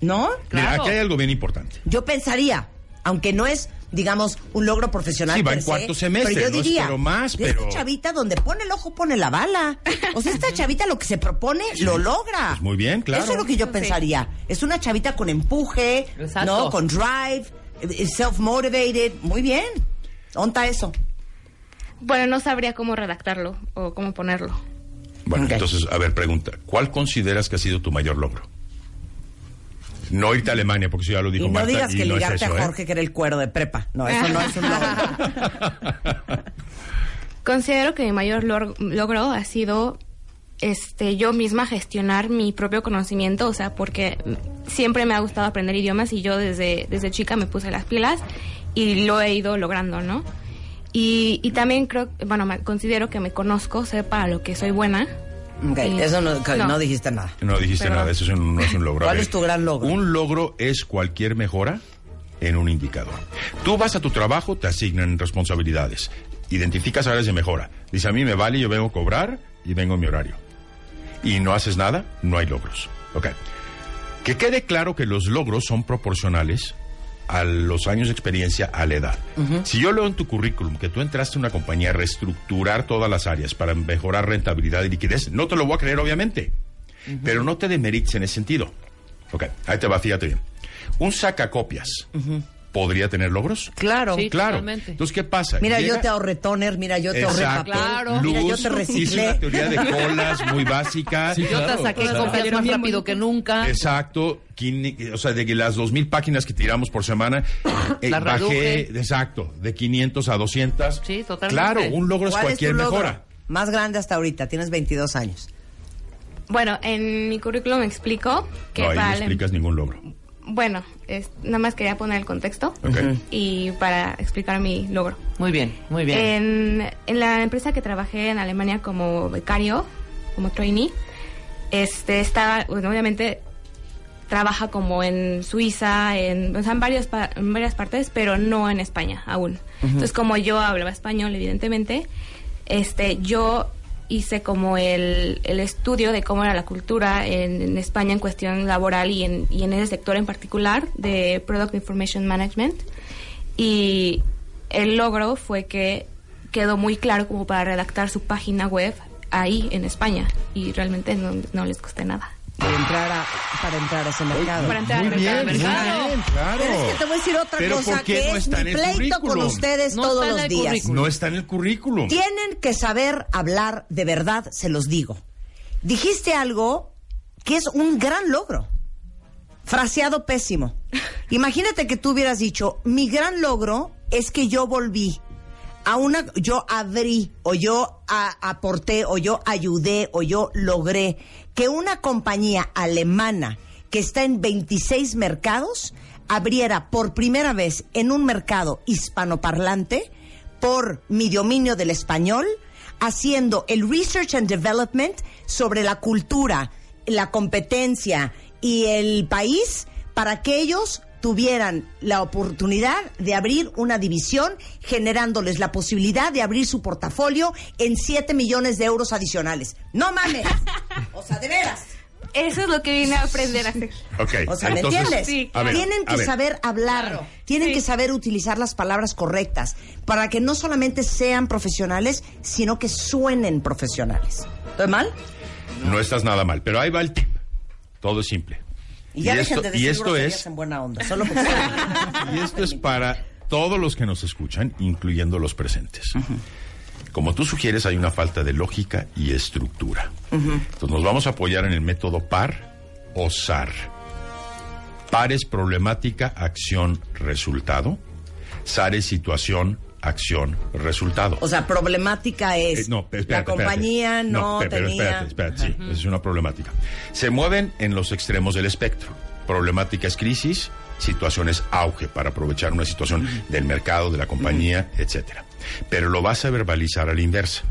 ¿No? Mira, Claro. aquí hay algo bien importante. Yo pensaría, aunque no es, digamos, un logro profesional. Sí, va en se, cuarto semestre, pero yo no diría, espero más, pero- Esta chavita donde pone el ojo pone la bala. O sea, esta chavita lo que se propone lo logra. Pues muy bien, claro. Eso es lo que yo Sí. pensaría. Es una chavita con empuje, Exacto. ¿no? Con drive, eh, self-motivated. Muy bien. ¿Onta eso? Bueno, no sabría cómo redactarlo o cómo ponerlo. Bueno, entonces, a ver, pregunta. ¿Cuál consideras que ha sido tu mayor logro? No irte a Alemania, porque eso ya lo dijo y no Marta. digas y que no es ligarte eso, a ¿eh? Jorge que era el cuero de prepa. No, eso no es un logro. [laughs] Considero que mi mayor logro ha sido este yo misma gestionar mi propio conocimiento, o sea, porque siempre me ha gustado aprender idiomas y yo desde, desde chica me puse las pilas y lo he ido logrando, ¿no? Y, y también creo, bueno, me, considero que me conozco, sé para lo que soy buena. Ok, eso no, no dijiste nada. No dijiste nada, eso es un- no es un logro. ¿Cuál ver, es tu gran logro? Un logro es cualquier mejora en un indicador. Tú vas a tu trabajo, te asignan responsabilidades, identificas áreas de mejora. Dice, a mí me vale, yo vengo a cobrar y vengo en mi horario. y no haces nada, no hay logros. Ok. Que quede claro que los logros son proporcionales a los años de experiencia, a la edad. Si yo leo en tu currículum que tú entraste a una compañía a reestructurar todas las áreas para mejorar rentabilidad y liquidez, no te lo voy a creer, obviamente. Pero no te demerites en ese sentido. Ok, ahí te va, fíjate bien. Un sacacopias podría tener logros. Claro. Sí, claro. totalmente. Entonces, ¿qué pasa? Mira, yo te ahorré toner, mira, yo te ahorré Exacto. papel. Mira, yo Luz, te hice reciclé. una teoría de colas muy [laughs] básica. Yo te saqué copias más rápido que nunca. Exacto, o sea, de que las dos mil páginas que tiramos por semana, [coughs] eh, Las bajé, reduje. exacto, de 500 a 200. Sí, totalmente. Claro, un logro es ¿Cuál cualquier tu logro? mejora. Más grande hasta ahorita, tienes 22 años. Bueno, en mi currículum explico que No, ahí no explicas ningún logro. Bueno, es- nada más quería poner el contexto Ok. y para explicar mi logro. Muy bien, muy bien. En, en la empresa que trabajé en Alemania como becario, como trainee, este estaba, bueno, obviamente trabaja como en Suiza, en, o sea, en, varias, pa- en varias partes, pero no en España aún. Entonces, como yo hablaba español, evidentemente, este, yo hice como el, el estudio de cómo era la cultura en, España en cuestión laboral y en, y en ese sector en particular de Product Information Management. Y el logro fue que quedó muy claro como para redactar su página web ahí en España y realmente no, no les costé nada. Para entrar a, para entrar a ese mercado. Para entrar al mercado. bien, muy mercado. bien, claro. Pero es que te voy a decir otra Pero cosa ¿por qué que no es mi pleito con ustedes No todos los días. currículum. No está en el currículum. Tienen que saber hablar de verdad, se los digo. Dijiste algo que es un gran logro. Fraseado pésimo. Imagínate que tú hubieras dicho, mi gran logro es que yo volví a una, yo abrí, o yo a- aporté, o yo ayudé, o yo logré que una compañía alemana que está en 26 mercados abriera por primera vez en un mercado hispanoparlante por mi dominio del español, haciendo el research and development sobre la cultura, la competencia y el país para que ellos tuvieran la oportunidad de abrir una división, generándoles la posibilidad de abrir su portafolio en 7 millones de euros adicionales. ¡No mames! O sea, de veras. Eso es lo que vine a aprender a hacer. Ok, O sea, ¿me entonces, entiendes? Sí, ver, tienen que saber hablar, tienen Sí. que saber utilizar las palabras correctas para que no solamente sean profesionales, sino que suenen profesionales. ¿Estoy mal? No estás nada mal, pero ahí va el tip. Todo es simple. Y ya dejen esto, de y decir esto groserías es en buena onda, solo porque [laughs] y esto es para todos los que nos escuchan, incluyendo los presentes. Como tú sugieres, hay una falta de lógica y estructura. Entonces nos vamos a apoyar en el método PAR o SAR. PAR es problemática, acción, resultado. SAR es situación, acción, resultado. O sea, problemática es Eh, no, espérate, la espérate. compañía no, pero tenía... espérate, espérate, sí, esa es una problemática. Se mueven en los extremos del espectro. Problemática es crisis, situación es auge para aprovechar una situación del mercado, de la compañía, etcétera. Pero lo vas a verbalizar a la inversa,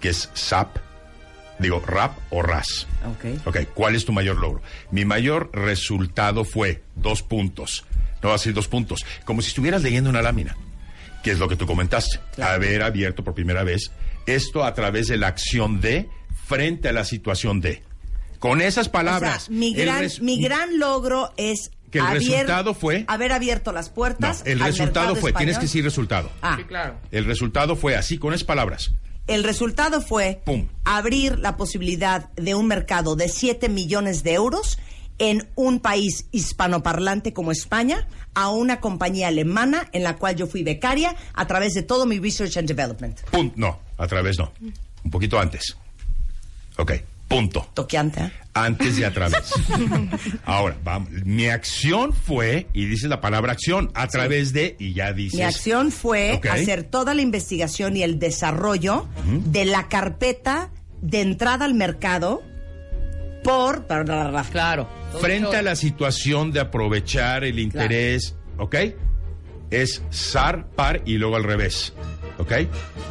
que es SAP, digo, RAP o RAS. Ok. Ok, ¿cuál es tu mayor logro? Mi mayor resultado fue dos puntos. No va a ser dos puntos. Como si estuvieras leyendo una lámina, que es lo que tú comentaste. Haber abierto por primera vez esto a través de la acción de frente a la situación de. Con esas palabras. O sea, mi el gran, res- mi gran logro es Que el haber- resultado fue- haber abierto las No, puertas. el al resultado fue, tienes que decir resultado. Ah, El resultado fue así, con esas palabras. el resultado fue Pum. abrir la posibilidad de un mercado de 7 millones de euros en un país hispanoparlante como España a una compañía alemana en la cual yo fui becaria a través de todo mi research and development. Punto. No, a través no. Un poquito antes. Ok, punto. Toqueante, ¿eh? Antes y a [laughs] través. Ahora, vamos. Mi acción fue, y dices la palabra acción, a través de, y ya dices. Mi acción fue hacer toda la investigación y el desarrollo de la carpeta de entrada al mercado por... Claro. Frente a la situación de aprovechar el interés, ¿ok? Es SAR, par y luego al revés, ¿ok?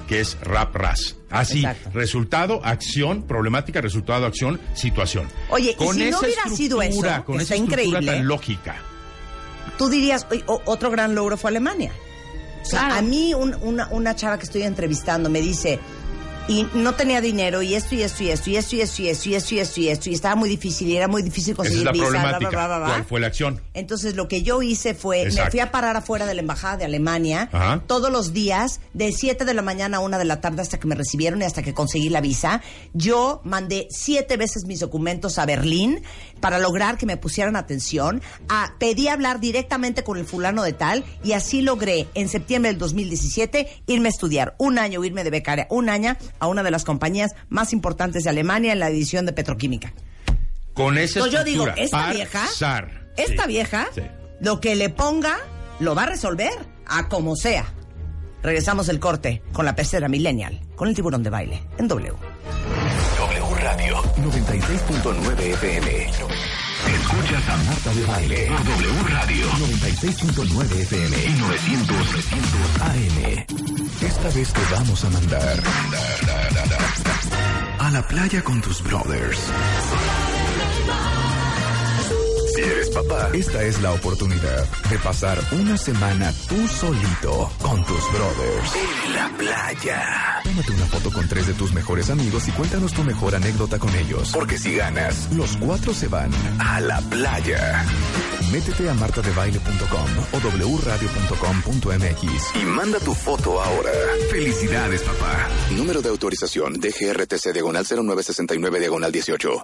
Que es RAP, RAS. Así, Exacto. resultado, acción, problemática, resultado, acción, situación. Oye, y con si no esa hubiera sido eso, estructura, con que esa increíble, tan lógica. Tú dirías, "Oye, o- otro gran logro fue Alemania. O sea, Claro. a mí un- una, una chava que estoy entrevistando me dice, y no tenía dinero y esto y esto y esto y esto y esto y esto y esto y esto y esto y estaba muy difícil y era muy difícil Esa es conseguir la visa, bla, problemática. bla, bla, bla, bla. ¿Cuál fue la acción? Entonces lo que yo hice fue, me fui a parar afuera de la embajada de Alemania Ajá. todos los días de 7 de la mañana a 1 de la tarde hasta que me recibieron y hasta que conseguí la visa. Yo mandé siete veces mis documentos a Berlín para lograr que me pusieran atención. A, pedí hablar directamente con el fulano de tal y así logré en septiembre del 2017 irme a estudiar un año, irme de becaria un año a una de las compañías más importantes de Alemania en la división de petroquímica. Con esa Entonces yo digo, estructura, esta vieja, esta Sí. vieja, Sí. lo que le ponga, lo va a resolver, a como sea. Regresamos el corte con la pecera millennial, con el tiburón de baile, en W. W Radio 96.9 FM. Escuchas a Marta de Baile por W Radio 96.9 FM y 900 AM. Esta vez te vamos a mandar a la playa con tus brothers. Si eres papá, esta es la oportunidad de pasar una semana tú solito con tus brothers. En la playa. Tómate una foto con tres de tus mejores amigos y cuéntanos tu mejor anécdota con ellos. Porque si ganas, los cuatro se van a la playa. Métete a martadebaile.com o wradio.com.mx y manda tu foto ahora. Felicidades, papá. Número de autorización DGRTC diagonal 0969 diagonal 18.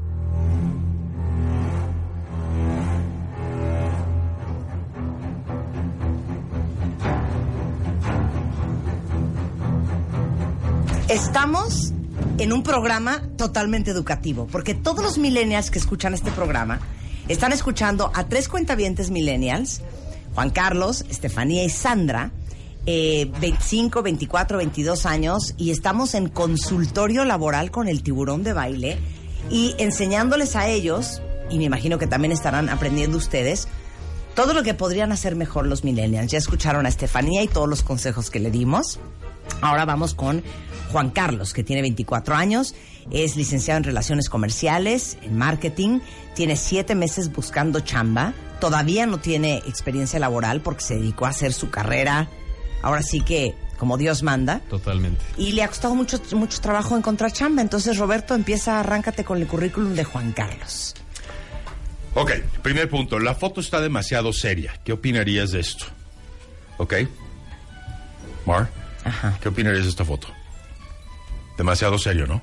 Estamos en un programa totalmente educativo, porque todos los millennials que escuchan este programa están escuchando a tres cuentavientes millennials, Juan Carlos, Estefanía y Sandra, eh, 25, 24, 22 años, y estamos en consultorio laboral con el tiburón de baile y enseñándoles a ellos, y me imagino que también estarán aprendiendo ustedes, todo lo que podrían hacer mejor los millennials. Ya escucharon a Estefanía y todos los consejos que le dimos. Ahora vamos con Juan Carlos, que tiene 24 años, es licenciado en Relaciones Comerciales, en Marketing, tiene siete meses buscando chamba, todavía no tiene experiencia laboral porque se dedicó a hacer su carrera, ahora sí que como Dios manda, Totalmente. y le ha costado mucho, mucho trabajo encontrar chamba. Entonces, Roberto, empieza, arráncate con el currículum de Juan Carlos. Ok, primer punto. La foto está demasiado seria. ¿Qué opinarías de esto? Ok. Mar, ¿qué opinarías de esta foto? Demasiado serio, ¿no?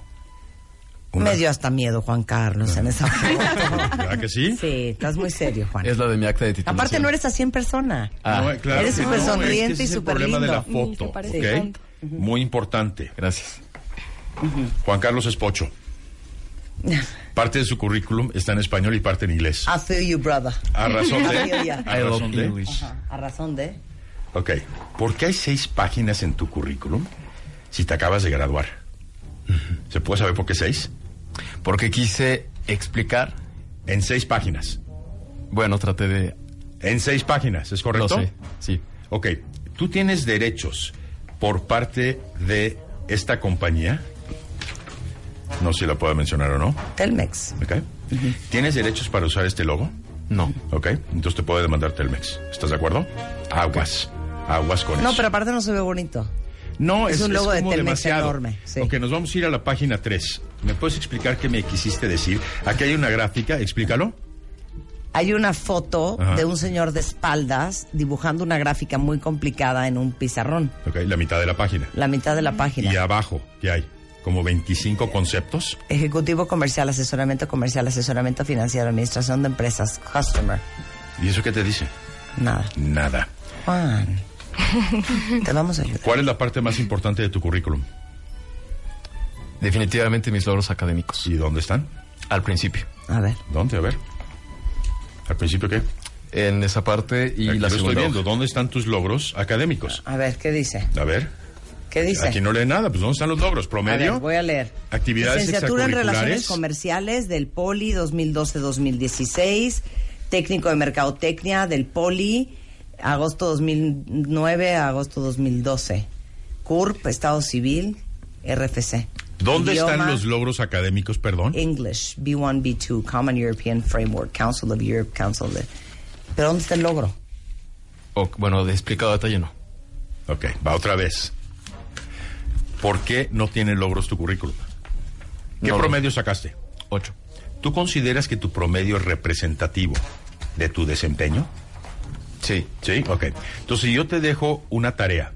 Me dio hasta miedo, Juan Carlos, en esa [laughs] foto. ¿Verdad que sí? Sí, estás muy serio, Juan. Es la de mi acta de titulación. Aparte, no eres así en persona. Ah. No, claro Eres súper no, es que sonriente ese y es el súper problema lindo. de la foto, parece ¿ok? tanto. Muy importante. Gracias. Juan Carlos es pocho. [laughs] Parte de su currículum está en español y parte en inglés. I feel you, brother. A razón [laughs] I feel de... A razón de... Ajá, A razón de. Ok. ¿Por qué hay seis páginas en tu currículum si te acabas de graduar? ¿Se puede saber por qué seis? Porque quise explicar. En seis páginas. Bueno, traté de. En seis páginas, ¿es correcto? Lo sé, sí. Ok. ¿Tú tienes derechos por parte de esta compañía? No sé si la puedo mencionar o no. Telmex. Ok. ¿Tienes derechos para usar este logo? No. Ok. Entonces te puede demandar Telmex. ¿Estás de acuerdo? Aguas. Aguas con No, eso. pero aparte no se ve bonito. No, Es es, un logo de como demasiado. enorme, sí. Ok, nos vamos a ir a la página 3. ¿Me puedes explicar qué me quisiste decir? Aquí hay una gráfica, explícalo. Hay una foto Ajá. de un señor de espaldas dibujando una gráfica muy complicada en un pizarrón. Ok, la mitad de la página. La mitad de la página. Y abajo, ¿qué hay? Como 25 conceptos. Ejecutivo comercial, asesoramiento comercial, asesoramiento financiero, administración de empresas, customer. ¿Y eso qué te dice? Nada. Nada. Juan, [laughs] te vamos a ayudar. ¿Cuál es la parte más importante de tu currículum? Definitivamente mis logros académicos. ¿Y dónde están? Al principio. A ver. ¿Dónde? A ver. ¿Al principio qué? En esa parte y Aquí la lo estoy segunda viendo. hoja. ¿Dónde están tus logros académicos? A ver, ¿qué dice? A ver. ¿Qué ¿Qué dice? Aquí no lee nada, pues ¿dónde están los logros? A ¿Promedio? ver, voy a leer. Actividades Licenciatura en Relaciones. Comerciales del Poli 2012-2016. Técnico de Mercadotecnia del Poli, agosto 2009 a agosto 2012. CURP, Estado Civil, RFC. ¿Dónde Idioma, están los logros académicos, perdón? English, B1, B2, Common European Framework, Council of Europe, Council de... ¿Pero dónde está el logro? O, bueno, de explicado detalle no. Ok, va otra vez. ¿Por qué no tiene logros tu currículum? ¿Qué No. promedio sacaste? Ocho. ¿Tú consideras que tu promedio es representativo de tu desempeño? Sí. Sí, ok. Entonces, si yo te dejo una tarea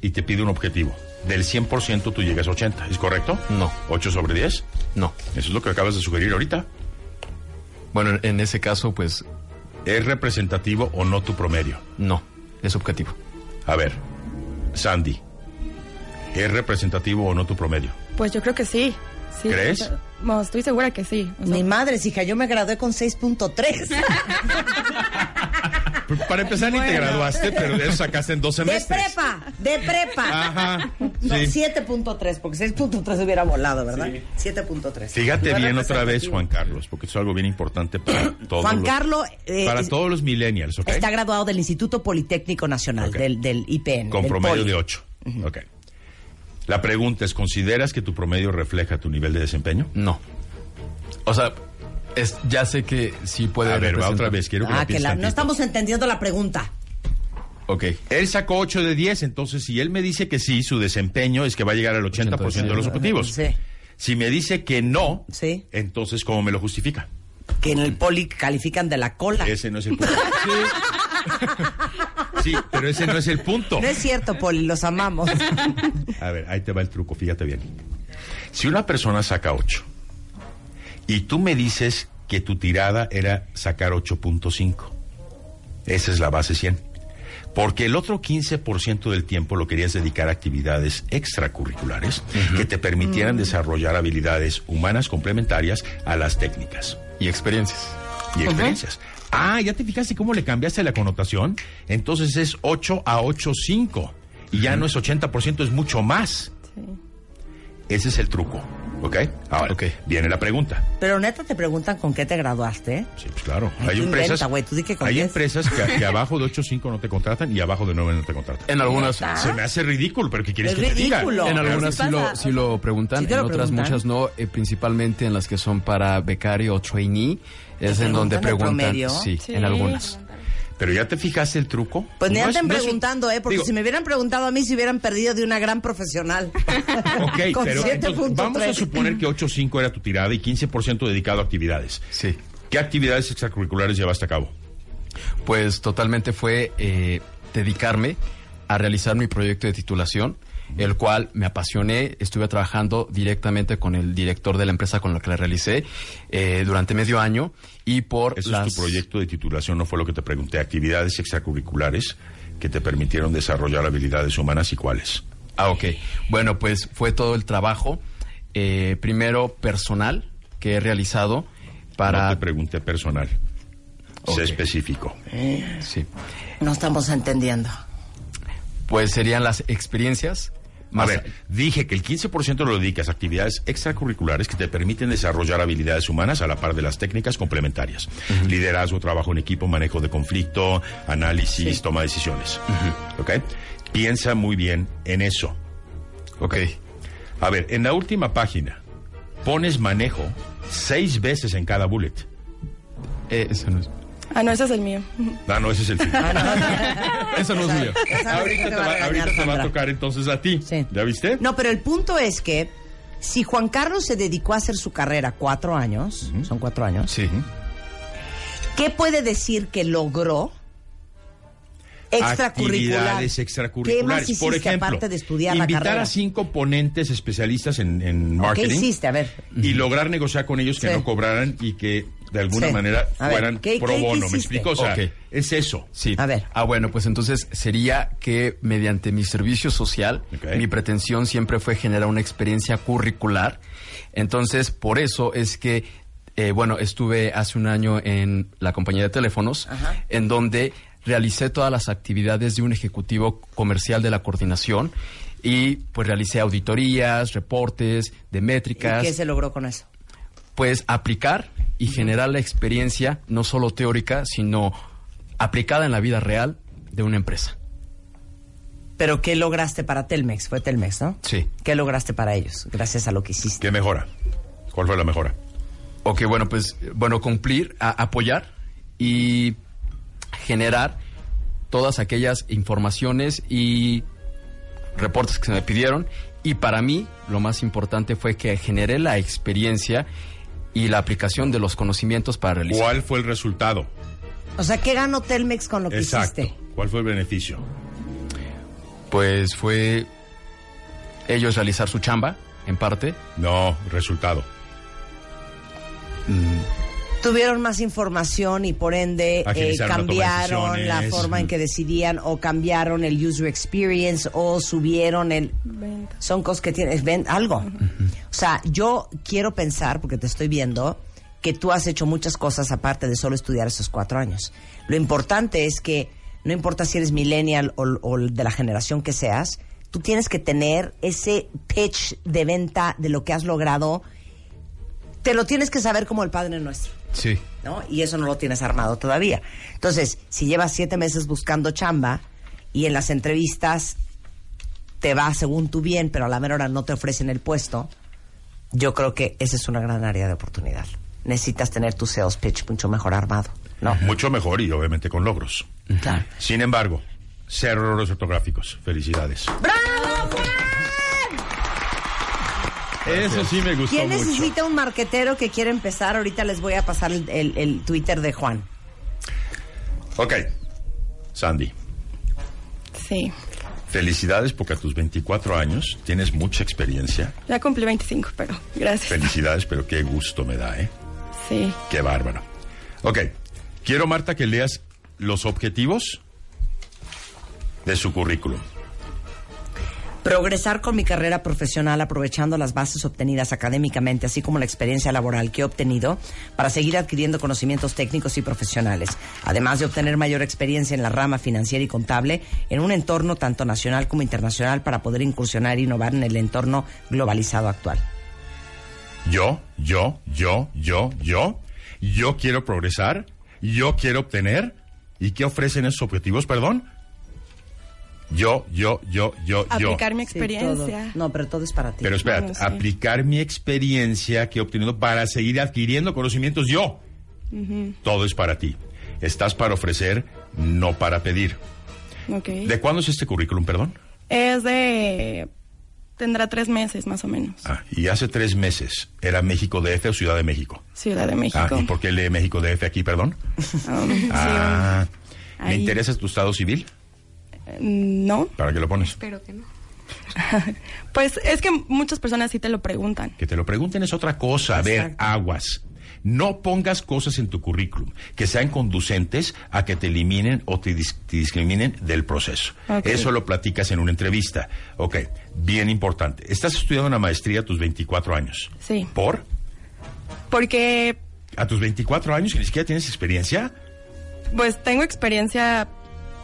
y te pido un objetivo, del 100% tú llegas a 80, ¿es correcto? No. ¿8 sobre 10? No. Eso es lo que acabas de sugerir ahorita. Bueno, en ese caso, pues... ¿Es representativo o no tu promedio? No, es objetivo. A ver, Sandy, ¿es representativo o no tu promedio? Pues yo creo que sí. sí ¿Crees? no, estoy segura que sí. o sea, Mi madre, hija, yo me gradué con 6.3. [laughs] Para empezar, ni te graduaste, pero de eso sacaste en dos De semestres. prepa, de prepa. Ajá, No, sí. 7.3, porque 6.3 hubiera volado, ¿verdad? 7.3. Fíjate bien otra vez. Juan Carlos, porque eso es algo bien importante para [clears throat] todos Juan los, Carlos eh, para es- todos los millennials, ¿ok? está graduado del Instituto Politécnico Nacional, del, del IPN. Con del promedio Poli. de 8. Ok. La pregunta es, ¿consideras que tu promedio refleja tu nivel de desempeño? No. O sea, es, ya sé que sí puede A ver, va otra vez, quiero que Ah, que la- no estamos entendiendo la pregunta. Ok. Él sacó 8 de 10, entonces si él me dice que sí, su desempeño es que va a llegar al 80% de los objetivos. Sí. Si me dice que no, Sí. entonces ¿cómo me lo justifica? Que en el Poli califican de la cola. Ese no es el punto. Sí, pero ese no es el punto. No es cierto, Poli, los amamos. A ver, ahí te va el truco, fíjate bien. Si una persona saca 8 y tú me dices que tu tirada era sacar 8.5, esa es la base 100. Porque el otro 15% del tiempo lo querías dedicar a actividades extracurriculares que te permitieran desarrollar habilidades humanas complementarias a las técnicas. Y experiencias. Y experiencias. Ah, ¿ya te fijaste cómo le cambiaste la connotación? Entonces es 8 a 8.5. Y ya no es 80%, es mucho más. Ese es el truco. ¿Ok? Ahora, viene la pregunta. Pero neta te preguntan con qué te graduaste. ¿eh? Sí, pues claro. Ay, Hay empresas, inventa, güey, tú di que hay empresas que, que abajo de 8.5 no te contratan y abajo de 9 no te contratan. En algunas-. Se me hace ridículo, pero ¿qué quieres Es que te diga? En algunas sí sí lo, pasa. sí lo preguntan, Sí en lo otras preguntan. muchas no, eh, principalmente en las que son para becario o trainee, es en donde preguntan Sí. en algunas. Pero ya te fijaste el truco. Pues ni No anden preguntando, ¿eh? Porque digo, si me hubieran preguntado a mí, se hubieran perdido de una gran profesional. [laughs] Ok, Con pero entonces, 7.3. vamos a suponer que 8.5 era tu tirada y 15% dedicado a actividades. Sí. ¿Qué actividades extracurriculares llevaste a cabo? Pues totalmente fue eh, dedicarme a realizar mi proyecto de titulación, el cual me apasioné. Estuve trabajando directamente con el director de la empresa con la que la realicé eh, durante medio año y por Ese las... es tu proyecto de titulación, no fue lo que te pregunté. Actividades extracurriculares que te permitieron desarrollar habilidades humanas y cuáles. Ah, ok. Bueno, pues fue todo el trabajo, eh, primero personal que he realizado para... No te pregunté personal. Ok. Sé específico. Sí. No estamos entendiendo. Pues serían las experiencias. A ver, dije que el 15% lo dedicas a actividades extracurriculares que te permiten desarrollar habilidades humanas a la par de las técnicas complementarias. Liderazgo, trabajo en equipo, manejo de conflicto, análisis, toma de decisiones. ¿Ok? Piensa muy bien en eso. Ok. A ver, en la última página pones manejo seis veces en cada bullet. Eh, eso no es... Ah, no, ese es el mío. Ah, no, ese es el fin. [laughs] Eso no es mío. Ahorita te va a va, regañar, ahorita te va a Sandra. tocar entonces a ti. Sí. ¿Ya viste? No, pero el punto es que si Juan Carlos se dedicó a hacer su carrera cuatro años, son cuatro años, Sí. ¿qué puede decir que logró extracurricular? Actividades extracurriculares. ¿Qué más Por ejemplo, aparte de estudiar la invitar carrera? a cinco ponentes especialistas en, en ¿Qué marketing hiciste? A ver. y lograr negociar con ellos que Sí. no cobraran y que de alguna Sí. manera A ver, fueran ¿qué- pro qué- qué bono. ¿Me explico? O sea, es eso. Sí. A ver. Ah, bueno, pues entonces sería que mediante mi servicio social, mi pretensión siempre fue generar una experiencia curricular. Entonces, por eso es que, eh, bueno, estuve hace un año en la compañía de teléfonos, Ajá. en donde realicé todas las actividades de un ejecutivo comercial de la coordinación Y pues realicé auditorías, reportes, de métricas. ¿Y qué se logró con eso? Pues aplicar y generar la experiencia, no solo teórica, sino aplicada en la vida real de una empresa. Pero ¿qué lograste para Telmex? Fue Telmex, ¿no? Sí. ¿Qué lograste para ellos gracias a lo que hiciste? ¿Qué mejora? ¿Cuál fue la mejora? Ok, bueno, pues, bueno, cumplir, a- apoyar y generar todas aquellas informaciones y reportes que se me pidieron. Y para mí, lo más importante fue que generé la experiencia y la aplicación de los conocimientos para realizar. ¿Cuál fue el resultado? O sea, ¿qué ganó Telmex con lo que Exacto. hiciste? ¿Cuál fue el beneficio? Pues fue ellos realizar su chamba, en parte. No, resultado. Tuvieron más información y por ende eh, cambiaron la forma en que decidían o cambiaron el user experience o subieron el... Son cosas que tienes, ven algo. O sea, yo quiero pensar, porque te estoy viendo, que tú has hecho muchas cosas aparte de solo estudiar esos cuatro años. Lo importante es que no importa si eres millennial o, o de la generación que seas, tú tienes que tener ese pitch de venta de lo que has logrado. Te lo tienes que saber como el Padre Nuestro. Sí. ¿no? Y eso no lo tienes armado todavía. Entonces, si llevas siete meses buscando chamba y en las entrevistas te va según tu bien, pero a la mera hora no te ofrecen el puesto, yo creo que esa es una gran área de oportunidad. Necesitas tener tu sales pitch mucho mejor armado. No. Mucho mejor y obviamente con logros. Claro. Sin embargo, cero errores ortográficos. Felicidades. Eso sí me gustó ¿Quién mucho. necesita un marquetero que quiera empezar? Ahorita les voy a pasar el, el- el Twitter de Juan. Ok. Sandy, Sí. felicidades porque a tus 24 años tienes mucha experiencia. Ya cumplí 25, pero gracias. Felicidades, pero qué gusto me da, ¿eh? Sí. Qué bárbaro. Ok. Quiero, Marta, que leas los objetivos de su currículum. Progresar con mi carrera profesional aprovechando las bases obtenidas académicamente, así como la experiencia laboral que he obtenido para seguir adquiriendo conocimientos técnicos y profesionales, además de obtener mayor experiencia en la rama financiera y contable en un entorno tanto nacional como internacional para poder incursionar e innovar en el entorno globalizado actual. Yo, yo, yo, yo, yo, yo quiero progresar, yo quiero obtener. ¿Y qué ofrecen esos objetivos, perdón? Yo, yo, yo, yo, yo. Aplicar mi experiencia. No, pero todo es para ti. Pero espérate, No, sí. aplicar mi experiencia que he obtenido para seguir adquiriendo conocimientos yo. Todo es para ti. Estás para ofrecer, no para pedir. ¿De cuándo es este currículum, perdón? Es de... Tendrá tres meses más o menos. Ah, y hace tres meses, ¿era México DF o Ciudad de México? Ciudad de México. Ah, ¿y por qué lee México DF aquí, perdón? Um, [laughs] sí, Ah, ¿me Ahí. interesa tu estado civil? No. ¿Para qué lo pones? Espero que no. [laughs] pues es que muchas personas sí te lo preguntan. Que te lo pregunten es otra cosa. A ver, aguas. No pongas cosas en tu currículum que sean conducentes a que te eliminen o te, dis- te discriminen del proceso. Ok. Eso lo platicas en una entrevista. Ok, bien importante. Estás estudiando una maestría a tus 24 años. Sí. ¿Por? Porque ¿A tus 24 años y ni siquiera tienes experiencia? pues tengo experiencia,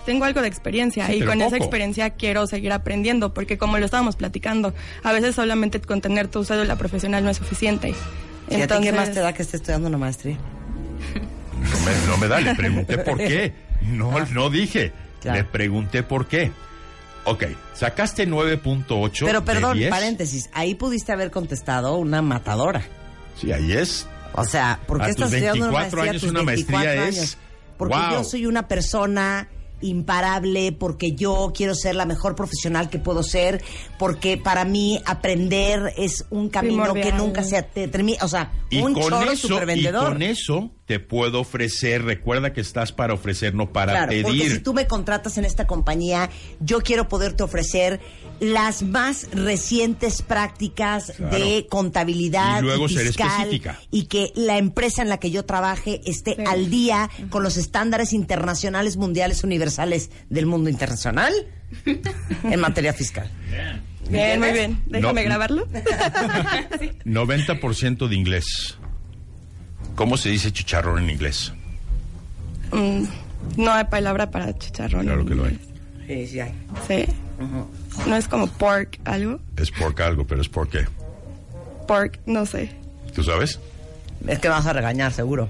tengo algo de experiencia Sí, y con esa experiencia quiero seguir aprendiendo porque como lo estábamos platicando, a veces solamente con tener tu cédula profesional no es suficiente. ¿Y a ti qué más te da que esté estudiando una maestría? No me, no me da, le pregunté por qué. [laughs] No, no dije. Claro. Le pregunté por qué. Ok, sacaste 9.8. Pero de perdón, 10. paréntesis, ahí pudiste haber contestado una matadora. Sí, ahí es. O sea, ¿por qué A estás tus estudiando una 24 maestría? a años, tus una 24 maestría años? es- Porque ¡Wow! yo soy una persona imparable, porque yo quiero ser la mejor profesional que puedo ser, porque para mí aprender es un camino Primordial. que nunca se te- termina. O sea, Y un con, choro eso, y supervendedor. con eso te puedo ofrecer. Recuerda que estás para ofrecer, no para Claro, porque pedir. si tú me contratas en esta compañía, yo quiero poderte ofrecer las más recientes prácticas Claro. de contabilidad Y luego ser fiscal específica. y que la empresa en la que yo trabaje esté al día con los estándares internacionales, mundiales, universales del mundo internacional en materia fiscal. Bien, muy bien. Déjame No. grabarlo. [laughs] 90% de inglés. ¿Cómo se dice chicharrón en inglés? Mm, no hay palabra para chicharrón. Claro que lo hay. Sí, sí hay. Sí. No es como pork algo. Es pork algo, pero es por qué. Pork, no sé. ¿Tú sabes? Es que vas a regañar, seguro.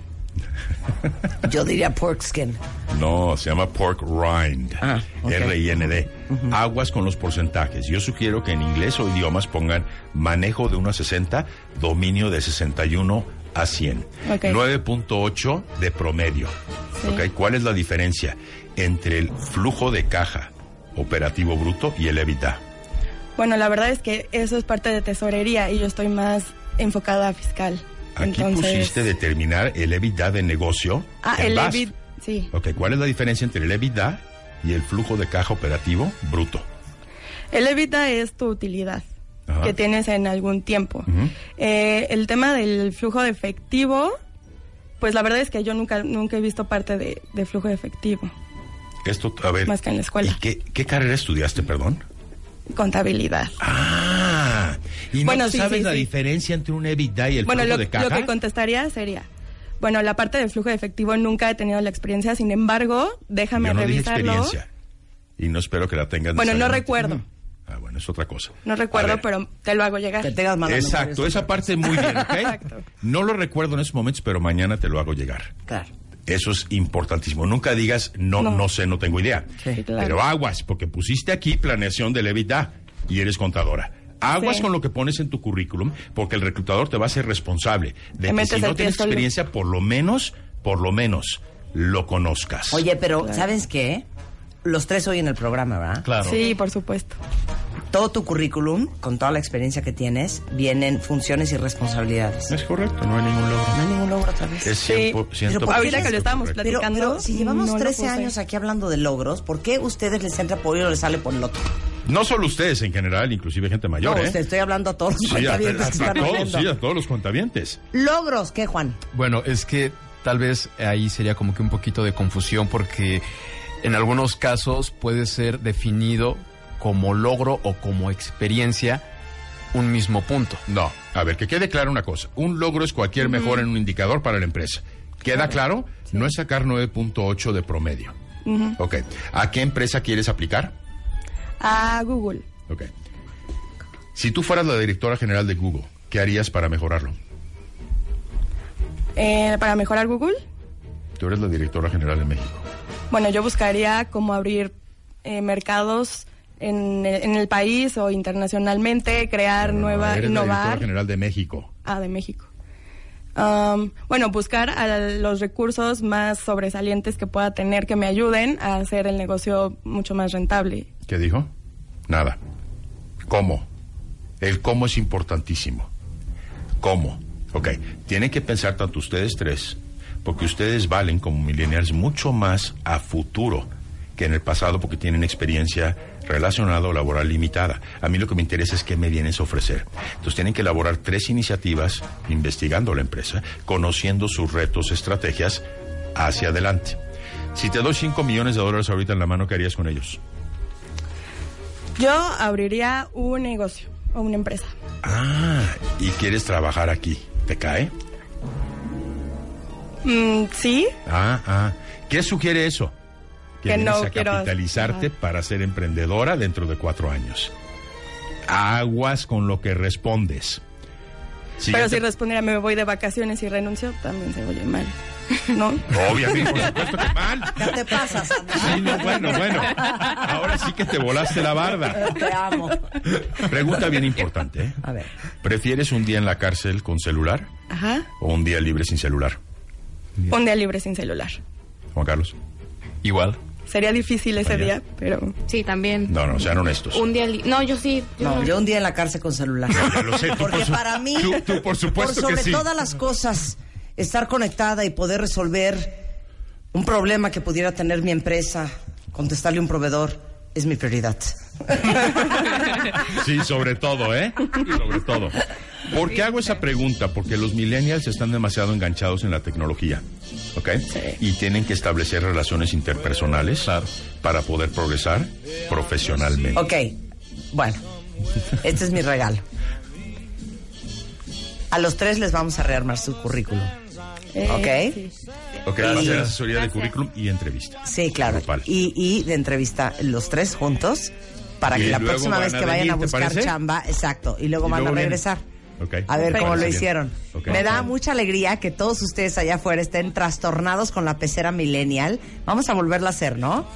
Yo diría pork skin. No, se llama pork rind. Ah. R-I-N-D. Aguas con los porcentajes. Yo sugiero que en inglés o idiomas pongan manejo de 1 a 60, dominio de 61 a 100. Ok. 9.8 de promedio. Sí. Ok, ¿Cuál es la diferencia entre el flujo de caja operativo bruto y el EBITDA? Bueno, la verdad es que eso es parte de tesorería y yo estoy más enfocada a fiscal. Aquí Entonces, pusiste determinar el EBITDA de negocio. Ah, el BASF. EBIT, sí. Ok, ¿cuál es la diferencia entre el EBITDA y el flujo de caja operativo bruto? El EBITDA es tu utilidad Ajá. que tienes en algún tiempo. Eh, el tema del flujo de efectivo, pues la verdad es que yo nunca, nunca he visto parte de, de flujo de efectivo, Esto, a ver. más que en la escuela. ¿y qué, qué carrera estudiaste, perdón? Contabilidad. Ah, y no Bueno, sí, sabes sí, la sí. diferencia entre un EBITDA y el bueno, flujo lo, de caja. lo que contestaría sería, bueno, la parte del flujo de efectivo nunca he tenido la experiencia, sin embargo, déjame Yo no dije revisarlo. experiencia. Y no espero que la tengas. Bueno, no recuerdo. Ah, bueno, es otra cosa. No recuerdo, pero te lo hago llegar. Exacto, esa parte muy bien, ¿ok? Exacto. No lo recuerdo en esos momentos, pero mañana te lo hago llegar. Claro. Eso es importantísimo. Nunca digas, no, no, No. sé, no tengo idea. Sí, claro. Pero aguas, porque pusiste aquí planeación del EBITDA y eres contadora. Aguas Sí. con lo que pones en tu currículum, porque el reclutador te va a ser responsable de Te que si no tienes solo. experiencia, por lo menos, por lo menos, lo conozcas. Oye, pero ¿sabes qué? Los tres hoy en el programa, ¿verdad? Claro. Sí, por supuesto. Todo tu currículum, con toda la experiencia que tienes, vienen funciones y responsabilidades. Es correcto, no hay ningún logro. No hay ningún logro otra vez. Es 100%, Pero ¿por Ahorita que lo estábamos platicando, pero si llevamos no lo 13 puse. años aquí hablando de logros, ¿por qué ustedes les entra por uno y les sale por el otro? No solo ustedes en general, inclusive gente mayor, no, ¿eh? usted, estoy hablando a todos los Sí, a, cuentavientes a- que a están todos, oyendo. sí, a todos los cuentavientes. Logros, ¿qué, Juan? Bueno, es que tal vez ahí sería como que un poquito de confusión porque en algunos casos puede ser definido como logro o como experiencia un mismo punto. No, a ver, que quede claro una cosa. Un logro es cualquier mejora en un indicador para la empresa. ¿Queda claro? No es sacar 9.8 de promedio. Ok. ¿A qué empresa quieres aplicar? A Google. Ok. Si tú fueras la directora general de Google, ¿qué harías para mejorarlo? Eh, para mejorar Google, Tú eres la directora general de México. bueno, yo buscaría cómo abrir eh, mercados en el, en el país o internacionalmente, crear nueva, eres la directora innovar. general de México. Ah, de México. Um, bueno, buscar a los recursos más sobresalientes que pueda tener que me ayuden a hacer el negocio mucho más rentable. ¿Qué dijo? Nada. ¿Cómo? El cómo es importantísimo. ¿Cómo? Ok, tienen que pensar tanto ustedes tres, porque ustedes valen como millennials mucho más a futuro que en el pasado porque tienen experiencia relacionada o laboral limitada. A mí lo que me interesa es qué me vienes a ofrecer. Entonces tienen que elaborar tres iniciativas investigando la empresa, conociendo sus retos, estrategias hacia adelante. Si te doy 5 millones de dólares ahorita en la mano, ¿qué harías con ellos? Yo abriría un negocio o una empresa. Ah, y quieres trabajar aquí. ¿Te cae? Mm, sí, Ah, ah. ¿Qué sugiere eso? Que, Que vienes no a quiero- capitalizarte para ser emprendedora dentro de cuatro años. Aguas con lo que respondes. Si pero si respondiera me voy de vacaciones y renuncio, también se oye mal. ¿No? Obviamente, por supuesto que mal. Ya te pasas. Sí, no, bueno, bueno. Ahora sí que te volaste la barda. Te amo. Pregunta bien importante. ¿eh? A ver. ¿Prefieres un día en la cárcel con celular Ajá. o un día libre sin celular? Un día libre sin celular. Juan Carlos. Igual. Sería difícil ese día, pero... Sí, también. No, no, sean honestos. Un día... li- No, yo sí. Yo No, no. yo un día en la cárcel con celular. Ya lo sé, tú Porque por su- para mí, tú- tú por supuesto por que sobre sí. todas las cosas, estar conectada y poder resolver un problema que pudiera tener mi empresa, contestarle a un proveedor, es mi prioridad. [laughs] Sí, sobre todo, ¿eh? Sobre todo. ¿Por qué hago esa pregunta? Porque los millennials están demasiado enganchados en la tecnología, ¿ok? Y tienen que establecer relaciones interpersonales para poder progresar profesionalmente. Ok, bueno, este es mi regalo. A los tres les vamos a rearmar su currículum. Eh, ¿Ok? sí. Ok, va a ser asesoría de currículum y entrevista. Sí, claro. Y, y de entrevista los tres juntos para Y que la próxima vez que vayan venir, a ¿te buscar chamba, exacto, y luego Y van luego a vienen. A ver cómo lo hicieron. Me da mucha alegría que todos ustedes allá afuera estén trastornados con la pecera millennial. Vamos a volverla a hacer, ¿no?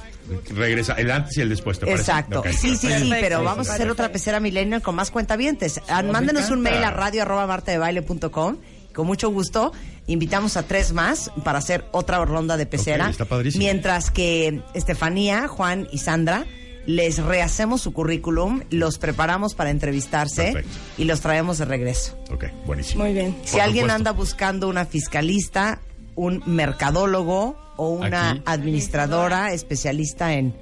Regresa el antes y el después. Exacto. Sí, sí, sí, pero vamos a hacer otra pecera millennial con más cuentavientes. Ah, Mándenos un mail a radio arroba martadebaile.com. Con mucho gusto, invitamos a tres más para hacer otra ronda de pecera. Está padrísimo. Mientras que Estefanía, Juan y Sandra les rehacemos su currículum, los preparamos para entrevistarse Perfecto. y los traemos de regreso. Ok, buenísimo. Muy bien. Si Por alguien supuesto. anda buscando una fiscalista, un mercadólogo o una Aquí. administradora especialista en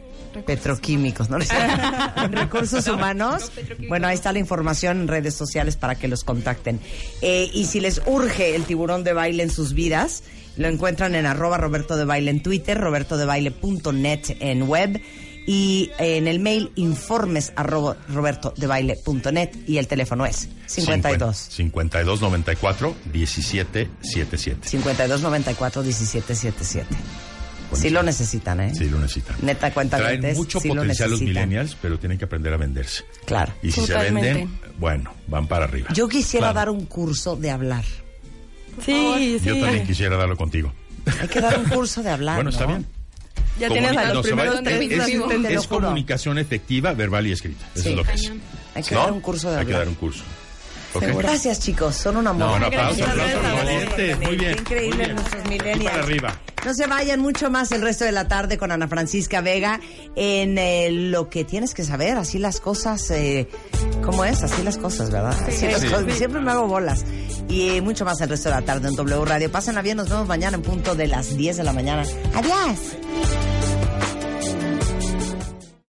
petroquímicos, ¿no? [laughs] en recursos humanos. Bueno, ahí está la información en redes sociales para que los contacten. Eh, y si les urge el tiburón de baile en sus vidas, lo encuentran en arroba Roberto de Baile en Twitter, robertodebaile.net en web y en el mail informes arroba robertodebaile.net y el teléfono es 52 52 94 17 77. 52 94 17 77. Sí lo necesitan, ¿eh? Sí, lo necesitan. Neta cuenta Traen mucho sí lo potencial los millennials, pero tienen que aprender a venderse. Claro. Y si Totalmente. se venden, bueno, van para arriba. Yo quisiera Claro. dar un curso de hablar. Sí, sí. Yo también quisiera darlo contigo. Hay que dar un curso de hablar. Bueno, está ¿no? bien. Ya Comuni- tienes a los no, primeros tres es, es juro. comunicación efectiva, verbal y escrita. Eso Sí. es lo que es. Hay que ¿No? dar un curso de Hay que hablar. dar un curso. Gracias, chicos. Son un amor. No, un aplauso, aplauso, valientes. Muy bien, increíble nuestros millennials. para arriba. No se vayan mucho más el resto de la tarde con Ana Francisca Vega en eh, lo que tienes que saber, así las cosas, eh, ¿cómo es? Así las cosas, ¿verdad? Así las Sí. cosas. Siempre me hago bolas. Y eh, mucho más el resto de la tarde en W Radio. Pásenla bien, nos vemos mañana en punto de las 10 de la mañana. Adiós.